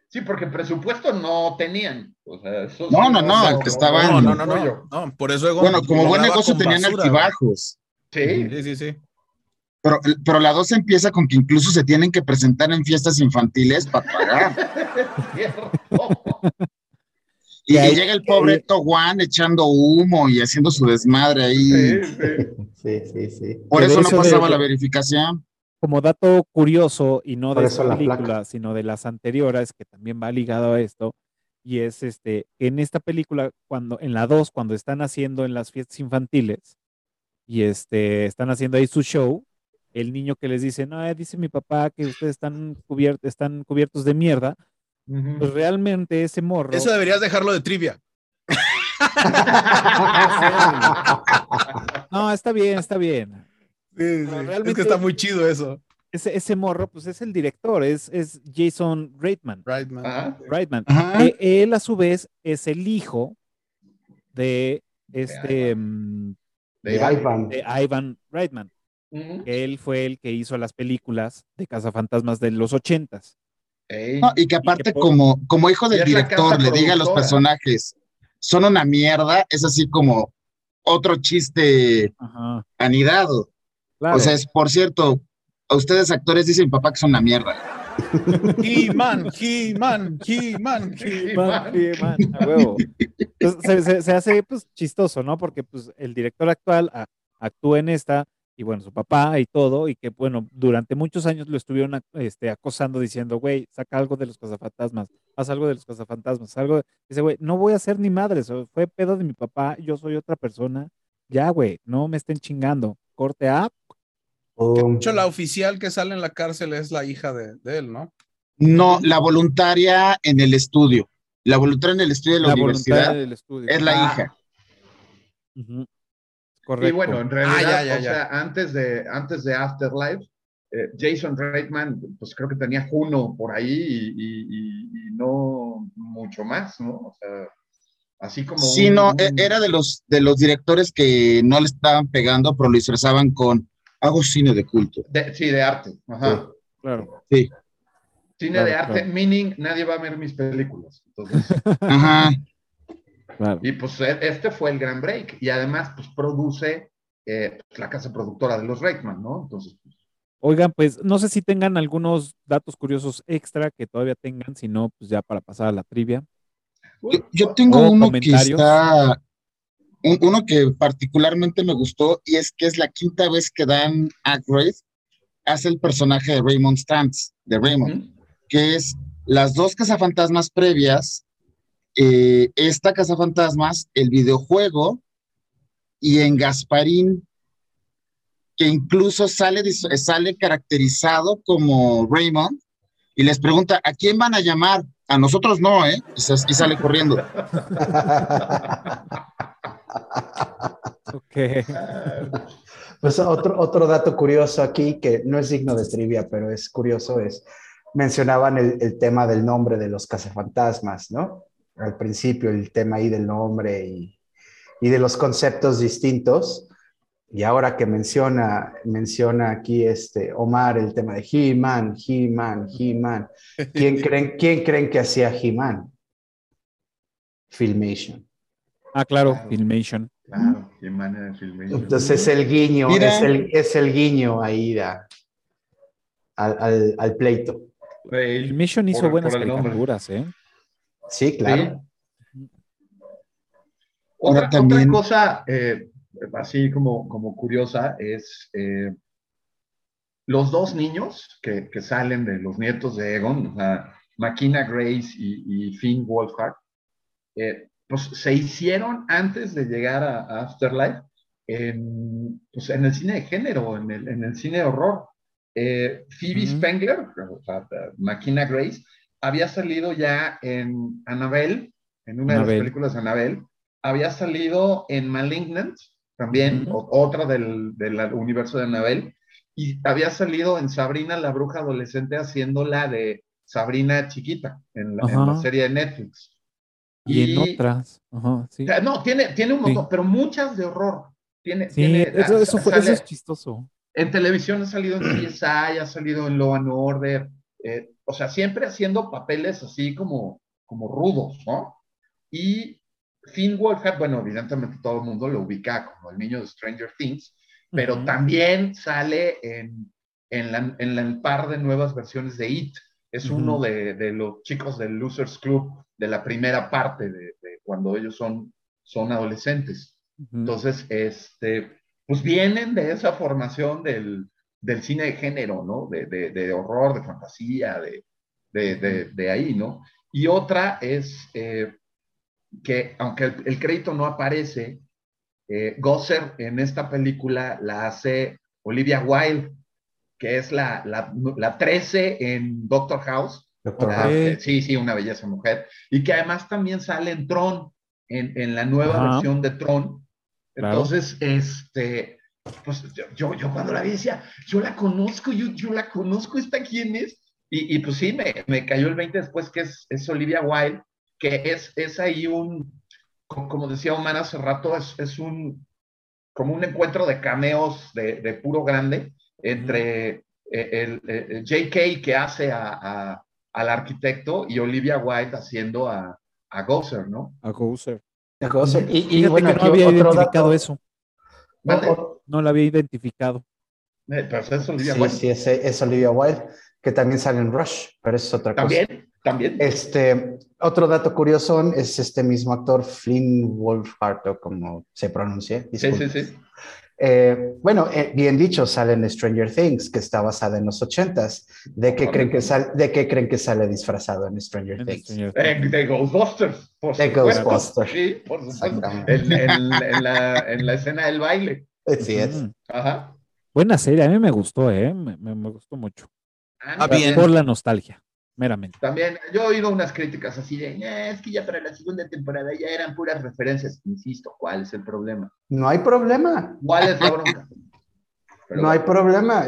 Sí, porque presupuesto no tenían. O sea, eso No, sí no, no, que estaban- No, no, no, no, no. Por eso Egon Bueno, como buen negocio tenían basura. altibajos. Sí, Sí, sí, sí. Pero, pero la 2 empieza con que incluso se tienen que presentar en fiestas infantiles para pagar. Y, Y ahí- llega el pobre eh, Toguan echando humo y haciendo su desmadre ahí. Sí, sí. Sí. Por eso no eso de- pasaba de- la verificación. Como dato curioso, y no Por de eso esta la placa. película, sino de las anteriores, que también va ligado a esto, y es este, en esta película, cuando, en la 2, cuando están haciendo en las fiestas infantiles, y este, están haciendo ahí su show, el niño que les dice, no, eh, dice mi papá que ustedes están, cubiert- están cubiertos de mierda, Pues realmente ese morro... Eso deberías dejarlo de trivia. No, está bien, está bien. Es realmente- que está muy chido eso. Ese, ese morro, pues es el director, es, es Jason Reitman. Ajá. Reitman. Ajá. Eh, él a su vez es el hijo de este mm, De. Ivan. de Ivan Reitman. Él fue el que hizo las películas de Cazafantasmas de los ochentas. Ey. No, y que aparte, como, como hijo del director, le diga a los personajes, son una mierda, es así como otro chiste anidado. O sea, es, por cierto, a ustedes actores dicen mi papá que son una mierda. He-Man, He-Man, He-Man, He-Man, He-Man, a huevo. Pues, se, hace pues chistoso, ¿no? Porque pues el director actual actúa en esta y bueno, su papá y todo, y que bueno, durante muchos años lo estuvieron este, acosando diciendo, güey, saca algo de los cazafantasmas, haz algo de los cazafantasmas, algo. Dice, güey, no voy a ser ni madre, eso fue pedo de mi papá, yo soy otra persona. Ya, güey, no me estén chingando. Corte a de hecho, la oficial que sale en la cárcel es la hija de, él, ¿no? No, la voluntaria en el estudio. La voluntaria en el estudio de la, universidad es la hija. Correcto. Y bueno, en ah, realidad, o sea, antes de, antes de Afterlife, eh, Jason Reitman, pues creo que tenía Juno por ahí y, no mucho más, ¿no? O sea, así como. Sí, no, e, era de los, de los directores que no le estaban pegando, pero lo disfrazaban con hago cine de culto. sí, de arte. Ajá. Claro. Sí. Cine de arte, meaning nadie va a ver mis películas. Ajá. Y pues e, este fue el gran break. Y además, pues produce eh, pues, la casa productora de los Reitman, ¿no? Entonces, pues, Oigan, pues no sé si tengan algunos datos curiosos extra que todavía tengan, si no, pues ya para pasar a la trivia. Yo, tengo uno que está uno que particularmente me gustó y es que es la quinta vez que Dan Aykroyd hace el personaje de Raymond Stantz, de Raymond, que es las dos cazafantasmas previas, eh, esta cazafantasmas, el videojuego y en Gasparín, que incluso sale, sale caracterizado como Raymond y les pregunta, ¿a quién van a llamar? A nosotros no, ¿eh? Y sale corriendo. ok. Pues otro, otro dato curioso aquí, que no es digno de trivia, pero es curioso, es, mencionaban el, tema del nombre de los cazafantasmas, ¿no? Al principio el tema ahí del nombre y, de los conceptos distintos. Y ahora que menciona, menciona aquí este Omar el tema de He-Man, He-Man, He-Man, ¿quién creen, ¿quién creen que hacía He-Man? Filmation. Ah, claro, Filmation. Claro, qué manera de Filmation. Entonces el guiño, es el, es el, guiño ahí al, al, al, pleito. Filmation hizo buenas caricaturas, ¿eh? Sí, claro. Otra, otra, cosa, eh, así como, como curiosa, es eh, los dos niños que, que, salen de los nietos de Egon, o sea, Makina Grace y, y Finn Wolfhard, eh, pues se hicieron antes de llegar a, Afterlife en, pues, en el cine de género, en el, en el cine de horror. Eh, Phoebe Spengler, o sea, Makina Grace, había salido ya en Annabelle, en una de las películas de Annabelle, había salido en Malignant, también, otra del, del, universo de Annabelle, y había salido en Sabrina la bruja adolescente haciendo la de Sabrina chiquita, en la serie de Netflix. Y, en otras. No, tiene, tiene un montón, pero muchas de horror. Tiene, sí, eso, eso, fue, eso, es chistoso. En televisión ha salido en CSI, ha salido en Law and Order, eh, o sea, siempre haciendo papeles así como, como rudos, ¿no? Y Finn Wolfhard, bueno, evidentemente todo el mundo lo ubica como el niño de Stranger Things, pero también sale en, en, la, en el par de nuevas versiones de It. Es uno de, de, los chicos del Losers Club de la primera parte de, cuando ellos son, son adolescentes. Entonces, este, pues vienen de esa formación del, del cine de género, ¿no? De, de horror, de fantasía, de, ahí, ¿no? Y otra es eh, que, aunque el, crédito no aparece, eh, Gosser en esta película la hace Olivia Wilde, que es la, la, la 13 en Doctor House, sí, sí, una belleza mujer. Y que además también sale en Tron, en, la nueva versión de Tron. Entonces, este, pues yo, yo cuando la vi decía, yo la conozco, yo, yo la conozco, ¿esta quién es? Y, y pues sí, me, me, cayó el 20 después que es, es Olivia Wilde, que es, es ahí un, como decía Omar hace rato, es, es un, como un encuentro de cameos de, de puro grande entre el, el, JK que hace a, a al arquitecto y Olivia Wilde haciendo a, a Gozer, ¿no? A Gozer. Y, bueno, no había identificado eso. No, lo había identificado. Eh, pero es Olivia sí, Wilde. Sí, es, es Olivia Wilde, que también sale en Rush, pero es otra cosa. También, también. Este, otro dato curioso es este mismo actor, Flynn Wolfhard, o como se pronuncia. Sí, sí, sí. Eh, bueno, eh, bien dicho, sale en Stranger Things, que está basada en los ochentas. ¿De qué, creen que sale, ¿De qué creen que sale disfrazado en Stranger Things? de Ghostbusters. de Ghostbusters. Sí, por supuesto. En, la, en, la, escena del baile. Sí es. Ajá. Buena serie, a mí me gustó, ¿eh? Me, me, gustó mucho. Ah, bien. Por la nostalgia meramente. También, yo he oído unas críticas así de, eh, es que ya para la segunda temporada ya eran puras referencias. Insisto, ¿cuál es el problema? No hay problema. ¿Cuál es la bronca? no hay problema.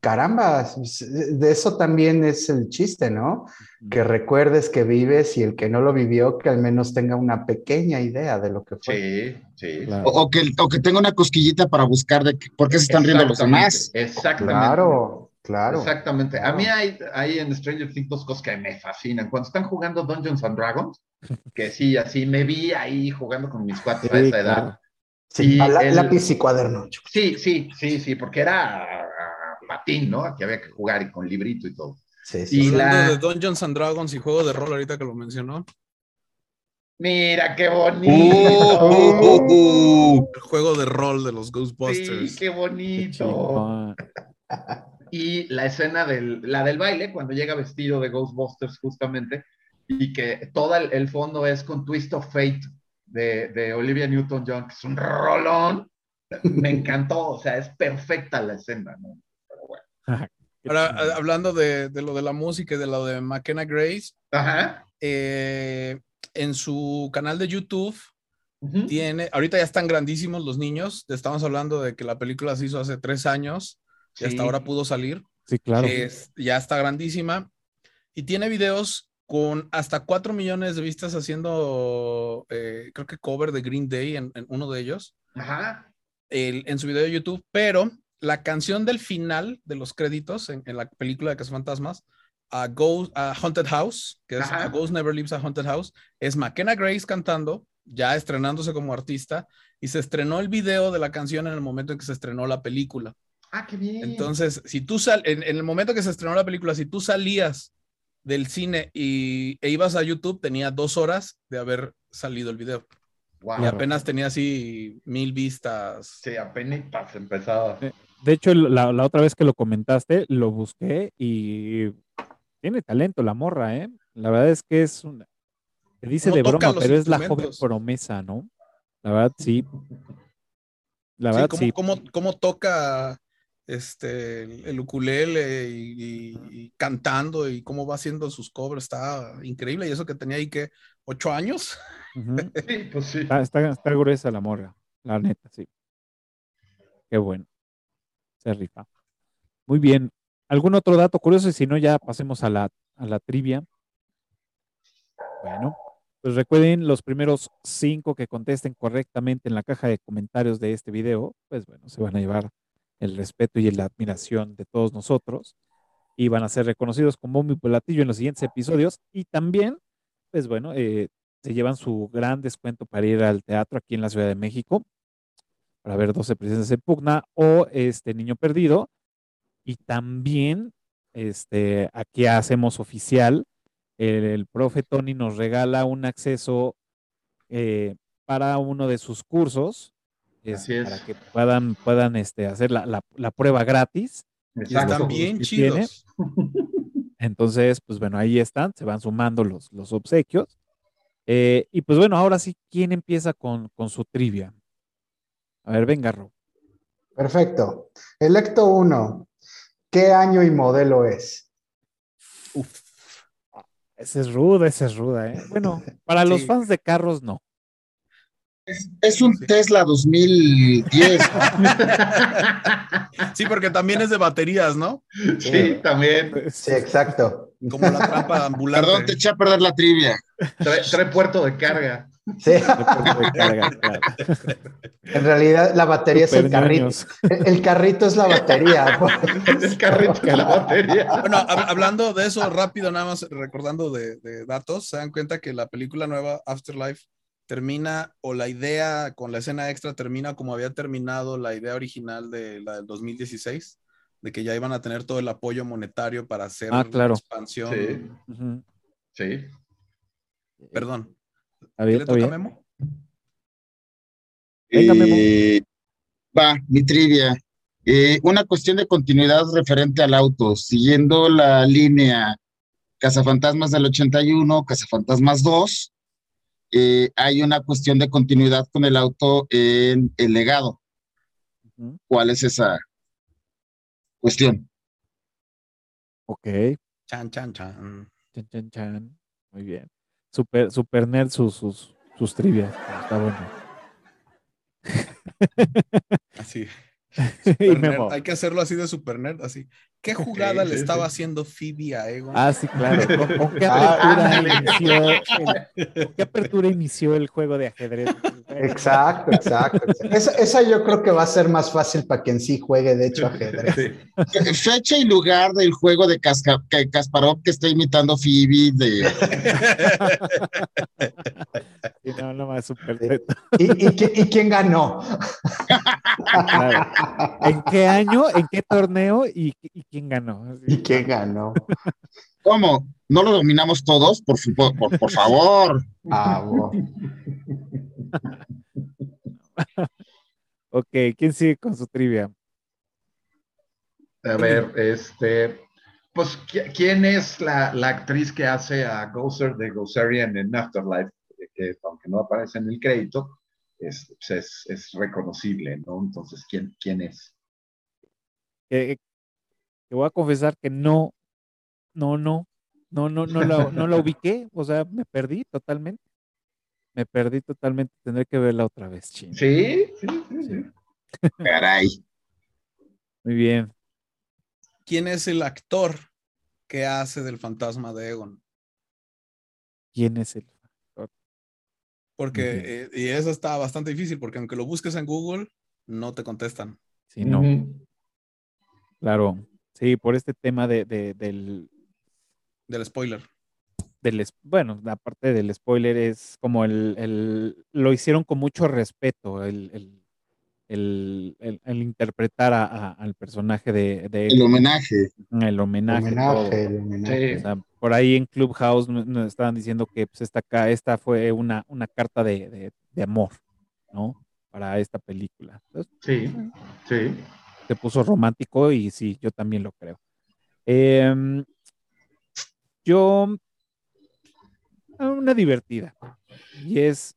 Caramba, de eso también es el chiste, ¿no? Que recuerdes que vives y el que no lo vivió, que al menos tenga una pequeña idea de lo que fue. Sí, sí. O, que, o que tenga una cosquillita para buscar de por qué se están riendo los demás. Exactamente. Claro. Claro. Exactamente. A mí hay, hay, en Stranger Things dos cosas que me fascinan. Cuando están jugando Dungeons and Dragons, que sí, así me vi ahí jugando con mis cuates a esa edad. Sí, lápiz y cuaderno. Sí, sí, sí, sí, porque era patín, ¿no? Que había que jugar y con librito y todo. Sí, sí. Y Hablando de Dungeons and Dragons y juego de rol ahorita que lo mencionó. Mira qué bonito. Uh, uh, uh, El juego de rol de los Ghostbusters. Sí, qué bonito. y la escena del, la del baile, cuando llega vestido de Ghostbusters justamente, y que todo el, fondo es con Twist of Fate de, Olivia Newton-John, que es un rolón, me encantó, o sea, es perfecta la escena, ¿no? Pero bueno. Ahora, hablando de, lo de la música y de lo de McKenna Grace, eh, en su canal de YouTube tiene, ahorita ya están grandísimos los niños, estamos hablando de que la película se hizo hace tres años, y hasta ahora pudo salir. Sí, claro. ya está grandísima y tiene videos con hasta 4 millones de vistas haciendo, eh, creo que cover de Green Day en, uno de ellos. Ajá. en su video de YouTube, pero la canción del final de los créditos en, la película de Casos Fantasmas, a, Ghost, a Haunted House, que es a Ghost Never Leaves a Haunted House, es McKenna Grace cantando, ya estrenándose como artista, y se estrenó el video de la canción en el momento en que se estrenó la película. Ah, qué bien. Entonces, si tú sal, en, el momento que se estrenó la película, si tú salías del cine y, e ibas a YouTube, tenía dos horas de haber salido el video. Y apenas tenía así mil vistas. Sí, apenas empezaba. De hecho, la, otra vez que lo comentaste, lo busqué y tiene talento la morra, ¿eh? La verdad es que es una... Se dice de broma, pero es la joven promesa, ¿no? La verdad, sí. La verdad, sí. Cómo, cómo toca este, el ukulele y, cantando y cómo va haciendo sus covers, está increíble. Y eso que tenía ahí que ocho años. pues sí. Está, gruesa la morra, la neta, sí. Qué bueno. Se rifa. Muy bien. ¿Algún otro dato curioso? Y si no, ya pasemos a la, a la trivia. Bueno, pues recuerden los primeros cinco que contesten correctamente en la caja de comentarios de este video, pues bueno, se van a llevar el respeto y la admiración de todos nosotros y van a ser reconocidos como y platillo en los siguientes episodios. Y también, pues bueno, eh, se llevan su gran descuento para ir al teatro aquí en la Ciudad de México para ver 12 presencias en pugna o este Niño Perdido. Y también este aquí hacemos oficial el, profe Tony nos regala un acceso eh, para uno de sus cursos para que puedan, puedan este, hacer la, prueba gratis. Están bien chidos. Entonces, pues bueno, ahí están, se van sumando los, los obsequios. Eh, y pues bueno, ahora sí, ¿quién empieza con, su trivia? A ver, venga, Rob. Perfecto. Electo 1. ¿Qué año y modelo es? Uf. Ese es ruda, ese es ruda, ¿eh? Bueno, para los fans de carros, no. Es, un Tesla 2010. sí, porque también es de baterías, ¿no? Sí, también. Sí, exacto. Como la trampa ambulante. Perdón, te eché a perder la trivia. Trae, puerto de carga. Sí. En realidad la batería es el carrito. El, carrito es la batería. el carrito es la batería. Bueno, hablando de eso rápido, nada más recordando de, de datos, se dan cuenta que la película nueva Afterlife termina, o la idea con la escena extra termina como había terminado la idea original de la del 2016, de que ya iban a tener todo el apoyo monetario para hacer Ah, claro. expansión. Sí. Perdón. ¿Qué le toca a. Memo? Venga, Memo. Eh, va, mi trivia. Eh, una cuestión de continuidad referente al auto, siguiendo la línea Cazafantasmas del 81, Cazafantasmas 2, eh, hay una cuestión de continuidad con el auto en el legado. ¿Cuál es esa cuestión? Ok. Chan, chan, chan. Chan, chan, chan. Muy bien. Super, super nerd sus, sus, sus trivias. Está bueno. Así. Y Super Memo. nerd. Hay que hacerlo así de super nerd, así. ¿Qué jugada le sí, estaba sí. haciendo Phoebe a Egon? Ah, sí, claro. ¿Con, con qué Ah, apertura ándale. inició el, con qué apertura inició el juego de ajedrez? Exacto, exacto. exacto. Esa, esa yo creo que va a ser más fácil para quien sí juegue, de hecho, ajedrez. Sí. Fecha y lugar del juego de Casca- que Kasparov que está imitando Phoebe de Sí, no, no más super reto. ¿Y, y, y quién ganó? Claro. ¿En qué año? ¿En qué torneo? ¿Y, y quién ganó? ¿Y quién ganó? ¿Cómo? ¿No lo dominamos todos? Por, su- por, por- por favor. Ah. Ok, ¿quién sigue con su trivia? A ver, este, pues, ¿qui- ¿quién es la, la actriz que hace a Gozer de Gozerian en Afterlife? Que aunque no aparece en el crédito, es, pues, es, es reconocible, ¿no? Entonces, ¿quién, quién es? Eh, te voy a confesar que no, no, no, no, no, no la, no la ubiqué, o sea, me perdí totalmente. Me perdí totalmente, tendré que verla otra vez, ching. Sí, sí, sí. sí. Caray. Muy bien. ¿Quién es el actor que hace del fantasma de Egon? ¿Quién es el? Porque, eh, y eso está bastante difícil, porque aunque lo busques en Google, no te contestan. Sí, no, claro. Sí, por este tema de, de- del, Del spoiler. del, es- bueno, aparte del spoiler, es como el, el- lo hicieron con mucho respeto, el, el, el- el- el interpretar a- a- al personaje de, de El homenaje. el homenaje. Homenaje, el homenaje. O Sí. sea, por ahí en Clubhouse nos nos estaban diciendo que pues, esta, esta fue una, una carta de, de- de amor, ¿no? Para esta película. Entonces, Sí, sí. se puso romántico y sí, yo también lo creo. Em, yo, una divertida, y es,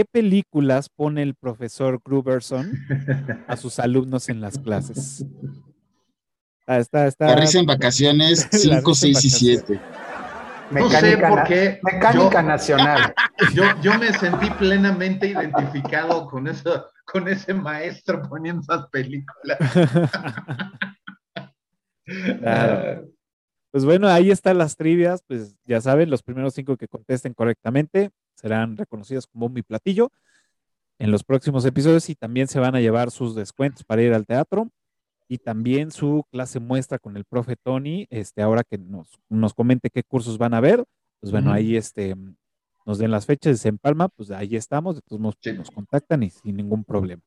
¿qué películas pone el profesor Gruberson a sus alumnos en las clases? Ah, está, está, La risa en vacaciones La 5, risa en 6 y vacaciones. 7. No sé Mecánica, por qué. mecánica yo- nacional. Yo, yo me sentí plenamente identificado con eso, con ese maestro poniendo esas películas. Claro. Pues bueno, ahí están las trivias, pues ya saben, los primeros cinco que contesten correctamente serán reconocidos como mi platillo en los próximos episodios y también se van a llevar sus descuentos para ir al teatro y también su clase muestra con el profe Tony, este, ahora que nos, nos comente qué cursos van a ver, pues bueno, ahí este, nos den las fechas, se empalma, pues ahí estamos, pues, Sí. nos contactan y sin ningún problema.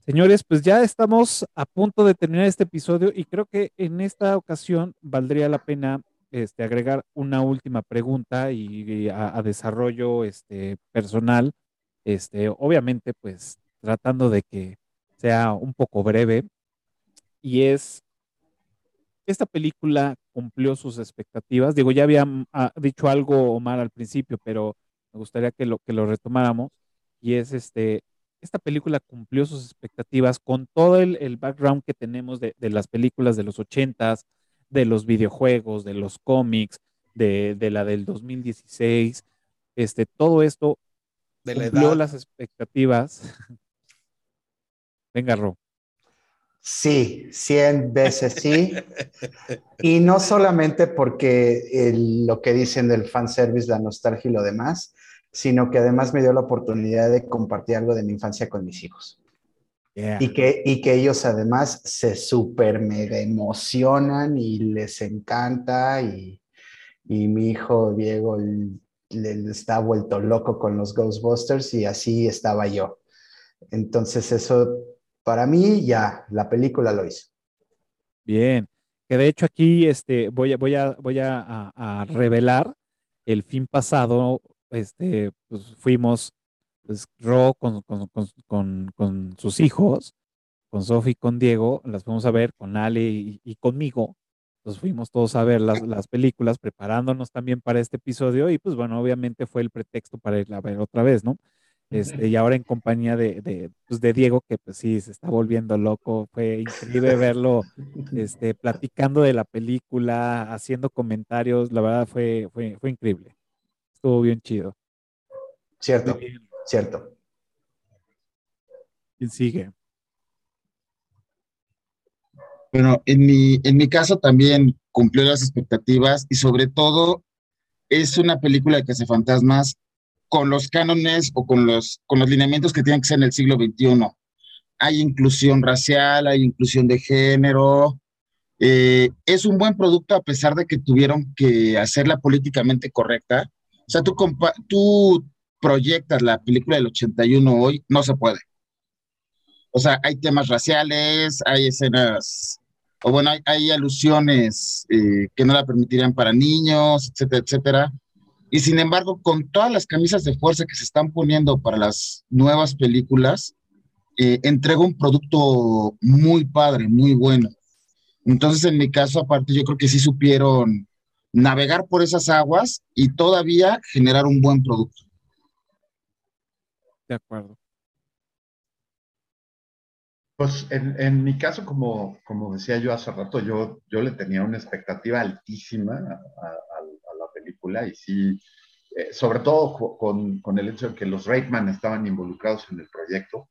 Señores, pues ya estamos a punto de terminar este episodio y creo que en esta ocasión valdría la pena este, agregar una última pregunta y, a desarrollo este, personal, este, obviamente pues tratando de que sea un poco breve y es, esta película cumplió sus expectativas. Digo, ya había mm, ah, dicho algo Omar al principio, pero me gustaría que lo, que lo retomáramos y es este, esta película cumplió sus expectativas con todo el, el background que tenemos de, de las películas de los ochentas, de los videojuegos, de los cómics, de, de la del 2016. Este, todo esto De la cumplió edad. las expectativas. Venga, Ro. Sí, 100 veces sí. Y no solamente porque el- lo que dicen del fanservice, la nostalgia y lo demás, sino que además me dio la oportunidad de compartir algo de mi infancia con mis hijos. Yeah. Y que, y que ellos además se súper mega emocionan y les encanta. Y, y mi hijo Diego, el- está vuelto loco con los Ghostbusters y así estaba yo. Entonces eso, para mí, ya, la película lo hizo. Bien, que de hecho aquí este, voy, a, voy, a, voy a, revelar el fin pasado, este, pues fuimos, pues Ro con, con, sus hijos, con Sofi y con Diego, las fuimos a ver con Ale y, conmigo, nos fuimos todos a ver las, las, películas, preparándonos también para este episodio y pues bueno, obviamente fue el pretexto para ir a ver otra vez, ¿no? Este, y ahora en compañía de, de, pues de, Diego, que pues sí, se está volviendo loco. Fue increíble verlo este, platicando de la película, haciendo comentarios. La verdad fue, fue, fue increíble. Estuvo bien chido. Cierto, cierto. ¿Quién sigue? Bueno, en mi, en mi caso también cumplió las expectativas y sobre todo es una película de fantasmas con los cánones o con los, con los lineamientos que tienen que ser en el siglo XXI. Hay inclusión racial, hay inclusión de género. Eh, es un buen producto a pesar de que tuvieron que hacerla políticamente correcta. O sea, tú, tú proyectas la película del 81 hoy, no se puede. O sea, hay temas raciales, hay escenas, o bueno, hay, alusiones eh, que no la permitirían para niños, etcétera, etcétera. Y sin embargo, con todas las camisas de fuerza que se están poniendo para las nuevas películas, eh, entrega un producto muy padre, muy bueno. Entonces, en mi caso, aparte, yo creo que sí supieron navegar por esas aguas y todavía generar un buen producto. De acuerdo. Pues en, mi caso, como, como decía yo hace rato, yo, yo le tenía una expectativa altísima a, película y sí, eh, sobre todo con, con, el hecho de que los Reitman estaban involucrados en el proyecto.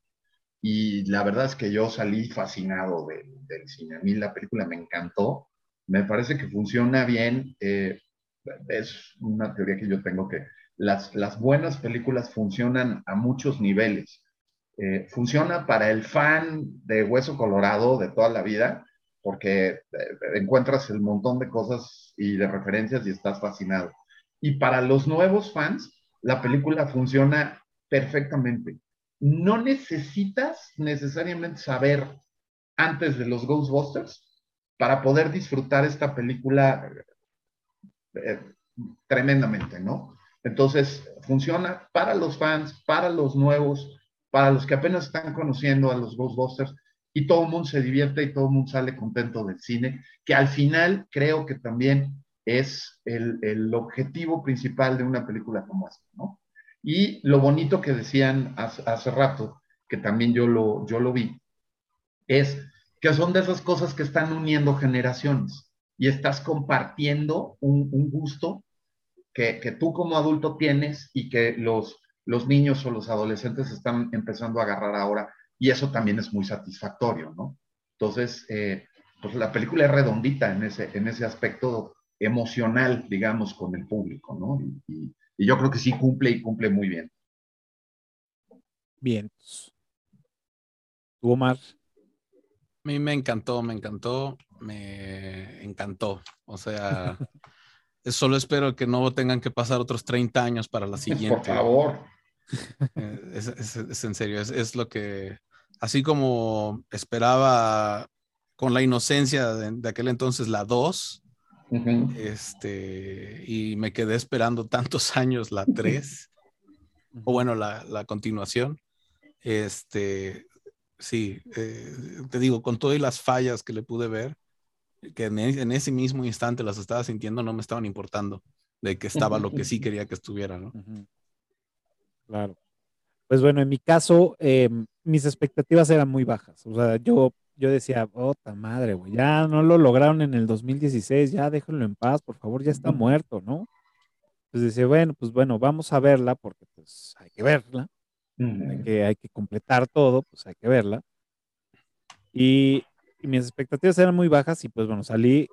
Y la verdad es que yo salí fascinado del cine. A mí la película me encantó. Me parece que funciona bien. Eh, es una teoría que yo tengo que las, las buenas películas funcionan a muchos niveles. Eh, funciona para el fan de Hueso Colorado de toda la vida, porque eh, encuentras el montón de cosas y de referencias y estás fascinado. Y para los nuevos fans, la película funciona perfectamente. No necesitas necesariamente saber antes de los Ghostbusters para poder disfrutar esta película eh, tremendamente, ¿no? Entonces, funciona para los fans, para los nuevos, para los que apenas están conociendo a los Ghostbusters y todo el mundo se divierte y todo el mundo sale contento del cine, que al final creo que también es el, objetivo principal de una película como esta, ¿no? Y lo bonito que decían hace, rato, que también yo lo, yo lo vi, es que son de esas cosas que están uniendo generaciones y estás compartiendo un, gusto que, que, tú como adulto tienes y que los, los niños o los adolescentes están empezando a agarrar ahora y eso también es muy satisfactorio, ¿no? Entonces, eh, pues la película es redondita en ese, en ese aspecto emocional, digamos, con el público, ¿no? Y, yo creo que sí cumple y cumple muy bien. Bien. ¿Tú, Omar? A mí me encantó, me encantó, me encantó. O sea, solo espero que no tengan que pasar otros 30 años para la siguiente. Por favor. Eh, es, en serio, es, lo que, así como esperaba con la inocencia de, aquel entonces la 2, este, y me quedé esperando tantos años la 3, o bueno, la, la, continuación, este, sí, eh, te digo, con todas las fallas que le pude ver, que en, en, ese mismo instante las estaba sintiendo, no me estaban importando de que estaba lo que sí quería que estuviera, ¿no? Claro. Pues bueno, en mi caso, em, mis expectativas eran muy bajas. O sea, yo, yo decía, ¡ota madre, güey! Ya no lo lograron en el 2016, ya déjenlo en paz, por favor, ya está muerto, ¿no? Pues decía, bueno, pues bueno, vamos a verla porque pues hay que verla. hay, que, hay que completar todo, pues hay que verla. Y mis expectativas eran muy bajas y pues bueno, salí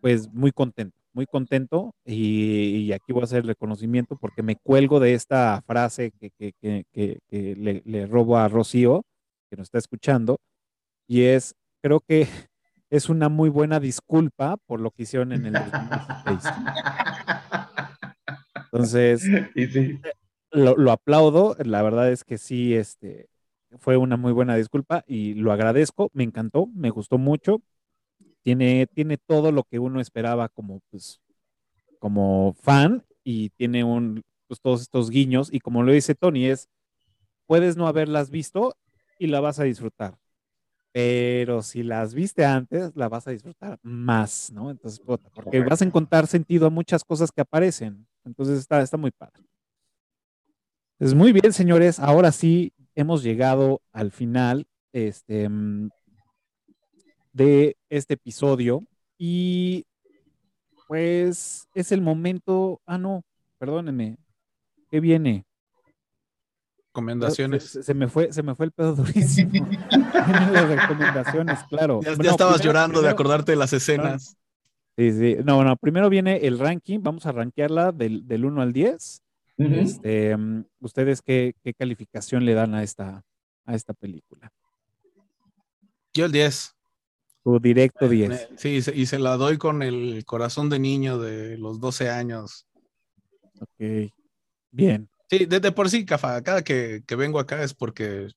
pues muy contento muy contento y, aquí voy a hacer el reconocimiento porque me cuelgo de esta frase que, le, robo a Rocío, que nos está escuchando, y es, creo que es una muy buena disculpa por lo que hicieron en el 2016. Entonces, lo, lo, aplaudo. La verdad es que sí, este, fue una muy buena disculpa y lo agradezco. Me encantó, me gustó mucho. Tiene, tiene todo lo que uno esperaba como, pues, como fan y tiene un, pues, todos estos guiños. Y como lo dice Tony, es, puedes no haberlas visto y la vas a disfrutar. Pero si las viste antes, la vas a disfrutar más, ¿no? Entonces, porque vas a encontrar sentido a muchas cosas que aparecen. Entonces está, está muy padre. Pues muy bien, señores. Ahora sí hemos llegado al final este, mm, de este episodio. Y pues es el momento. Ah, no, perdónenme. ¿Qué viene? Recomendaciones. Se, me fue, se me fue el pedo durísimo. las recomendaciones, claro. Ya, estabas llorando de acordarte de las escenas. Sí, sí. No, bueno, primero viene el ranking. Vamos a rankearla del, del 1 al 10. Este, mm, ¿Ustedes qué, qué, calificación le dan a esta, a esta película? Yo el 10. Tu directo 10. Sí, y se la doy con el corazón de niño de los 12 años. Ok, bien. Sí, desde por sí, Cafa, cada que, que vengo acá es porque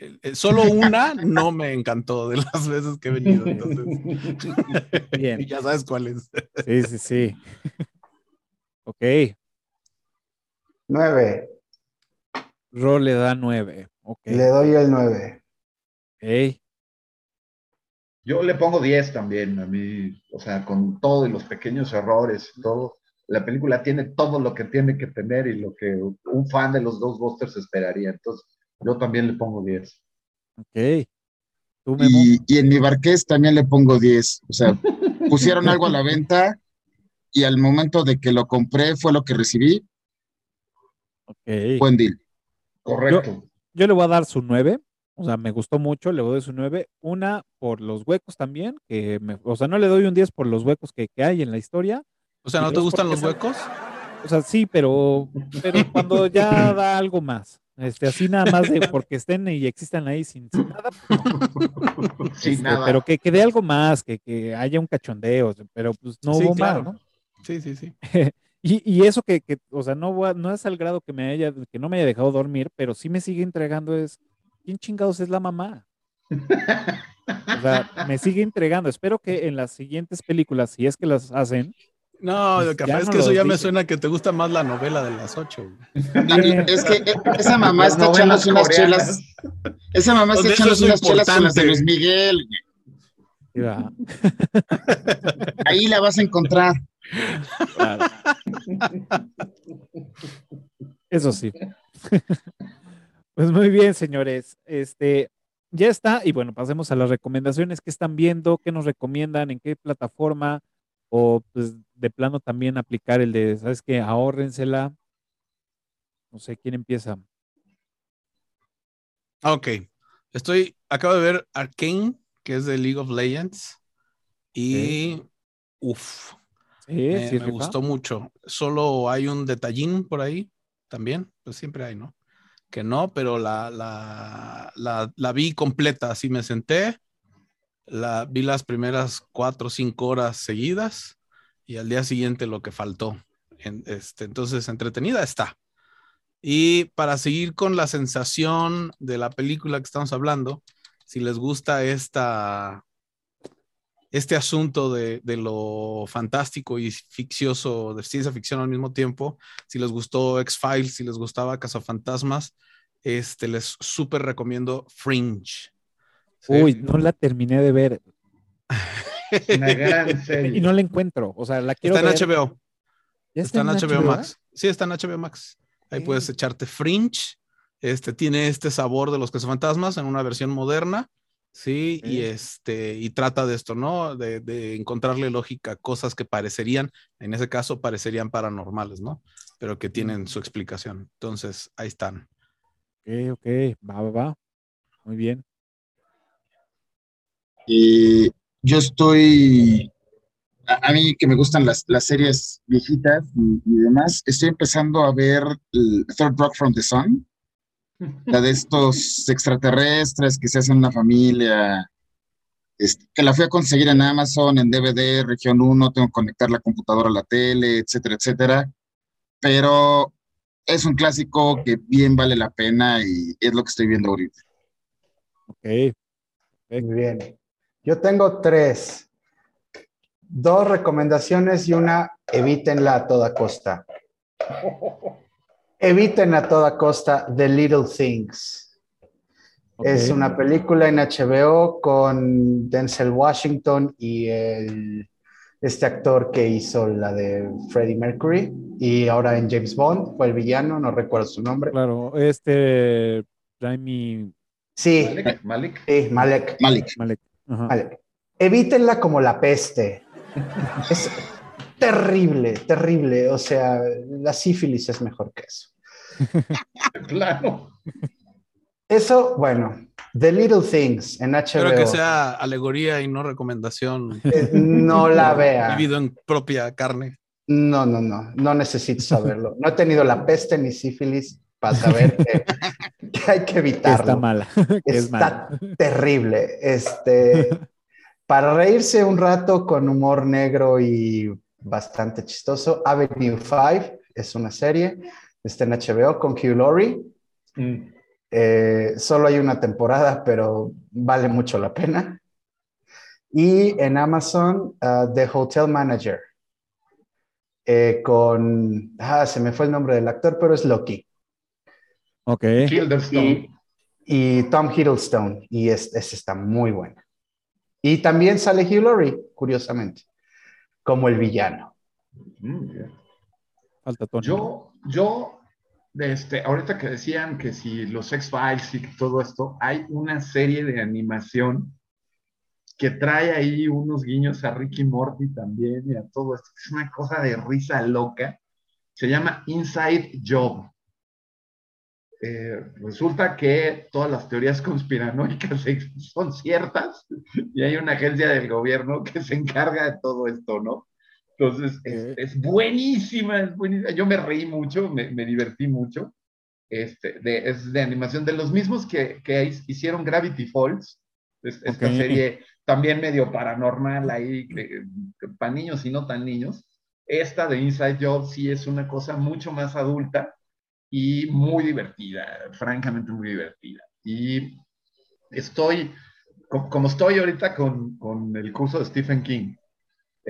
eh, eh, solo una no me encantó de las veces que he venido. Entonces, Bien. ya sabes cuál es. Sí, sí, sí. Ok. Nueve. Ro le da nueve. Okay. Le doy el nueve. Ok. Yo le pongo diez también, a mí, o sea, con todo y los pequeños errores y todo, la película tiene todo lo que tiene que tener y lo que un fan de los dos Busters esperaría. Entonces, yo también le pongo 10. Ok. y, en mi barqués también le pongo 10. O sea, pusieron algo a la venta y al momento de que lo compré fue lo que recibí. Ok. Buen deal. Correcto. Yo, le voy a dar su 9. O sea, me gustó mucho, le voy a dar su 9. Una por los huecos también, que me, o sea, no le doy un 10 por los huecos que, que hay en la historia, o sea, ¿no te gustan los huecos? O sea, sí, pero, pero cuando ya da algo más. Este, así nada más de porque estén y existan ahí sin, nada. sin este, nada. Pero que, que dé algo más, que, que, haya un cachondeo, pero pues no hubo más, ¿no? Sí, sí, sí. y, y, eso que, que, o sea, no, no es al grado que me haya, que no me haya dejado dormir, pero sí me sigue entregando es, ¿quién chingados es la mamá? o sea, me sigue entregando. Espero que en las siguientes películas, si es que las hacen, no, pues capaz es que eso ya me suena que te gusta más la novela de las ocho. es que eh, esa mamá está echando unas chelas. Esa mamá está echando unas chelas con las de Luis Miguel. Ahí la vas a encontrar. Eso sí. Pues muy bien, señores. Este, ya está. Y bueno, pasemos a las recomendaciones que están viendo, qué nos recomiendan, en qué plataforma, o pues de plano también aplicar el de, ¿sabes qué? Ahórrensela. No sé, ¿quién empieza? Ok. Estoy, acabo de ver Arkane, que es de League of Legends. Y, uff, me, gustó mucho. Solo hay un detallín por ahí también, pues siempre hay, ¿no? Que no, pero la, la, la, la vi completa, así me senté, la, vi las primeras cuatro o cinco horas seguidas y al día siguiente lo que faltó. este, entonces, entretenida está. Y para seguir con la sensación de la película que estamos hablando, si les gusta esta, este asunto de, de, lo fantástico y ficcioso, de ciencia ficción al mismo tiempo, si les gustó X-Files, si les gustaba Cazafantasmas, este, les súper recomiendo Fringe. Uy, no la terminé de ver. Una gran serie. Y no la encuentro. O sea, la quiero Está en HBO. Está, en HBO, Max. Sí, está en HBO Max. Ahí puedes echarte Fringe. Este tiene este sabor de los cazafantasmas en una versión moderna. Sí, y este, y trata de esto, ¿no? De, de, encontrarle lógica a cosas que parecerían, en ese caso parecerían paranormales, ¿no? Pero que tienen su explicación. Entonces, ahí están. Ok, ok, va, va, va. Muy bien. Y yo estoy, a, mí que me gustan las, las series viejitas y, demás, estoy empezando a ver el Third Rock from the Sun, la de estos extraterrestres que se hacen una familia, este, que la fui a conseguir en Amazon, en DVD, región 1, tengo que conectar la computadora a la tele, etcétera, etcétera. pero es un clásico que bien vale la pena y es lo que estoy viendo ahorita. Ok. Muy bien. Yo tengo tres. Dos recomendaciones y una evítenla a toda costa. Eviten a toda costa The Little Things. Es una película en HBO con Denzel Washington y el, este actor que hizo la de Freddie Mercury y ahora en James Bond fue el villano, no recuerdo su nombre. Claro, este Raimi. Sí, Malek. Malek. sí, Malek. Malik. Malek. Ajá. Malek. Evítenla como la peste. Es terrible, terrible. O sea, la sífilis es mejor que eso. Claro. Eso, bueno, The Little Things en HBO. Espero que sea alegoría y no recomendación. Eh, No la vea. Vivido en propia carne. No, no, no, no necesito saberlo. No he tenido la peste ni sífilis para saber que, que hay que evitarlo. está mala. que es mala. Está terrible. Este, para reírse un rato con humor negro y bastante chistoso, Avenue 5 es una serie, está en HBO con Hugh Laurie. Mm. Eh, solo hay una temporada, pero vale mucho la pena. Y en Amazon, uh, The Hotel Manager, eh, con, ah, se me fue el nombre del actor, pero es Loki. Ok. Y, y Tom Hiddleston, y es, ese está muy bueno. Y también sale Hugh Laurie, curiosamente, como el villano. Bien. Falta Tony. Yo, yo, este, ahorita que decían que si los X-Files y todo esto, hay una serie de animación que trae ahí unos guiños a Ricky Morty también y a todo esto. Es una cosa de risa loca. Se llama Inside Job. Eh, resulta que todas las teorías conspiranoicas son ciertas y hay una agencia del gobierno que se encarga de todo esto, ¿no? Entonces, es, es buenísima, es buenísima. Yo me reí mucho, me, me divertí mucho. Este, de, es de animación de los mismos que, que hicieron Gravity Falls, es- esta Ok. serie también medio paranormal ahí, para niños y no tan niños. Esta de Inside Job sí es una cosa mucho más adulta y muy divertida, francamente muy divertida. Y estoy, co- como estoy ahorita con, con el curso de Stephen King,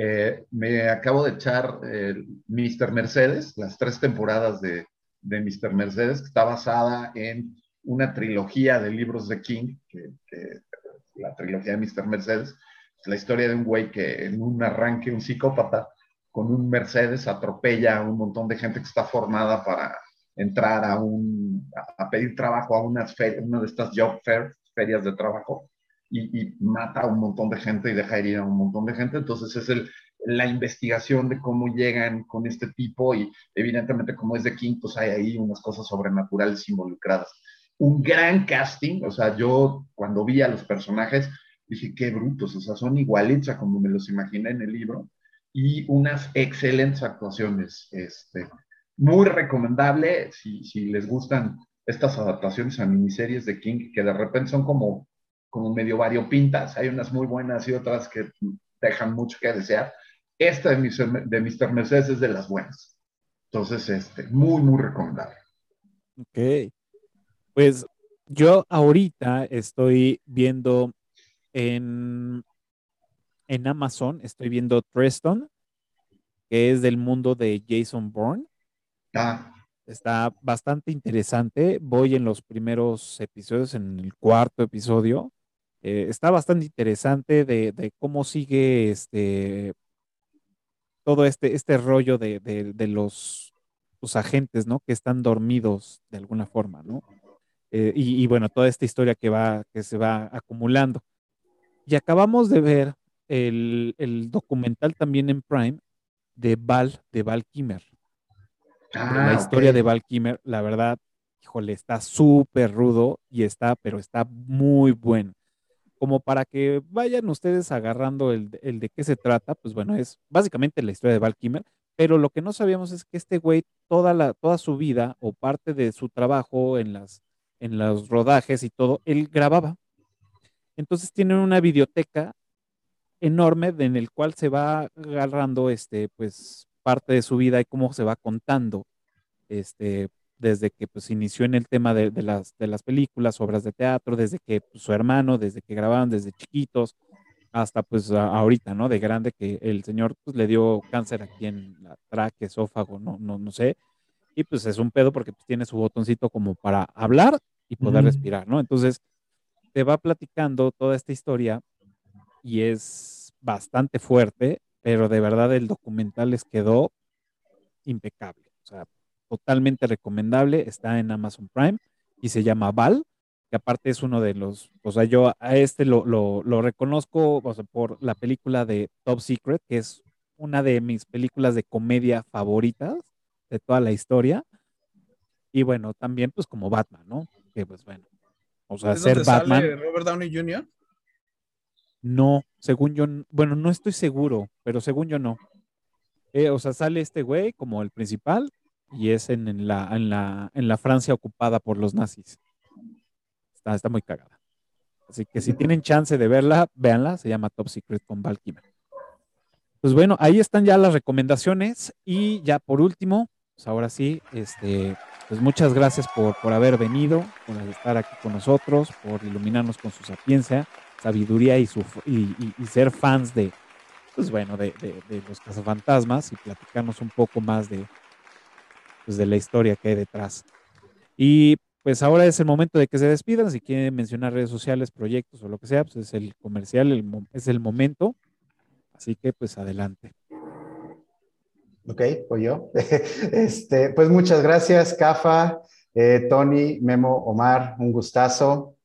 eh, me acabo de echar eh, Mr. Mercedes, las tres temporadas de, de Mr. Mercedes, que está basada en una trilogía de libros de King, que, la trilogía de Mr. Mercedes, es la historia de un güey que en un arranque, un psicópata, con un Mercedes atropella a un montón de gente que está formada para entrar a, un, a, pedir trabajo a una de estas job fairs, ferias de trabajo, y, mata a un montón de gente y deja ir a un montón de gente. Entonces es el, la investigación de cómo llegan con este tipo y evidentemente como es de King, pues hay ahí unas cosas sobrenaturales involucradas. Un gran casting, o sea, yo cuando vi a los personajes dije, qué brutos, o sea, son igualitos a como me los imaginé en el libro y unas excelentes actuaciones. Este, muy recomendable si, si les gustan estas adaptaciones a miniseries de King que de repente son como, como medio variopintas. Hay unas muy buenas y otras que dejan mucho que desear. Esta de Mr. de Mr. Mercedes es de las buenas. Entonces, este, muy, muy recomendable. Ok. Pues yo ahorita estoy viendo en, en Amazon, estoy viendo Treston, que es del mundo de Jason Bourne. Ah, Está bastante interesante. Voy en los primeros episodios, en el cuarto episodio. Eh, está bastante interesante de, de cómo sigue este todo este, este rollo de, de- de los, los agentes, ¿no? Que están dormidos de alguna forma, ¿no? Eh, y, y bueno, toda esta historia que va, que se va acumulando. Y acabamos de ver el, el documental también en Prime de Val, de Val Kimmer ah, la historia ok. de Val Kilmer, la verdad, híjole, está súper rudo y está, pero está muy bueno. Como para que vayan ustedes agarrando el, el de qué se trata, pues bueno, es básicamente la historia de Val Kilmer, pero lo que no sabíamos es que este güey, toda, la, toda su vida o parte de su trabajo en, las, en los rodajes y todo, él grababa. Entonces tienen una videoteca enorme en el cual se va agarrando este, pues, parte de su vida y cómo se va contando este, desde que pues inició en el tema de, las, de las películas, obras de teatro, desde que pues, su hermano, desde que grababan desde chiquitos, hasta pues ahorita, ¿no? De grande que el señor pues le dio cáncer aquí en la tráquea, esófago, no, no, no sé. Y pues es un pedo porque pues, tiene su botoncito como para hablar y poder respirar, ¿no? Entonces te va platicando toda esta historia y es bastante fuerte, pero de verdad el documental les quedó impecable. O sea, totalmente recomendable, está en Amazon Prime y se llama Val que aparte es uno de los, o sea, yo a este lo, lo, reconozco por la película de Top Secret, que es una de mis películas de comedia favoritas de toda la historia. Y bueno, también pues como Batman, ¿no? Que pues bueno, o sea, ser Batman. Sale Robert Downey Jr.? No, según yo, bueno, no estoy seguro, pero según yo no. Eh, o sea, sale este güey como el principal y es en, la, en, la, en la Francia ocupada por los nazis. Está, muy cagada. Así que si tienen chance de verla, véanla. Se llama Top Secret con Val Pues bueno, ahí están ya las recomendaciones. Y ya por último, pues ahora sí, este, pues muchas gracias por, por haber venido, por estar aquí con nosotros, por iluminarnos con su sapiencia, sabiduría y, su, y, ser fans de, pues bueno, de, de, los cazafantasmas y platicarnos un poco más de, pues de la historia que hay detrás. Y pues ahora es el momento de que se despidan. Si quieren mencionar redes sociales, proyectos o lo que sea, pues es el comercial, es el momento. Así que pues adelante. Ok, pues yo. Este, pues muchas gracias, Cafa, eh, Tony, Memo, Omar, un gustazo.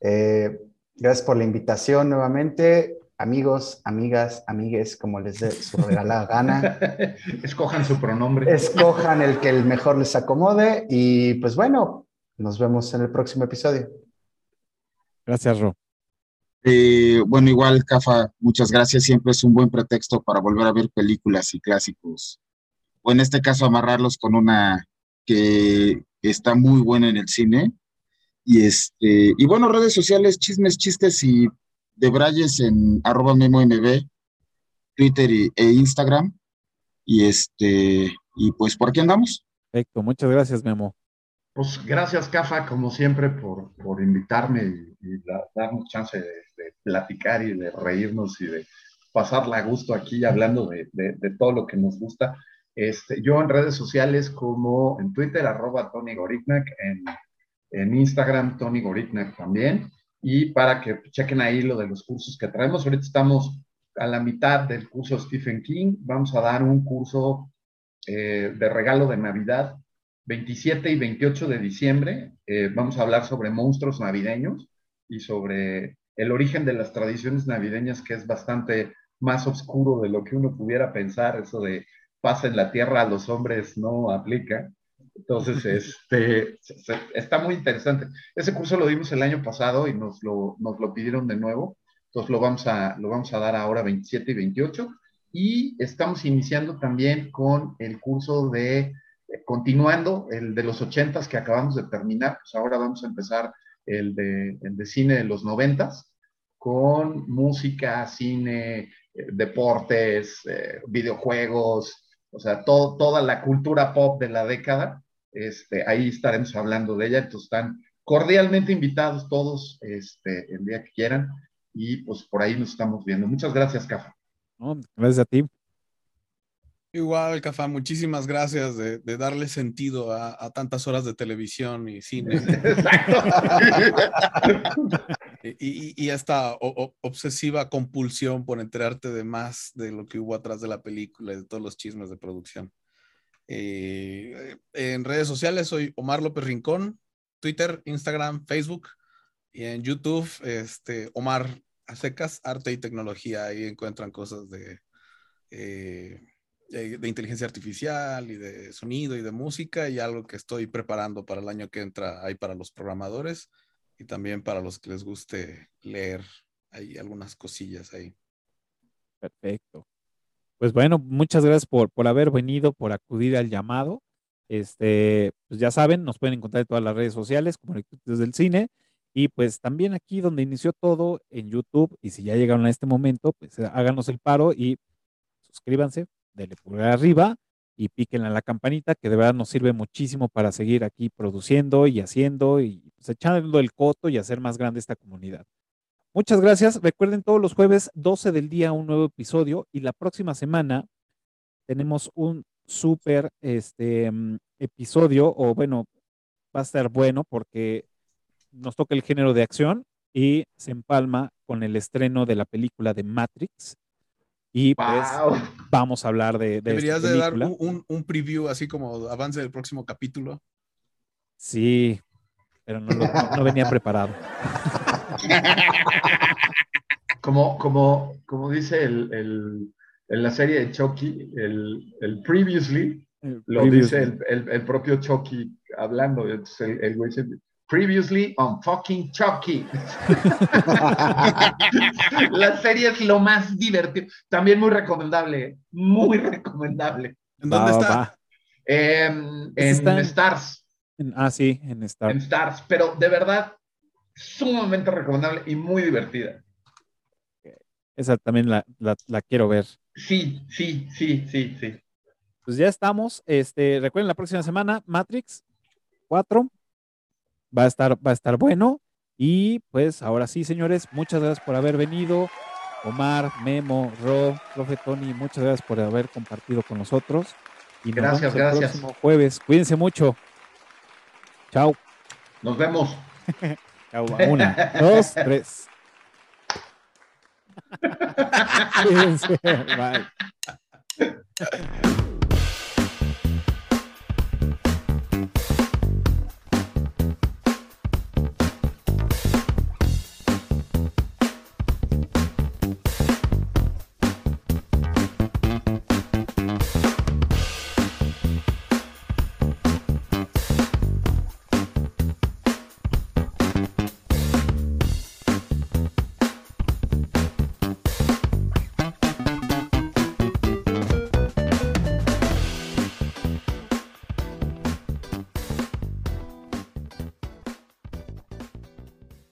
Eh, gracias por la invitación nuevamente. Amigos, amigas, amigues, como les dé su regalada gana. Escojan su pronombre. Escojan el que el mejor les acomode. Y pues bueno, nos vemos en el próximo episodio. Gracias, Ro. Eh, bueno, igual, Cafa, muchas gracias. Siempre es un buen pretexto para volver a ver películas y clásicos. O en este caso, amarrarlos con una que está muy buena en el cine. Y este, y bueno, redes sociales, chismes, chistes y debrayes en arroba MemoMB, Twitter e Instagram. Y este, y pues por aquí andamos. Perfecto, muchas gracias, Memo. Pues gracias, Cafa, como siempre, por, por invitarme y, darnos chance de, platicar y de reírnos y de pasarla a gusto aquí hablando de, de, todo lo que nos gusta. Este, yo en redes sociales como en Twitter, arroba Tony Gorignac, en, en Instagram, Tony Gorignac también. Y para que chequen ahí lo de los cursos que traemos, ahorita estamos a la mitad del curso Stephen King. Vamos a dar un curso eh, de regalo de Navidad 27 y 28 de diciembre eh, vamos a hablar sobre monstruos navideños y sobre el origen de las tradiciones navideñas, que es bastante más oscuro de lo que uno pudiera pensar. Eso de pasa en la tierra a los hombres no aplica. Entonces, este, está muy interesante. Ese curso lo dimos el año pasado y nos lo, nos lo pidieron de nuevo. Entonces, lo vamos, a, lo vamos a dar ahora 27 y 28. Y estamos iniciando también con el curso de continuando el de los ochentas que acabamos de terminar, pues ahora vamos a empezar el de, de cine de los noventas con música, cine, eh, deportes, eh, videojuegos, o sea, todo, toda la cultura pop de la década. Este, ahí estaremos hablando de ella. Entonces están cordialmente invitados todos este, el día que quieran y pues por ahí nos estamos viendo. Muchas gracias, Cafa. gracias a ti. Igual, Cafá, muchísimas gracias de, darle sentido a, tantas horas de televisión y cine. y, y, esta obsesiva compulsión por enterarte de más de lo que hubo atrás de la película y de todos los chismes de producción. Eh, en redes sociales soy Omar López Rincón, Twitter, Instagram, Facebook y en YouTube, este, Omar Acecas, Arte y Tecnología. Ahí encuentran cosas de... Eh, de, inteligencia artificial y de sonido y de música y algo que estoy preparando para el año que entra ahí para los programadores y también para los que les guste leer hay algunas cosillas ahí. Perfecto. Pues bueno, muchas gracias por, por haber venido, por acudir al llamado. Este, pues ya saben, nos pueden encontrar en todas las redes sociales como desde el cine y pues también aquí donde inició todo en YouTube y si ya llegaron a este momento, pues háganos el paro y suscríbanse, denle pulgar arriba y píquenle a la campanita, que de verdad nos sirve muchísimo para seguir aquí produciendo y haciendo y pues, echando el coto y hacer más grande esta comunidad. Muchas gracias. Recuerden todos los jueves 12 del día un nuevo episodio y la próxima semana tenemos un súper este, mm, episodio o bueno, va a estar bueno porque nos toca el género de acción y se empalma con el estreno de la película de Matrix. Y pues vamos a hablar de... de Deberías de dar un, un, preview así como avance del próximo capítulo. Sí, pero no, no, venía preparado. Como, como, como dice el, el, en la serie de Chucky, el, el previously, lo dice el, el, propio Chucky hablando. Entonces el, güey dice, Previously on fucking Chucky. la serie es lo más divertido. También muy recomendable. Muy recomendable. ¿En dónde está? en Stars. ah, sí, en Stars. En Stars, pero de verdad, sumamente recomendable y muy divertida. Esa también la, la, quiero ver. Sí, sí, sí, sí, sí. Pues ya estamos. Este, recuerden la próxima semana, Matrix 4 va a estar, va a estar bueno. Y pues ahora sí, señores, muchas gracias por haber venido. Omar, Memo, Ro, profe Tony, muchas gracias por haber compartido con nosotros. Y gracias, gracias. El próximo jueves. Cuídense mucho. Chao. Nos vemos. Una, dos, tres. Bye.